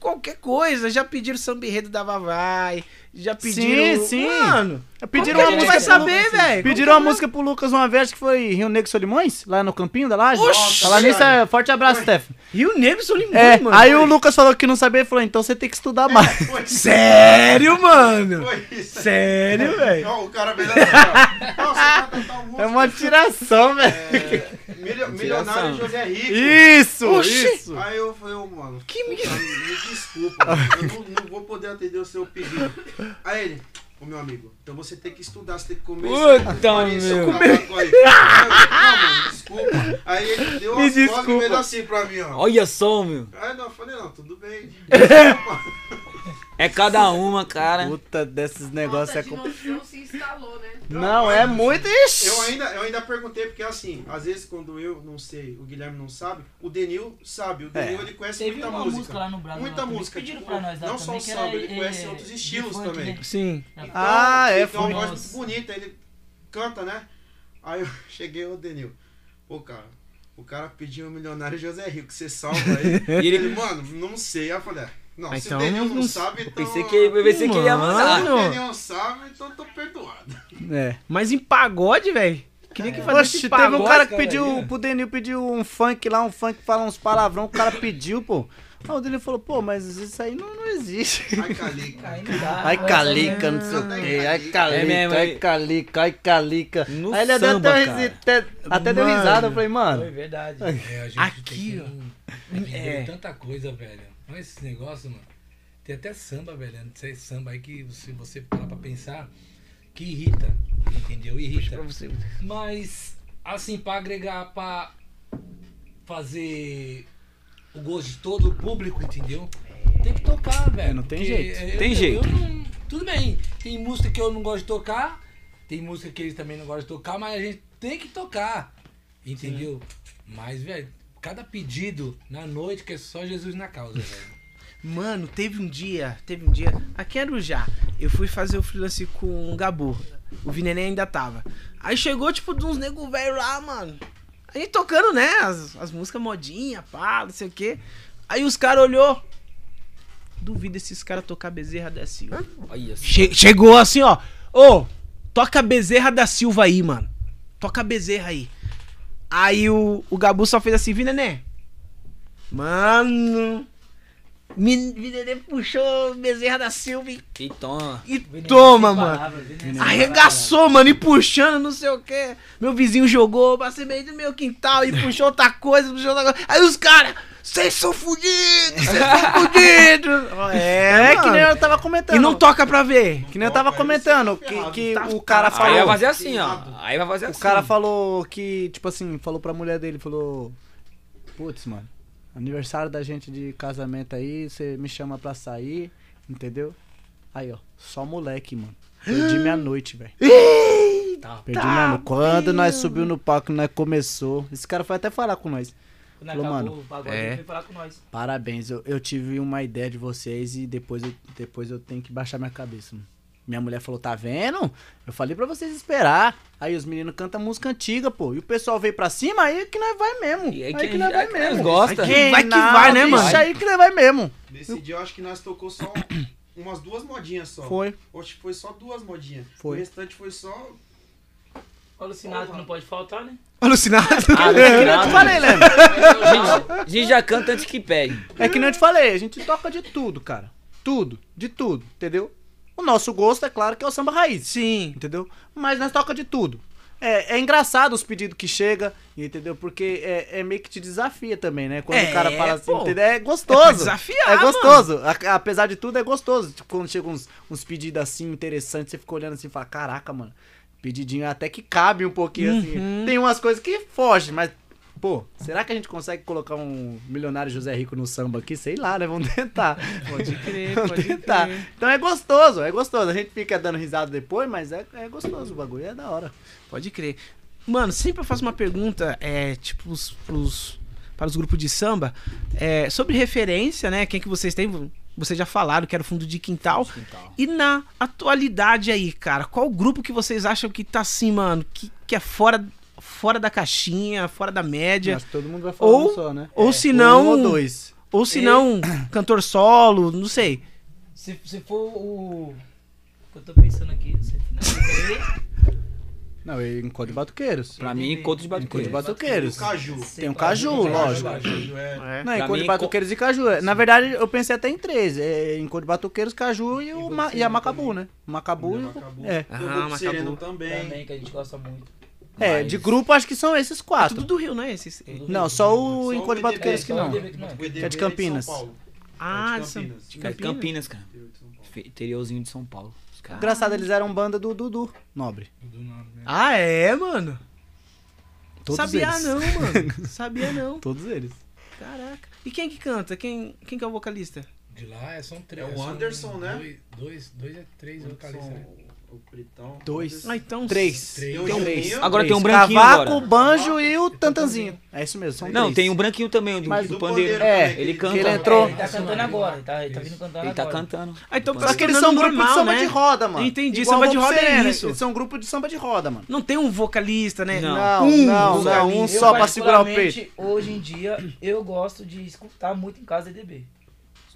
Qualquer coisa. Já pediram samba enredo da Vavai, já pediram... sim. Mano, Pediram como uma que a gente música vai pro saber, Lucas. velho? Pediram uma música pro Lucas uma vez que foi Rio Negro Solimões, lá no campinho da laje. Oxi! Falar nisso, é, forte abraço, Steph. Rio Negro Solimões, É, mano. aí o Lucas falou que não sabia e falou, então você tem que estudar mais. Foi isso. Sério, mano? Foi isso. Sério, velho? Ó, o cara assim, música. É uma tiração, velho. Milio- milionário José Rico. Isso, Oxi! isso. Aí eu falei, ô, mano, Que me, me desculpa, eu não, não vou poder atender o seu pedido. Aí ele, ô meu amigo, então você tem que estudar, você tem que comer Puta, farinha, seu meu. cavaco aí. Aí eu, Não, mano, desculpa. Aí ele deu Me umas costas e desculpa. fez assim pra mim, ó. Olha só, meu. Aí não, eu falei, não, tudo bem. Desculpa. É cada uma, cara. Puta desses negócios é complicado. se instalou, né? Não, é muito. Ixi. Eu ainda, eu ainda perguntei, porque assim, às vezes quando eu não sei, o Guilherme não sabe, o Denil sabe. O Denil É. ele conhece Teve muita uma música. música lá no Brasil. Muita lá música, Pediram tipo, pra nós não só o samba, ele é, conhece outros de estilos funk, também. né? Sim. Então, Ah, é, ele tem uma voz muito bonita, ele canta, né? Aí eu cheguei, ô Denil, pô, cara, o cara pediu um milionário José Rico, você salva aí. e ele, mano, não sei. Aí eu falei, ah, não, Ah, se então o Denil não- sabe, então... Pensei que, eu pensei que ele ia mandar. Se o Denil não sabe, então eu tô perdoado. É. Mas em pagode, velho. Queria que fazesse Oxe, pagode. teve um cara que cara, pediu, né? pro Denil pediu um funk lá, um funk que fala uns palavrão, o cara pediu, pô. Aí o Denil falou, pô, mas isso aí não, não existe. Ai, calica. Aí não dá. Ai, calica, não sei o quê. Ai, É calica, mesmo, ai, é- calica, ai, calica. No Aí ele deu samba, até, cara. até, até deu risada. Eu falei, Foi mano. verdade. É, a gente Aqui, tem que aprender É. tanta coisa, velho. Olha esse negócio, mano. Tem até samba, velho. Não sei samba aí que se você parar pra pensar, que irrita. Entendeu? Irrita. Pra você. Mas, assim, pra agregar, pra fazer o gosto de todo o público, entendeu? Tem que tocar, velho. É, não tem jeito. eu- Tem eu- jeito. eu não- tudo bem. Tem música que eu não gosto de tocar, tem música que eles também não gostam de tocar, mas a gente tem que tocar. Entendeu? Mas, velho, cada pedido na noite que é só Jesus na causa, velho. Mano, teve um dia, teve um dia, aqui em Arujá, eu fui fazer o freelance com o Gabu. O Vineném ainda tava. Aí chegou, tipo, de uns nego velho lá, mano. Aí tocando, né, as, as músicas modinha, pá, não sei o quê. Aí os caras olhou. Duvido esses caras tocar Bezerra da Silva. Olha só. Che- chegou assim, ó. Ô, toca Bezerra da Silva aí, mano. Toca Bezerra aí. Aí o, o Gabu só fez assim, vi, neném. Mano. Me, vi, neném puxou Bezerra da Silva e, E toma. e toma, mano. Arregaçou, mano, e puxando, não sei o que. Meu vizinho jogou, passei meio do meu quintal e puxou outra coisa, puxou outra coisa. Aí os caras, vocês são fudidos, vocês são fudidos. É, que nem eu tava comentando. E não toca pra ver. Que nem eu tava comentando, que, que o cara Aí falou. vai fazer assim, ó. Aí vai fazer assim. O cara falou que, tipo assim, falou pra mulher dele, falou. Putz, mano, aniversário da gente de casamento aí, você me chama pra sair, entendeu? Aí, ó, só moleque, mano. Perdi minha noite, velho. Tá. Perdi minha noite. Quando nós subiu no palco, nós começou. Esse cara foi até falar com nós. Quando Falou, acabou mano, o é. ele veio falar com nós. Parabéns, eu, eu tive uma ideia de vocês e depois eu, depois eu tenho que baixar minha cabeça. mano. Minha mulher falou, tá vendo? Eu falei pra vocês esperar. Aí os meninos cantam música antiga, pô. E o pessoal veio pra cima, aí que nós vai mesmo. E aí aí que, que- nós vai aí que nós mesmo. gosta. Aí Vai que não, vai, né, deixa mano? aí que nós vai mesmo. Nesse dia eu acho que nós tocou só umas duas modinhas só. Foi. Acho que foi só duas modinhas. Foi. O restante foi só. Alucinado que não pode faltar, né? Alucinado. Ah, É que nem eu te falei. Gente, a gente já canta antes que pede. É que nem eu te falei, a gente toca de tudo, cara. Tudo, de tudo, entendeu? O nosso gosto, é claro, que é o samba raiz. Sim. entendeu? Mas nós toca de tudo. É, é engraçado os pedidos que chega, entendeu? Porque é, é meio que te desafia também, né? Quando É, o cara fala assim, pô. entendeu? É É gostoso. pra desafiar, É gostoso. A- apesar de tudo, é gostoso. Tipo, quando chega uns, uns pedidos assim interessantes, você fica olhando assim e fala, caraca, mano, pedidinho até que cabe um pouquinho Uhum. assim. Tem umas coisas que fogem, mas. Pô, será que a gente consegue colocar um milionário José Rico no samba aqui? Sei lá, né? Vamos tentar. Pode crer, Vamos pode tentar. crer. Então é gostoso, é gostoso. A gente fica dando risada depois, mas é, é gostoso o bagulho, é da hora. Pode crer. Mano, sempre eu faço uma pergunta, é, tipo, os, pros, para os grupos de samba, é, sobre referência, né? Quem que vocês têm? Vocês já falaram que era o fundo de quintal. E na atualidade aí, cara, qual grupo que vocês acham que tá assim, mano, que, que é fora, fora da caixinha, fora da média? Que todo mundo vai falar Ou, um só, né? ou É, se não. um ou dois. Ou se não, cantor solo, não sei. Se, se for o. Eu tô pensando aqui. Se, Não, e encontro de batuqueiros. Pra mim, encontro de Encontro de batuqueiros. batuqueiros. O Caju. Tem o caju, lógico. Caju é. É. Não, encontro de batuqueiros e caju. É, Na verdade, eu pensei até em três. É, encontro de batuqueiros, caju e, o ma- e a macabu, né? O macabu e o... Macabu. É. Ah, Tem Macabu. Sereno também. também, que a gente gosta muito. É, de grupo acho que são esses É quatro. tudo do Rio, né? Esses, Não, só o Só encontro de o batuqueiros que não. Que não. É de Campinas. Ah, É de Campinas. de Cara, Campinas. Cara. Interiorzinho de São Paulo. Caras. Engraçado, eles eram banda do Dudu Nobre. Do nome, né? Ah, é, mano? Todos Sabia eles. não, mano. Sabia não. Todos eles. Caraca. E quem que canta? Quem, quem que é o vocalista? De lá é, são três. É o são Anderson, né? Dois, dois, dois é três vocalistas. né? O. Dois. Ah, então. Três. Três. Tem o Tem um três. Agora Três. tem um branquinho Cavaco, agora. banjo e o tantanzinho. É isso mesmo, são Não, três. tem um branquinho também, o do, Mas do pandeiro. pandeiro É, ele canta. ele entrou. Ele tá cantando agora, ele tá, ele tá vindo cantando Ele tá agora. cantando. Ah, então Só que eles se são um grupo de normal, samba né? de roda, mano. Entendi, Igual samba de roda é isso. Eles são um grupo de samba de roda, mano. Não tem um vocalista, né? Não. Não, Um não, não, um só pra segurar o peito. Hoje em dia, eu gosto de escutar muito em casa EDB.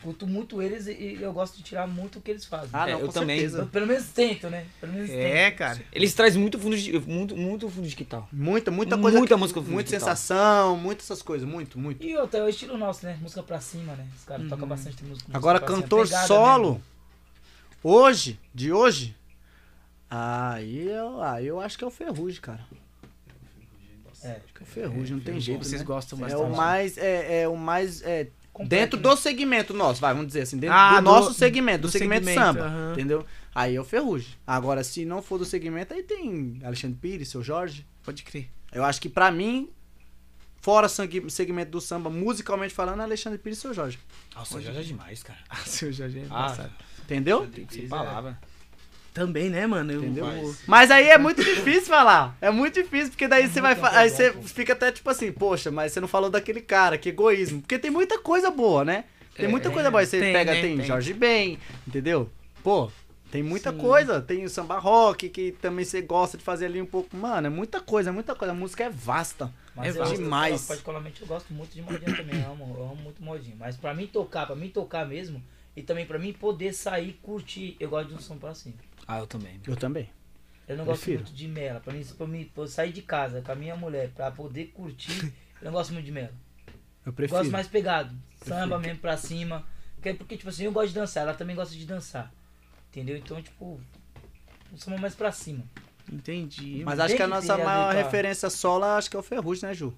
Escuto muito eles e, eu gosto de tirar muito o que eles fazem. Ah, É, não, eu com também. Eu, pelo menos tento, né? Pelo menos É, tento. cara. Eles trazem muito fundo de, muito, muito fundo de quintal. Muita, muita coisa. Muita que- música Muita musical. sensação, muitas essas coisas. Muito, muito. E outra, é o estilo nosso, né? Música pra cima, né? Os caras tocam bastante música. Agora, música cima. cantor Pegada, solo, né? hoje, de hoje, aí eu, aí eu acho que é o Ferrugem, cara. É. Acho que é o Ferrugem, não tem jeito, Vocês né? gostam É bastante. o mais, é, é o mais, é, dentro do segmento nosso, vai, vamos dizer assim, dentro Ah, do, do- nosso segmento, do, do segmento, segmento, samba, entendeu? Aí é o Ferrugem. Agora, se não for do segmento, aí tem Alexandre Pires, seu Jorge. Pode crer. Eu acho que pra mim, fora segmento do samba, musicalmente falando, é Alexandre Pires e seu Jorge. Nossa, já é demais, cara. Ah, seu Jorge é Ah, embaçado. Entendeu? tem que ser palavra. Também, né, mano? Eu, Entendeu? eu- Mas aí é muito difícil falar. É muito difícil, porque daí você vai. Aí você fica até tipo assim, poxa, mas você não falou daquele cara, que egoísmo. Porque tem muita coisa boa, né? Tem muita coisa boa. Aí você tem, pega, né? tem, Tem. Jorge Ben, entendeu? Pô, tem muita Sim. coisa. Tem o samba rock, que também você gosta de fazer ali um pouco. Mano, é muita coisa, é muita coisa. A música é vasta. Mas É eu, demais. Eu, particularmente eu gosto muito de modinha também. Eu amo, eu amo muito modinha. Mas pra mim tocar, pra mim tocar mesmo, e também pra mim poder sair, curtir, eu gosto de um som pra cima. Ah, eu também. Eu também. Eu não gosto Prefiro. muito de mela. Pra mim, pra mim pra eu sair de casa com a minha mulher pra poder curtir, eu não gosto muito de mela. Eu prefiro. Gosto mais pegado. Samba Prefiro. mesmo pra cima. Porque, porque, tipo assim, eu gosto de dançar, ela também gosta de dançar. Entendeu? Então, tipo, um samba mais pra cima. Entendi. Mas acho que a nossa maior a- referência solo acho que é o Ferrugem, né, Ju?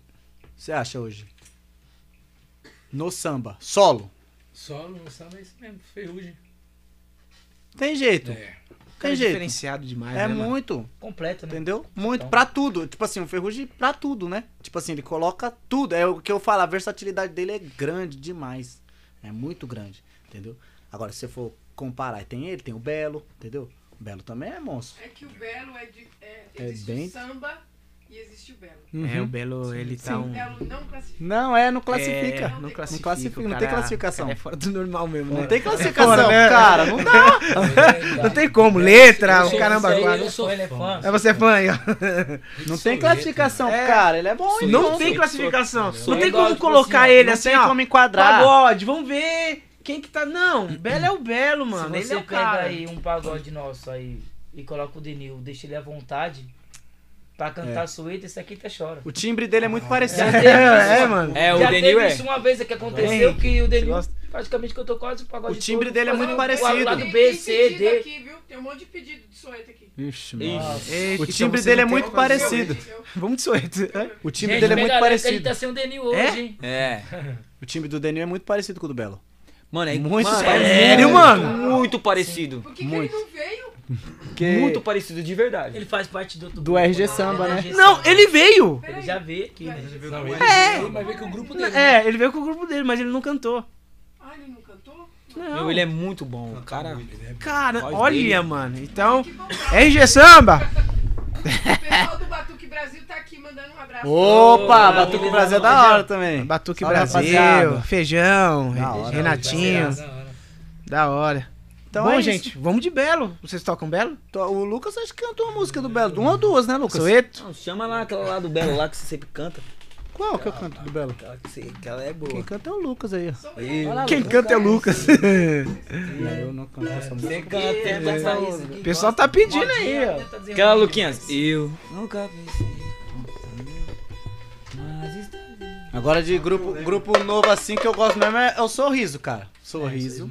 Você acha hoje? No samba. Solo. Solo no samba é isso mesmo, ferrugem. Tem jeito. É. Tem jeito. diferenciado demais, É né, mano? muito. Completo, né? Entendeu? Muito. Então. Pra tudo. Tipo assim, o Ferrugem pra tudo, né? Tipo assim, ele coloca tudo. É o que eu falo, a versatilidade dele é grande demais. É muito grande. Entendeu? Agora, se você for comparar, tem ele, tem o Belo, entendeu? O Belo também é monstro. É que o Belo é de. É, É bem- samba e existe o Belo. É, Uhum. o Belo, ele tá O um... Belo não classifica. Não, é, não classifica. É, não não classifica. classifica, não tem cara- classificação. o cara É fora do normal mesmo, Não né? tem É classificação, fora, né? cara. Não dá. não tem como. Letra, o sou- caramba. quatro. eu sou ele é fã. É você fã aí, ó. Não tem classificação, cara. Ele é bom, hein? Não Não tem sou- classificação. sou- Não tem igual, como tipo colocar assim, ó, ele não assim, tem ó. como enquadrar. Pagode, vamos ver quem que tá. Não, Belo é o Belo, mano. Se Ele você é o pega cara. aí um pagode nosso aí e coloca o Denil, deixa ele à vontade pra cantar É. suíte, esse aqui até chora. O timbre dele é muito parecido. Já teve isso, é, mano. É, o Já Denil teve é. isso uma vez que aconteceu Henrique, que o Denil praticamente cantou quase o pagode O timbre todo, dele é muito o parecido. lado Tem- B, C, D. aqui, viu? Tem um monte de pedido de suéter aqui. Ixi, Ixi. mano. Eita, O então timbre você dele é não muito parecido. Vamos de suéter. é? O timbre Gente, dele é muito que A parecido. gente tá sem o Denil hoje, É? hein? É. O time do Denil é muito parecido com o do Belo. Mano, é Muito mano, parecido. é Sério, mano? Muito parecido. Por que, que ele não veio? Porque Muito parecido de verdade. Ele faz parte do... Do RG Samba, né? Não, ele veio. Ele já veio aqui, né? Não, ele, É. ele vai ver que o grupo dele. É, ele veio com o grupo dele, mas ele não cantou. Ah, ele não cantou? Meu, ele é muito bom. Cara, Cara, Voz olha, dele. mano. Então, RG Samba. O pessoal do Batuque Brasil tá aqui mandando um abraço. Opa, Ô, Batuque Brasil é da hora também. Batuque Salve, Brasil, rapaziada. Feijão, Da hora. Renatinho. Da hora. Da hora. Então Bom, é gente, isso. vamos de Belo. Vocês tocam Belo? O Lucas acho que cantou uma música do Belo. Uma ou duas, né, Lucas? Soeto? não, chama lá aquela lá do Belo lá que você sempre canta. Qual que eu canto do Belo? Aquela que, você, que ela é boa. Quem canta é o Lucas aí. Quem canta é o Lucas. Eu não canto essa música. Você canta, É, essa música. O pessoal tá pedindo aí, ó. Aquela. Luquinhas. Eu nunca pensei. Agora de grupo, grupo novo assim que eu gosto mesmo é, é o Sorriso, cara. Sorriso.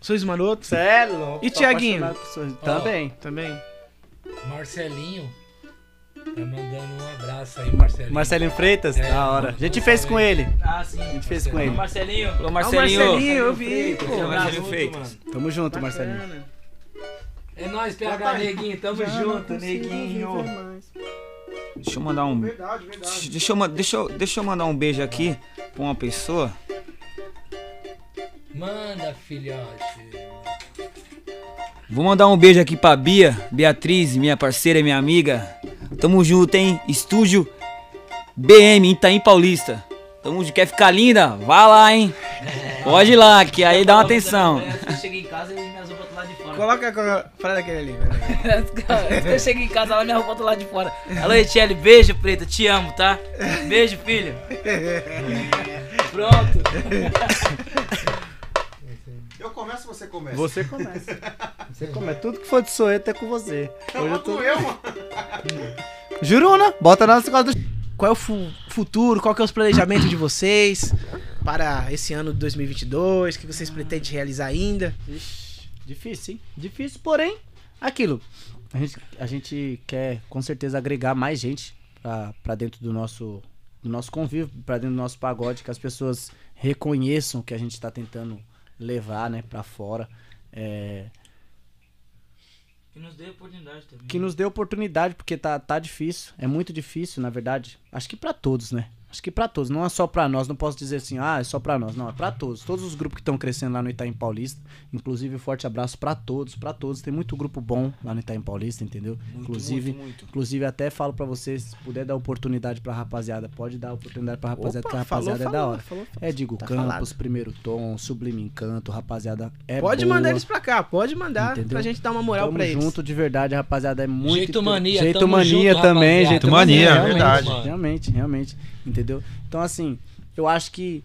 Sois Maroto? Cê é louco. E tô Tiaguinho? apaixonado por Sorriso. Ó. Também. Também. Marcelinho tá mandando um abraço aí, Marcelinho. Marcelinho Freitas? É, da hora. A gente fez com ele. Ah, sim. A gente fez com ele. Marcelinho. Alô, Ah, o Marcelinho. Marcelinho, eu vi, pô. Marcelinho Marcelinho Freitas. Tamo junto, Marcelinho. Bacana. É nóis, PH Neguinho, tamo junto, Neguinho. Deixa eu mandar um. Verdade, verdade. Deixa eu, deixa, eu, deixa eu mandar um beijo aqui pra uma pessoa. Manda, filhote. Vou mandar um beijo aqui pra Bia, Beatriz, minha parceira, minha amiga. Tamo junto, hein? Estúdio BM, Itaim Paulista. Tamo junto. Quer ficar linda? Vá lá, hein? Pode ir lá, que aí dá uma atenção. Eu chego em casa e minhas roupas Coloca, coloca. Fala daquele ali, velho. Eu chego em casa, lá minha roupa do lado de fora. Alô, Etiele, beijo, preta, te amo, tá? Beijo, filho. Pronto. Eu começo ou você começa? Você começa. Você começa. Tudo que for de Soeto é com você. Hoje eu tô... eu, mano. Juruna, bota na nossa costas do... Qual é o fu- futuro? Qual que é os planejamentos de vocês para esse ano de 2022? O que vocês pretendem realizar ainda? Ixi, difícil, hein? Difícil, porém, aquilo. A gente, a gente quer com certeza agregar mais gente pra, pra dentro do nosso, do nosso convívio, pra dentro do nosso pagode, que as pessoas reconheçam o que a gente tá tentando levar, né, pra fora. É, Que nos dê oportunidade também. que nos dê oportunidade, porque tá, tá difícil. É muito difícil, na verdade. Acho que pra todos, né? Acho que pra todos. Não é só pra nós. Não posso dizer assim, ah, é só pra nós. Não, é pra todos. Todos os grupos que estão crescendo lá no Itaim Paulista. Inclusive, um forte abraço pra todos, pra todos. Tem muito grupo bom lá no Itaim Paulista, entendeu? inclusive, muito, muito. inclusive até falo pra vocês, se puder dar oportunidade pra rapaziada, pode dar oportunidade pra rapaziada, Opa, porque a rapaziada falou, é da falou, hora. falou. É Digo Tá Campos, falado. Primeiro Tom, Sublime Encanto, rapaziada é pode boa. mandar eles pra cá, pode mandar Entendeu? pra gente dar uma moral pra eles. junto de verdade, rapaziada. É muito. Jeito mania, Jeito mania junto, também, rapaziada. jeito Mania, realmente, verdade. Realmente, realmente. Entendeu? Então, assim, eu acho que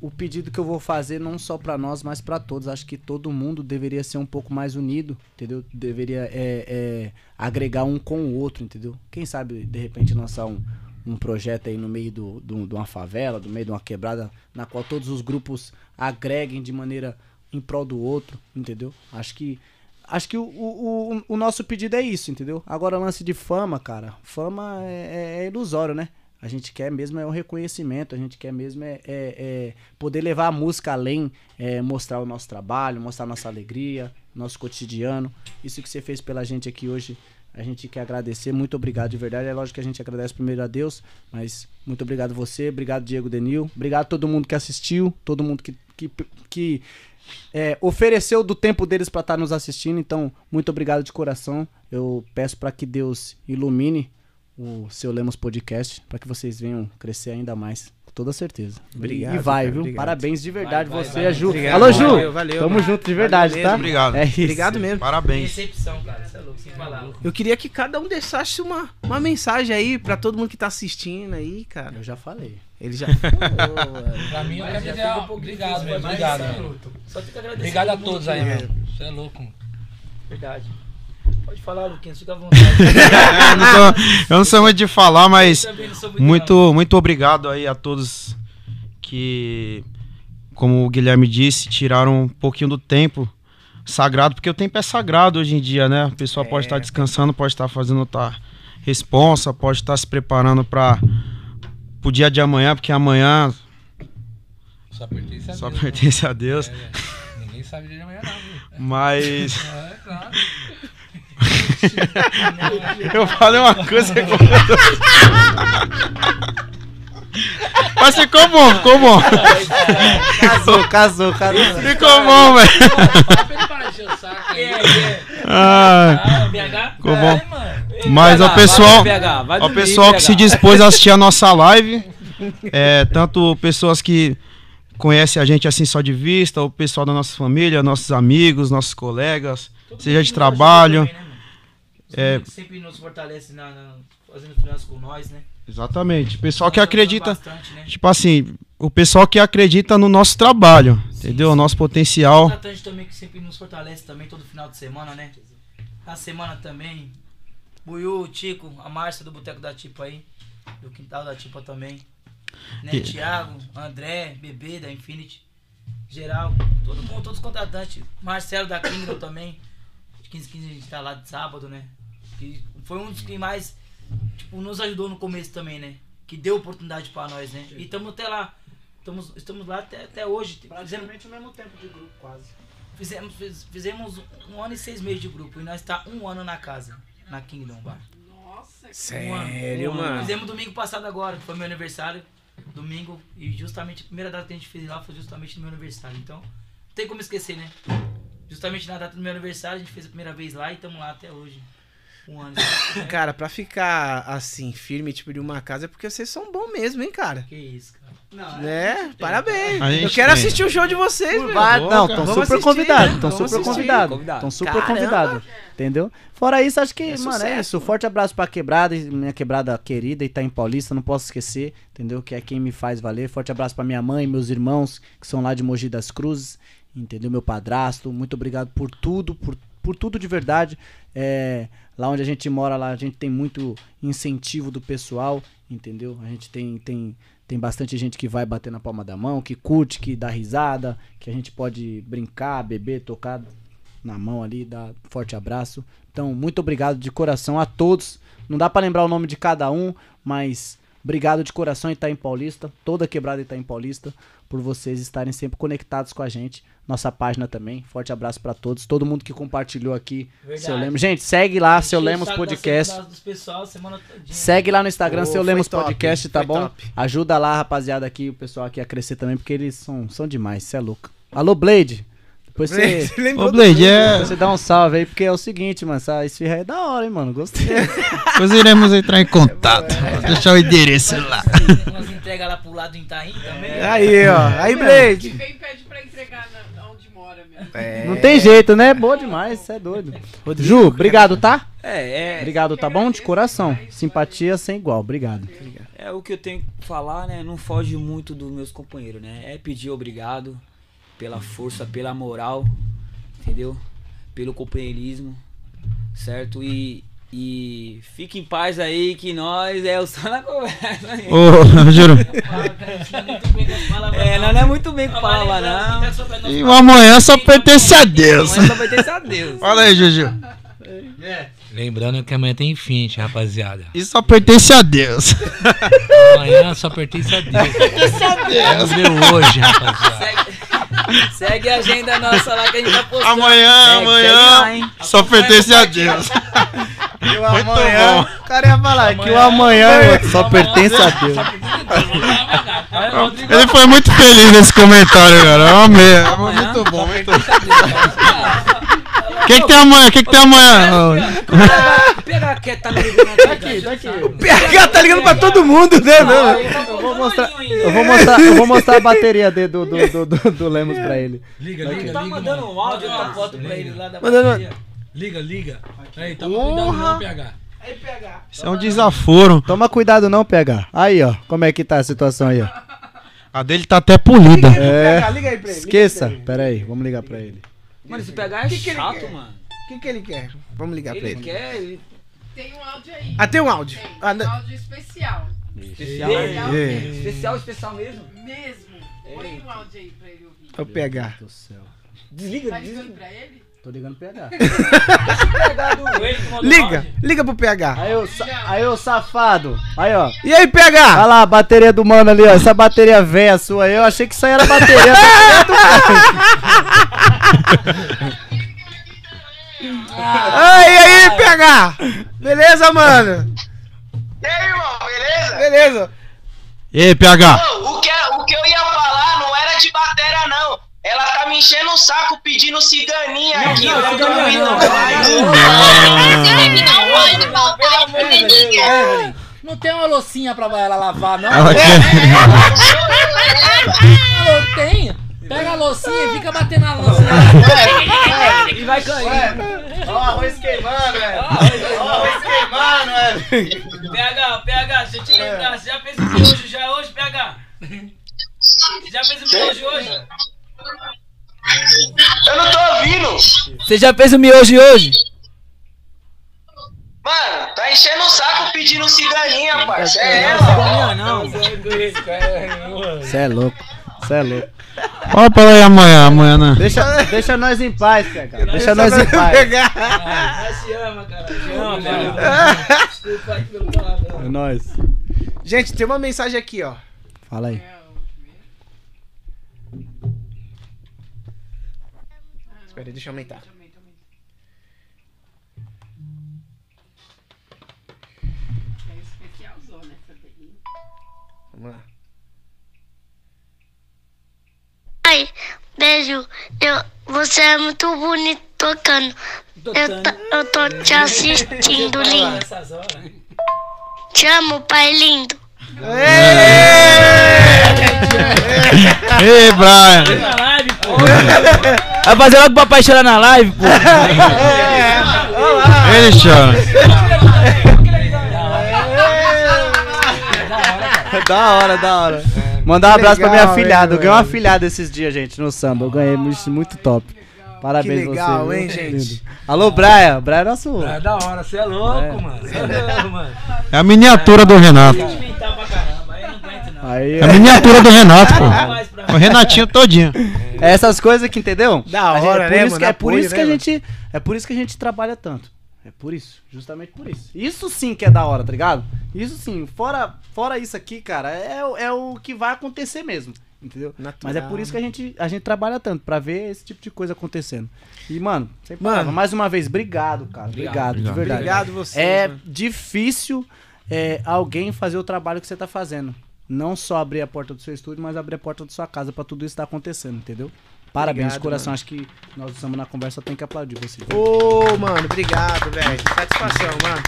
o pedido que eu vou fazer não só pra nós, mas pra todos. Acho que todo mundo deveria ser um pouco mais unido, entendeu? Deveria é, é, agregar um com o outro, entendeu? Quem sabe, de repente, lançar um, um projeto aí no meio do, do- de uma favela, no meio de uma quebrada, na qual todos os grupos agreguem de maneira em prol do outro, entendeu? Acho que acho que o, o, o, o nosso pedido é isso, entendeu? Agora, lance de fama, cara, fama é, é- é ilusório, né? A gente quer mesmo é um reconhecimento, a gente quer mesmo é, é- é poder levar a música além, é, mostrar o nosso trabalho, mostrar nossa alegria, nosso cotidiano. Isso que você fez pela gente aqui hoje, a gente quer agradecer. Muito obrigado de verdade. É lógico que a gente agradece primeiro a Deus, mas muito obrigado você, obrigado Diego Denil, obrigado a todo mundo que assistiu, todo mundo que, que, que é, ofereceu do tempo deles para estar nos assistindo. Então, muito obrigado de coração. Eu peço para que Deus ilumine o seu Lemos Podcast para que vocês venham crescer ainda mais. Com toda certeza. Obrigado, E vai, cara, viu? obrigado. Parabéns de verdade Vai, vai, você, vai. a Ju. Obrigado, Alô, Ju. valeu, valeu, Tamo mano. junto de Valeu verdade, mesmo. tá? Obrigado. É isso. Obrigado mesmo. Parabéns. Recepção, cara. Você é louco, sem palavras. Eu queria que cada um deixasse uma, uma mensagem aí pra todo mundo que tá assistindo aí, cara. Eu já falei. Ele já falou, Pra mim, Mas quero já fica um obrigado, difícil, velho. mas Obrigado, é. Só agradecer Obrigado a todos aí, velho. Você é louco. Verdade. Pode falar, Luquinhas, fica à vontade. eu, não sou, eu não sou muito de falar, mas muito muito, muito obrigado aí a todos que, como o Guilherme disse, tiraram um pouquinho do tempo sagrado, porque o tempo é sagrado hoje em dia, né? A pessoa pode estar descansando, pode estar fazendo outra responsa, pode estar se preparando para o dia de amanhã, porque amanhã Só pertence a só Deus. pertence a Deus. É, velho. Ninguém sabe de amanhã, não, viu? Mas. É, claro. Eu falei uma coisa que Mas ficou bom, ficou bom. Casou, casou, casou. Ficou bom, velho. Ah, BH? ficou bom. mano. Mas o pessoal, o pessoal que se dispôs a assistir a nossa live, é, tanto pessoas que conhecem a gente assim só de vista, o pessoal da nossa família, nossos amigos, nossos colegas, seja de trabalho. É, Que sempre nos fortalece na, na- fazendo finanças com nós, né? Exatamente. Pessoal que acredita, bastante, né? tipo assim, o pessoal que acredita no nosso trabalho, entendeu? O nosso potencial. Contratante também que sempre nos fortalece também todo final de semana, né? Na semana também. Buiu, Tico, a Márcia do Boteco da Tipa aí. Do quintal da Tipa também. Né? E- Thiago, André, Bebê da Infinity. Geral, todo mundo, todos os contratantes. Marcelo da Kingdom também. De 15 15 a gente tá lá de sábado, né? Que foi um dos que mais tipo, nos ajudou no começo também, né? Que deu oportunidade pra nós, né? E estamos até lá. Estamos, estamos lá até, até hoje. Fizemos, Praticamente o mesmo tempo de grupo, quase. Fizemos, fiz- fizemos um ano e seis meses de grupo e nós tá um ano na casa, na Kingdom Bar. Nossa, que Sério, Um ano. mano? Fizemos domingo passado agora, que foi meu aniversário. Domingo. E justamente a primeira data que a gente fez lá foi justamente no meu aniversário. Então, não tem como esquecer, né? Justamente na data do meu aniversário, a gente fez a primeira vez lá e estamos lá até hoje. Um ano. né? Cara, pra ficar assim, firme, tipo de uma casa, é porque vocês são bons mesmo, hein, cara? Que isso, cara. Não, Né? Parabéns. Eu quero tem. assistir o show de vocês, meu. Vai, não, estão super assistir, convidados, né? estão super convidados, Convidado. estão super convidados, entendeu? Fora isso, acho que, É mano, é isso. Forte abraço pra quebrada, minha quebrada querida, Itaim Paulista, não posso esquecer, entendeu? Que é quem me faz valer. Forte abraço pra minha mãe, meus irmãos, que são lá de Mogi das Cruzes, entendeu? Meu padrasto, muito obrigado por tudo, por, por tudo de verdade. É, lá onde a gente mora, lá a gente tem muito incentivo do pessoal, entendeu? A gente tem, tem, tem bastante gente que vai bater na palma da mão, que curte, que dá risada, que a gente pode brincar, beber, tocar na mão ali, dar forte abraço. Então, muito obrigado de coração a todos. Não dá pra lembrar o nome de cada um, mas obrigado de coração Itaim Paulista, toda quebrada Itaim Paulista, por vocês estarem sempre conectados com a gente. Nossa página também. Forte abraço pra todos. Todo mundo que compartilhou aqui. Verdade. Seu Lemos. Gente, segue lá, Seu Lemos Podcast. pessoal. Segue lá no Instagram, Ô, Seu Lemos top, Podcast, tá bom? top. Ajuda lá, rapaziada, aqui, o pessoal aqui a crescer também, porque eles são, são demais, cê é louco. Alô, Blade. Depois você. Você Ô, Blade, é. Você dá um salve aí, porque é o seguinte, mano, essa esfirra aí é da hora, hein, mano. Gostei. Depois iremos entrar em contato. Vou deixar o endereço lá. Umas entregas lá pro lado do Itaim também. Aí, ó. Aí, Que Blade. vem e pede É. Não tem jeito, né? Boa demais, cê é doido. Ju, obrigado, tá? É, é. Obrigado, tá bom? De coração. Simpatia sem igual, obrigado. é o que eu tenho que falar, né? Não foge muito dos meus companheiros, né? É pedir obrigado pela força, pela moral, entendeu? Pelo companheirismo, certo? E, e fique em paz aí que nós é o só na conversa. né? Ô, juro. É, nós não é muito bem com palavra, não. E o amanhã só pertence a Deus. Amanhã só pertence a Deus. Fala aí, Juju. Lembrando que amanhã tem Infinity, rapaziada. E só pertence a Deus. Amanhã só pertence a Deus. Pertence a Deus. Ver hoje, rapaziada. Segue, segue a agenda nossa lá que a gente tá postando. Amanhã, lá, amanhã, hein? só pertence a Deus. E o Muito amanhã, bom. o cara ia falar que o amanhã só pertence a Deus. Ele foi muito feliz nesse comentário, cara. Eu amei. É Muito bom, muito bom. O que, que tem amanhã? O que, que tem amanhã? Pega quieto, tá ligando aqui. Aqui, daqui. PH tá ligando pra todo mundo, né? meu? Eu vou mostrar, eu vou mostrar, eu vou mostrar a bateria de- do, do, do, do, do Lemos pra ele. Liga, Aqui. liga, Tá liga. mandando um áudio, tá foto pra ele lá da bateria. Liga, liga. Aí, toma cuidado não, PH. Isso é um desaforo. Toma cuidado não, PH. Aí, ó, como é que tá a situação aí, ó. A dele tá até polida. É. Liga aí pra ele. Esqueça. Pera aí, vamos ligar pra ele. Mano, esse pegar é Que que ele chato, quer? mano. O que, que ele quer? Vamos ligar pra Ele ele. quer, ele... Tem um áudio aí. Ah, tem um áudio. Tem, Ah, um não- áudio especial. Especial, Especial É. mesmo. especial, especial mesmo. Mesmo. Põe um áudio aí pra ele ouvir. Vou pegar. Do céu. Desliga, Tá desliga. ligando pra ele? Tô ligando pro PH. Do Liga, liga pro PH. Aí, ô, aí, ô safado. Aí, ó. E aí, Olha PH? lá a bateria do mano ali, ó. Essa bateria velha sua aí, eu achei que isso aí era bateria. Ai, e aí, PH? Beleza, mano? E aí, irmão, beleza? Beleza. E aí, PH? Ô, o, que, o que eu ia falar não era de bateria, não. Ela tá me enchendo o saco pedindo ciganinha aqui. não, eu tô ciganinha ouvindo não. mais. Não tem uma loucinha pra ela lavar, não? Ela quer- Não tem. Pega a loucinha e fica batendo na loucinha. E vai cair. Ó, arroz queimando, velho. Ó, arroz queimando, velho. PH, PH, deixa eu te lembrar. Você já fez o miojo já hoje, PH? Você já fez o miojo hoje? Eu não tô ouvindo. Você já fez o miojo hoje? Mano, tá enchendo o saco pedindo ciganinha, parça. É ela. Não, não. Você é louco. Você é louco. Fala pra aí amanhã, amanhã, né? Deixa, deixa nós em paz, PH. Deixa nós em paz. Pegar. Ah, se ama, cara. Se ama, cara. Desculpa aí pelo palavrão. É nóis. Gente, tem uma mensagem aqui, ó. Fala aí. Espera aí, deixa eu aumentar. É especialzona essa daí. Vamos lá. Ai, beijo. Eu, você é muito bonito tocando. Eu, eu tô te assistindo, lindo. Te amo, pai lindo. Ei, Brian. Na live, pô. Vai fazer logo o papai chorar na live, pô. Ele chora. Da hora, da hora. Mandar um abraço pra minha legal, afilhada. hein, Eu ganhei uma mano? afilhada esses dias, gente, no samba. Eu ganhei muito, muito top. Parabéns Que legal, você. viu? hein, gente? Lindo. Alô, Brian. Brian é nosso. É da hora, você é louco, mano. Você é louco, mano. É a miniatura do Renato. Pra caramba. Aí eu não aguento, não. Aí, É a miniatura do Renato, pô. O Renatinho todinho. É essas coisas que, entendeu? Da A gente- hora, é por né, isso mano? que, é por Apoio, isso que né, a mano? gente É por isso que a gente trabalha tanto. É por isso, justamente por isso. Isso sim que é da hora, tá ligado? Isso sim, fora, fora isso aqui, cara, é, o- é o que vai acontecer mesmo. Entendeu? Mas é por isso que a gente, a gente trabalha tanto, pra ver esse tipo de coisa acontecendo. E, mano, sem Mano. mais uma vez, obrigado, cara. Obrigado, de Obrigado. verdade. Obrigado vocês, É mano. difícil é, alguém fazer o trabalho que você tá fazendo. Não só abrir a porta do seu estúdio, mas abrir a porta da sua casa pra tudo isso tá acontecendo, entendeu? Parabéns, Obrigado, de coração. mano. Acho que nós Samba na Conversa tem que aplaudir você. Ô, mano, obrigado, velho. Satisfação, mano.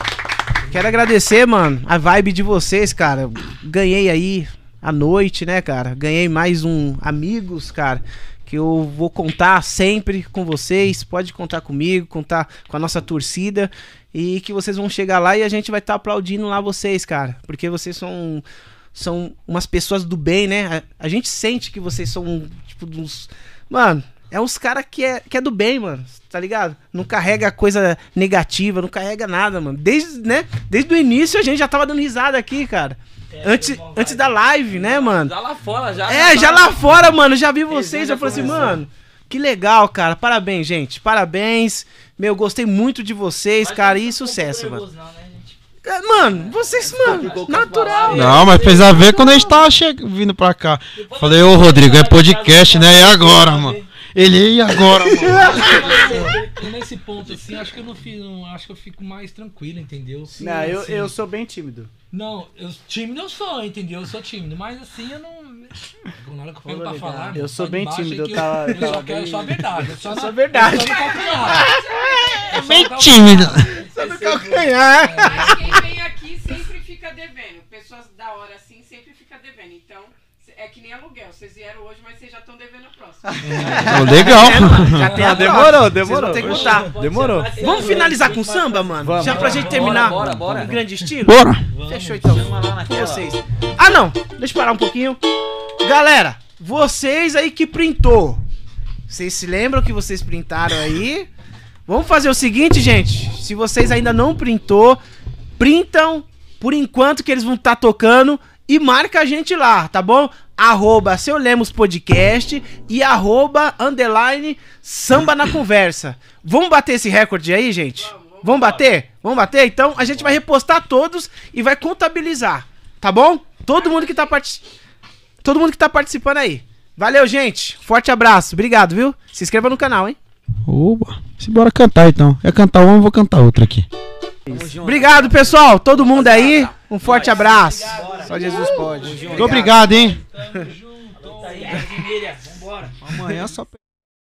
Quero agradecer, mano, a vibe de vocês, cara. Ganhei aí a noite, né, cara? Ganhei mais um amigos, cara, que eu vou contar sempre com vocês. Pode contar comigo, contar com a nossa torcida e que vocês vão chegar lá e a gente vai estar aplaudindo lá vocês, cara, porque vocês são são umas pessoas do bem, né? A, a gente sente que vocês são tipo uns, mano, é uns cara que é que é do bem, mano. Tá ligado? Não carrega coisa negativa, não carrega nada, mano. Desde, né? Desde o início a gente já tava dando risada aqui, cara. antes, antes da live, né, mano? Já lá fora, já. É, já lá fora, mano, já vi vocês, eu falei assim, mano, que legal, cara. Parabéns, gente. Parabéns. Meu, gostei muito de vocês, cara, e sucesso, mano. É, Mano, vocês, mano, natural. Não, mas fez a ver quando a gente tava che... vindo pra cá. Falei, ô Rodrigo, é podcast, né? E agora, mano? Ele, e agora, mano? Eu, nesse ponto, assim, acho que eu não fiz. Não, acho que eu fico mais tranquilo, entendeu? Sim, Não, eu, assim, eu sou bem tímido. Não, eu, tímido eu sou, entendeu? Eu sou tímido, mas assim eu não. Na hora que eu pego pra falar. Eu sou bem tímido, é que eu tava- eu, tava só quero só a verdade. Eu só, na- a verdade. eu só. É Eu bem tímido. Só no calcanhar. Mas quem vem aqui sempre fica devendo. Pessoas da hora assim sempre fica devendo. Então, é que nem aluguel. Vocês vieram hoje, mas vocês já estão devendo a próxima. Legal. É, mano, já tem a Ah, demorou, próxima. demorou. Vão ter que contar. Demorou. Vamos finalizar com samba, mano? Vamos. Já pra gente terminar bora, bora. em grande estilo? Bora. Fechou então. Com vocês. Ah, não. Deixa eu parar um pouquinho. Galera, vocês aí que printou. Vocês se lembram que vocês printaram aí? Vamos fazer o seguinte, gente. Se vocês ainda não printou, printam por enquanto que eles vão estar tocando e marca a gente lá, tá bom? Arroba Seu Lemos Podcast e arroba underline samba na conversa. Vamos bater esse recorde aí, gente? Vamos bater? Vamos bater? Então a gente vai repostar todos e vai contabilizar, tá bom? Todo mundo que tá participando. Todo mundo que tá participando aí. Valeu, gente. Forte abraço. Obrigado, viu? Se inscreva no canal, hein? Opa, se bora cantar então. É cantar uma, vou cantar outra aqui. Obrigado, pessoal. Todo mundo aí. Um forte abraço. Só Jesus pode. Muito obrigado, hein? Tá aí, Miriam, vambora. Amanhã só.